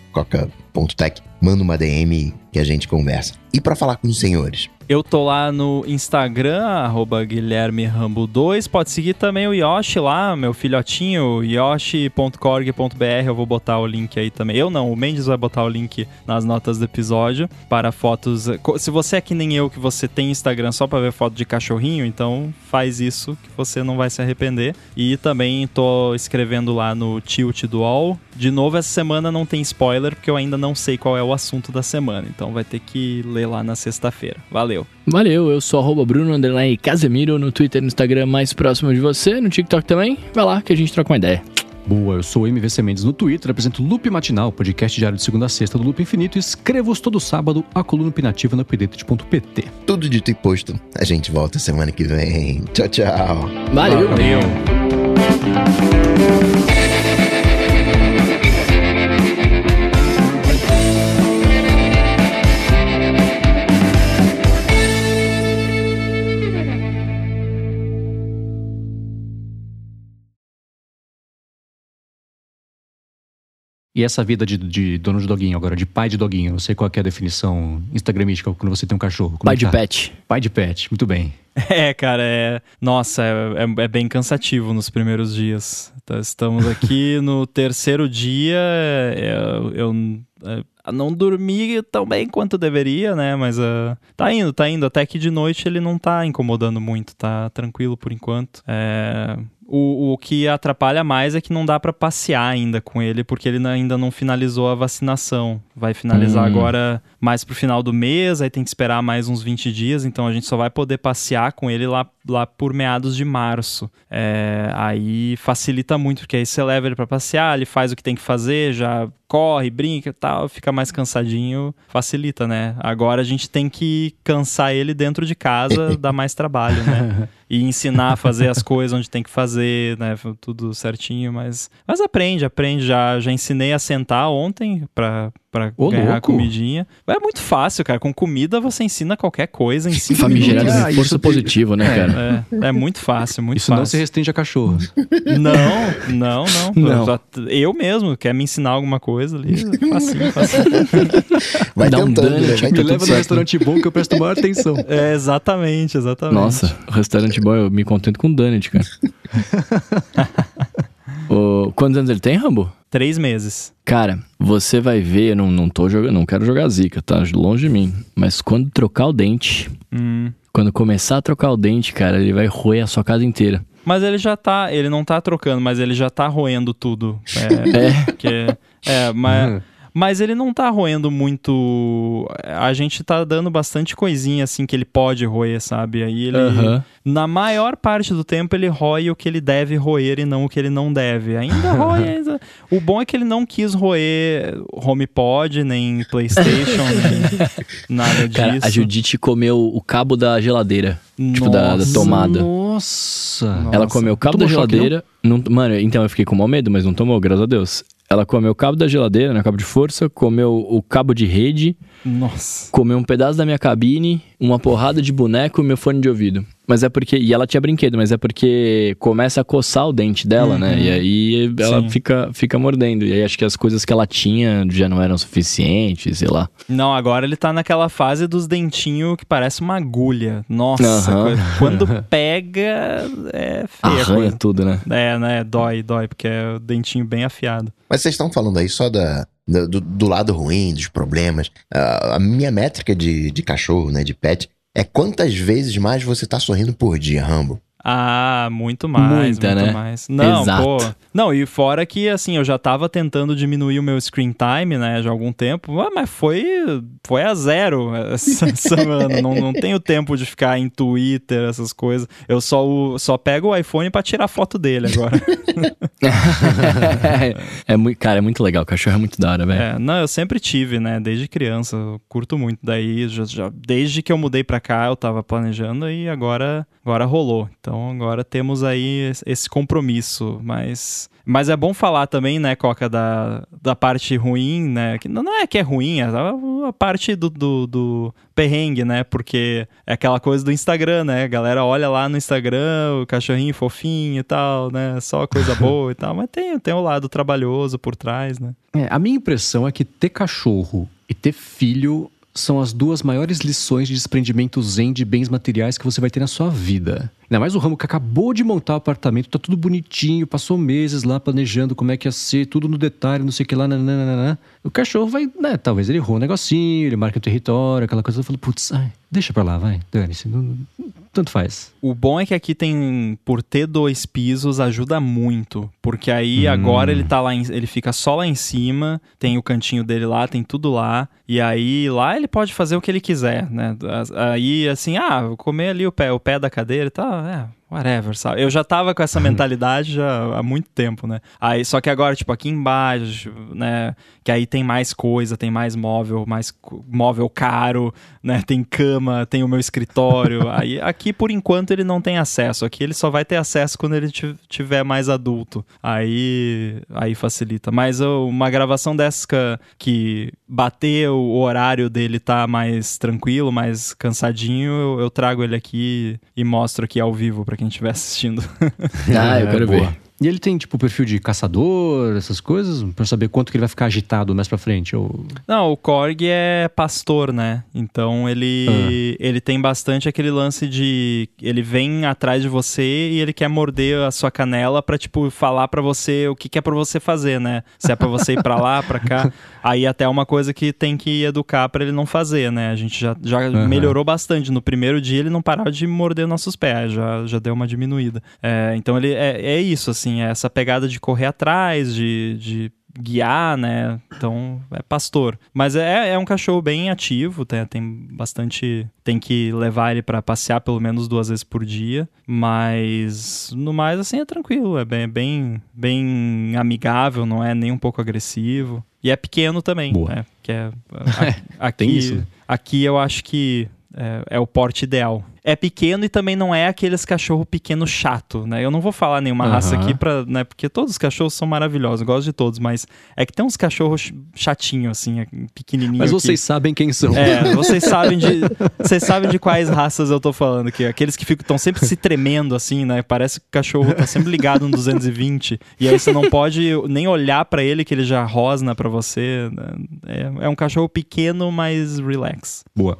coca.tech, manda uma DM que a gente conversa. E para falar com os senhores, eu tô lá no Instagram, arroba Guilherme Rambo 2. Pode seguir também o Yoshi lá, meu filhotinho, yoshi.org.br. Eu vou botar o link aí também. Eu não, o Mendes vai botar o link nas notas do episódio para fotos. Se você é que nem eu, que você tem Instagram só para ver foto de cachorrinho, então faz isso que você não vai se arrepender. E também tô escrevendo lá no Tilt Dual. De novo, essa semana não tem spoiler, porque eu ainda não sei qual é o assunto da semana. Então vai ter que ler lá na sexta-feira. Valeu! Valeu. Eu sou arroba Bruno Underline Casemiro no Twitter e no Instagram mais próximo de você, no TikTok também. Vai lá que a gente troca uma ideia. Boa, eu sou o MVC Mendes no Twitter, apresento Loop Matinal, podcast diário de segunda a sexta do Loop Infinito e escrevo-os todo sábado a coluna opinativa no update.pt. Tudo dito e posto, a gente volta semana que vem. Tchau, tchau. Valeu. Valeu. E essa vida de, de, dono de doguinho agora, de pai de doguinho, não sei qual é a definição instagramística quando você tem um cachorro. Como pai é de tá? pet. Pai de pet, muito bem. É, cara, é. Nossa, é, é, é bem cansativo nos primeiros dias. Então, estamos aqui no terceiro dia. É, eu, é, não dormi tão bem quanto deveria, né? Mas uh, tá indo, tá indo. Até que de noite ele não tá incomodando muito, tá tranquilo por enquanto. É, o, o que atrapalha mais é que não dá para passear ainda com ele, porque ele ainda não finalizou a vacinação. Vai finalizar hum. agora mais pro final do mês, aí tem que esperar mais uns 20 dias, então a gente só vai poder passear com ele lá, lá por meados de março. É, aí facilita muito, porque aí você leva ele para passear, ele faz o que tem que fazer, já corre, brinca e tal, fica mais cansadinho, facilita, né? Agora a gente tem que cansar ele dentro de casa, dá mais trabalho, né? E ensinar a fazer as coisas onde tem que fazer, né? Tudo certinho, mas, mas aprende, aprende. Já, já ensinei a sentar ontem para pra Ô, ganhar louco. comidinha. É muito fácil, cara. Com comida você ensina qualquer coisa em cinco Famigerado. Ah, reforço isso- positivo, né, cara? É, é muito fácil, muito Isso não se fácil. restringe a cachorro. Não, não, não. Não. Eu, eu mesmo, quer me ensinar alguma coisa ali, facinho, facinho. Vai Dá um dano, né? tipo, Vai Me leva no restaurante bom que eu presto maior atenção. É, exatamente, exatamente. Nossa, restaurante bom, eu me contento com Donut, cara. Ô, quantos anos ele tem, Rambo? Três meses. Cara, você vai ver, eu não, não tô jogando, não quero jogar zica, tá longe de mim. Mas quando trocar o dente, Hum. quando começar a trocar o dente, cara, ele vai roer a sua casa inteira. Mas ele já tá, ele não tá trocando, mas ele já tá roendo tudo. É, É, porque, é mas, mas ele não tá roendo muito. A gente tá dando bastante coisinha assim que ele pode roer, sabe? Aí ele, aham. na maior parte do tempo, ele roe o que ele deve roer e não o que ele não deve. Ainda roe. ainda- O bom é que ele não quis roer HomePod, nem PlayStation, nem nada disso. Cara, a Judite comeu o cabo da geladeira. Tipo, da, da Nossa. tomada. Nossa. Nossa. Ela comeu o cabo da geladeira. Não, mano, então eu fiquei com mau medo, mas não tomou, graças a Deus. Ela comeu o cabo da geladeira, né? Cabo de força, comeu o cabo de rede, Nossa. comeu um pedaço da minha cabine, uma porrada de boneco e meu fone de ouvido. Mas é porque. E ela tinha brinquedo, mas é porque começa a coçar o dente dela, né? Uhum. E aí ela Sim. fica, fica mordendo. E aí acho que as coisas que ela tinha já não eram suficientes, sei lá. Não, agora ele tá naquela fase dos dentinhos que parece uma agulha. Nossa, Aham. coisa- quando pega, é feia a Arranha coisa. tudo, né? É, né? Dói, dói, porque é o dentinho bem afiado. Mas vocês estão falando aí só da- do, do lado ruim, dos problemas. Ah, a minha métrica de, de cachorro, né, de pet, é quantas vezes mais você tá sorrindo por dia, Rambo. Ah, muito mais, Muita, muito né? mais. Não, Exato. pô. Não, e fora que, assim, eu já tava tentando diminuir o meu screen time, né, já há algum tempo, ah, mas foi, foi a zero essa semana. não, não tenho tempo de ficar em Twitter, essas coisas. Eu só, só pego o iPhone pra tirar foto dele agora. é muito, cara, é muito legal. O cachorro é muito da hora, velho. É, não, eu sempre tive, né? Desde criança. Eu curto muito. Daí, já, já- desde que eu mudei pra cá, eu tava planejando e agora, agora rolou. Então, agora temos aí es- esse compromisso. Mas, mas é bom falar também, né, Coca, da, da parte ruim, né? Que não é que é ruim, é a, parte do, do, do perrengue, né? Porque é aquela coisa do Instagram, né? A galera olha lá no Instagram, o cachorrinho fofinho e tal, né? Só coisa boa e tal. Mas tem, tem o lado trabalhoso por trás, né? É, a minha impressão é que ter cachorro e ter filho são as duas maiores lições de desprendimento zen de bens materiais que você vai ter na sua vida. Ainda mais o ramo que acabou de montar o apartamento, tá tudo bonitinho, passou meses lá planejando como é que ia ser, tudo no detalhe, não sei o que lá, nananana. O cachorro vai, né, talvez ele errou um negocinho, ele marca o território, aquela coisa, eu falo, putz, ai, deixa pra lá, vai, dane-se, não- tanto faz. O bom é que aqui tem, por ter dois pisos, ajuda muito. Porque aí Hum. agora ele tá lá, em- ele fica só lá em cima, tem o cantinho dele lá, tem tudo lá. E aí lá ele pode fazer o que ele quiser, né? Aí assim, ah, vou comer ali o pé, o pé da cadeira e tal, é, whatever, sabe? Eu já tava com essa mentalidade já há muito tempo, né? Aí, só que agora, tipo, aqui embaixo, né? Que aí tem mais coisa, tem mais móvel, mais móvel caro, né? Tem cama, tem o meu escritório. aí aqui, por enquanto, ele não tem acesso. Aqui ele só vai ter acesso quando ele ti- tiver mais adulto. Aí, aí facilita. Mas uma gravação dessa que- que bater o horário dele tá mais tranquilo, mais cansadinho, eu, eu trago ele aqui e mostro aqui ao vivo pra quem estiver assistindo. Ah, eu É, quero boa. ver. E ele tem, tipo, perfil de caçador, essas coisas, pra saber quanto que ele vai ficar agitado mais pra frente, ou... Não, o Korg é pastor, né? Então ele, ele tem bastante aquele lance de. Ele vem atrás de você e ele quer morder a sua canela pra, tipo, falar pra você o que, que é pra você fazer, né? Se é pra você ir pra lá, pra cá. Aí até é uma coisa que tem que educar pra ele não fazer, né? A gente já, já Aham. melhorou bastante. No primeiro dia ele não parava de morder nossos pés, já, já deu uma diminuída. É, então ele é, é isso, assim, é essa pegada de correr atrás, de, de guiar, né? Então é pastor. Mas é, é um cachorro bem ativo, tem, tem bastante. Tem que levar ele pra passear pelo menos duas vezes por dia. Mas no mais, assim, é tranquilo, é bem, bem, bem amigável, não é nem um pouco agressivo. E é pequeno também, Boa. né? Que é, a- aqui, Tem isso, né? aqui eu acho que é, é o porte ideal. É pequeno e também não é aqueles cachorro pequeno chato, né? Eu não vou falar nenhuma raça Aham. aqui pra, né? Porque todos os cachorros são maravilhosos, eu gosto de todos, mas é que tem uns cachorros chatinhos assim, pequenininhos. Mas que- vocês sabem quem são. é, vocês sabem de vocês sabem de quais raças eu tô falando aqui. Aqueles que ficam tão sempre se tremendo assim, né? Parece que o cachorro tá sempre ligado no 220 e aí você não pode nem olhar pra ele que ele já rosna pra você. né? É, é um cachorro pequeno, mas relax. Boa.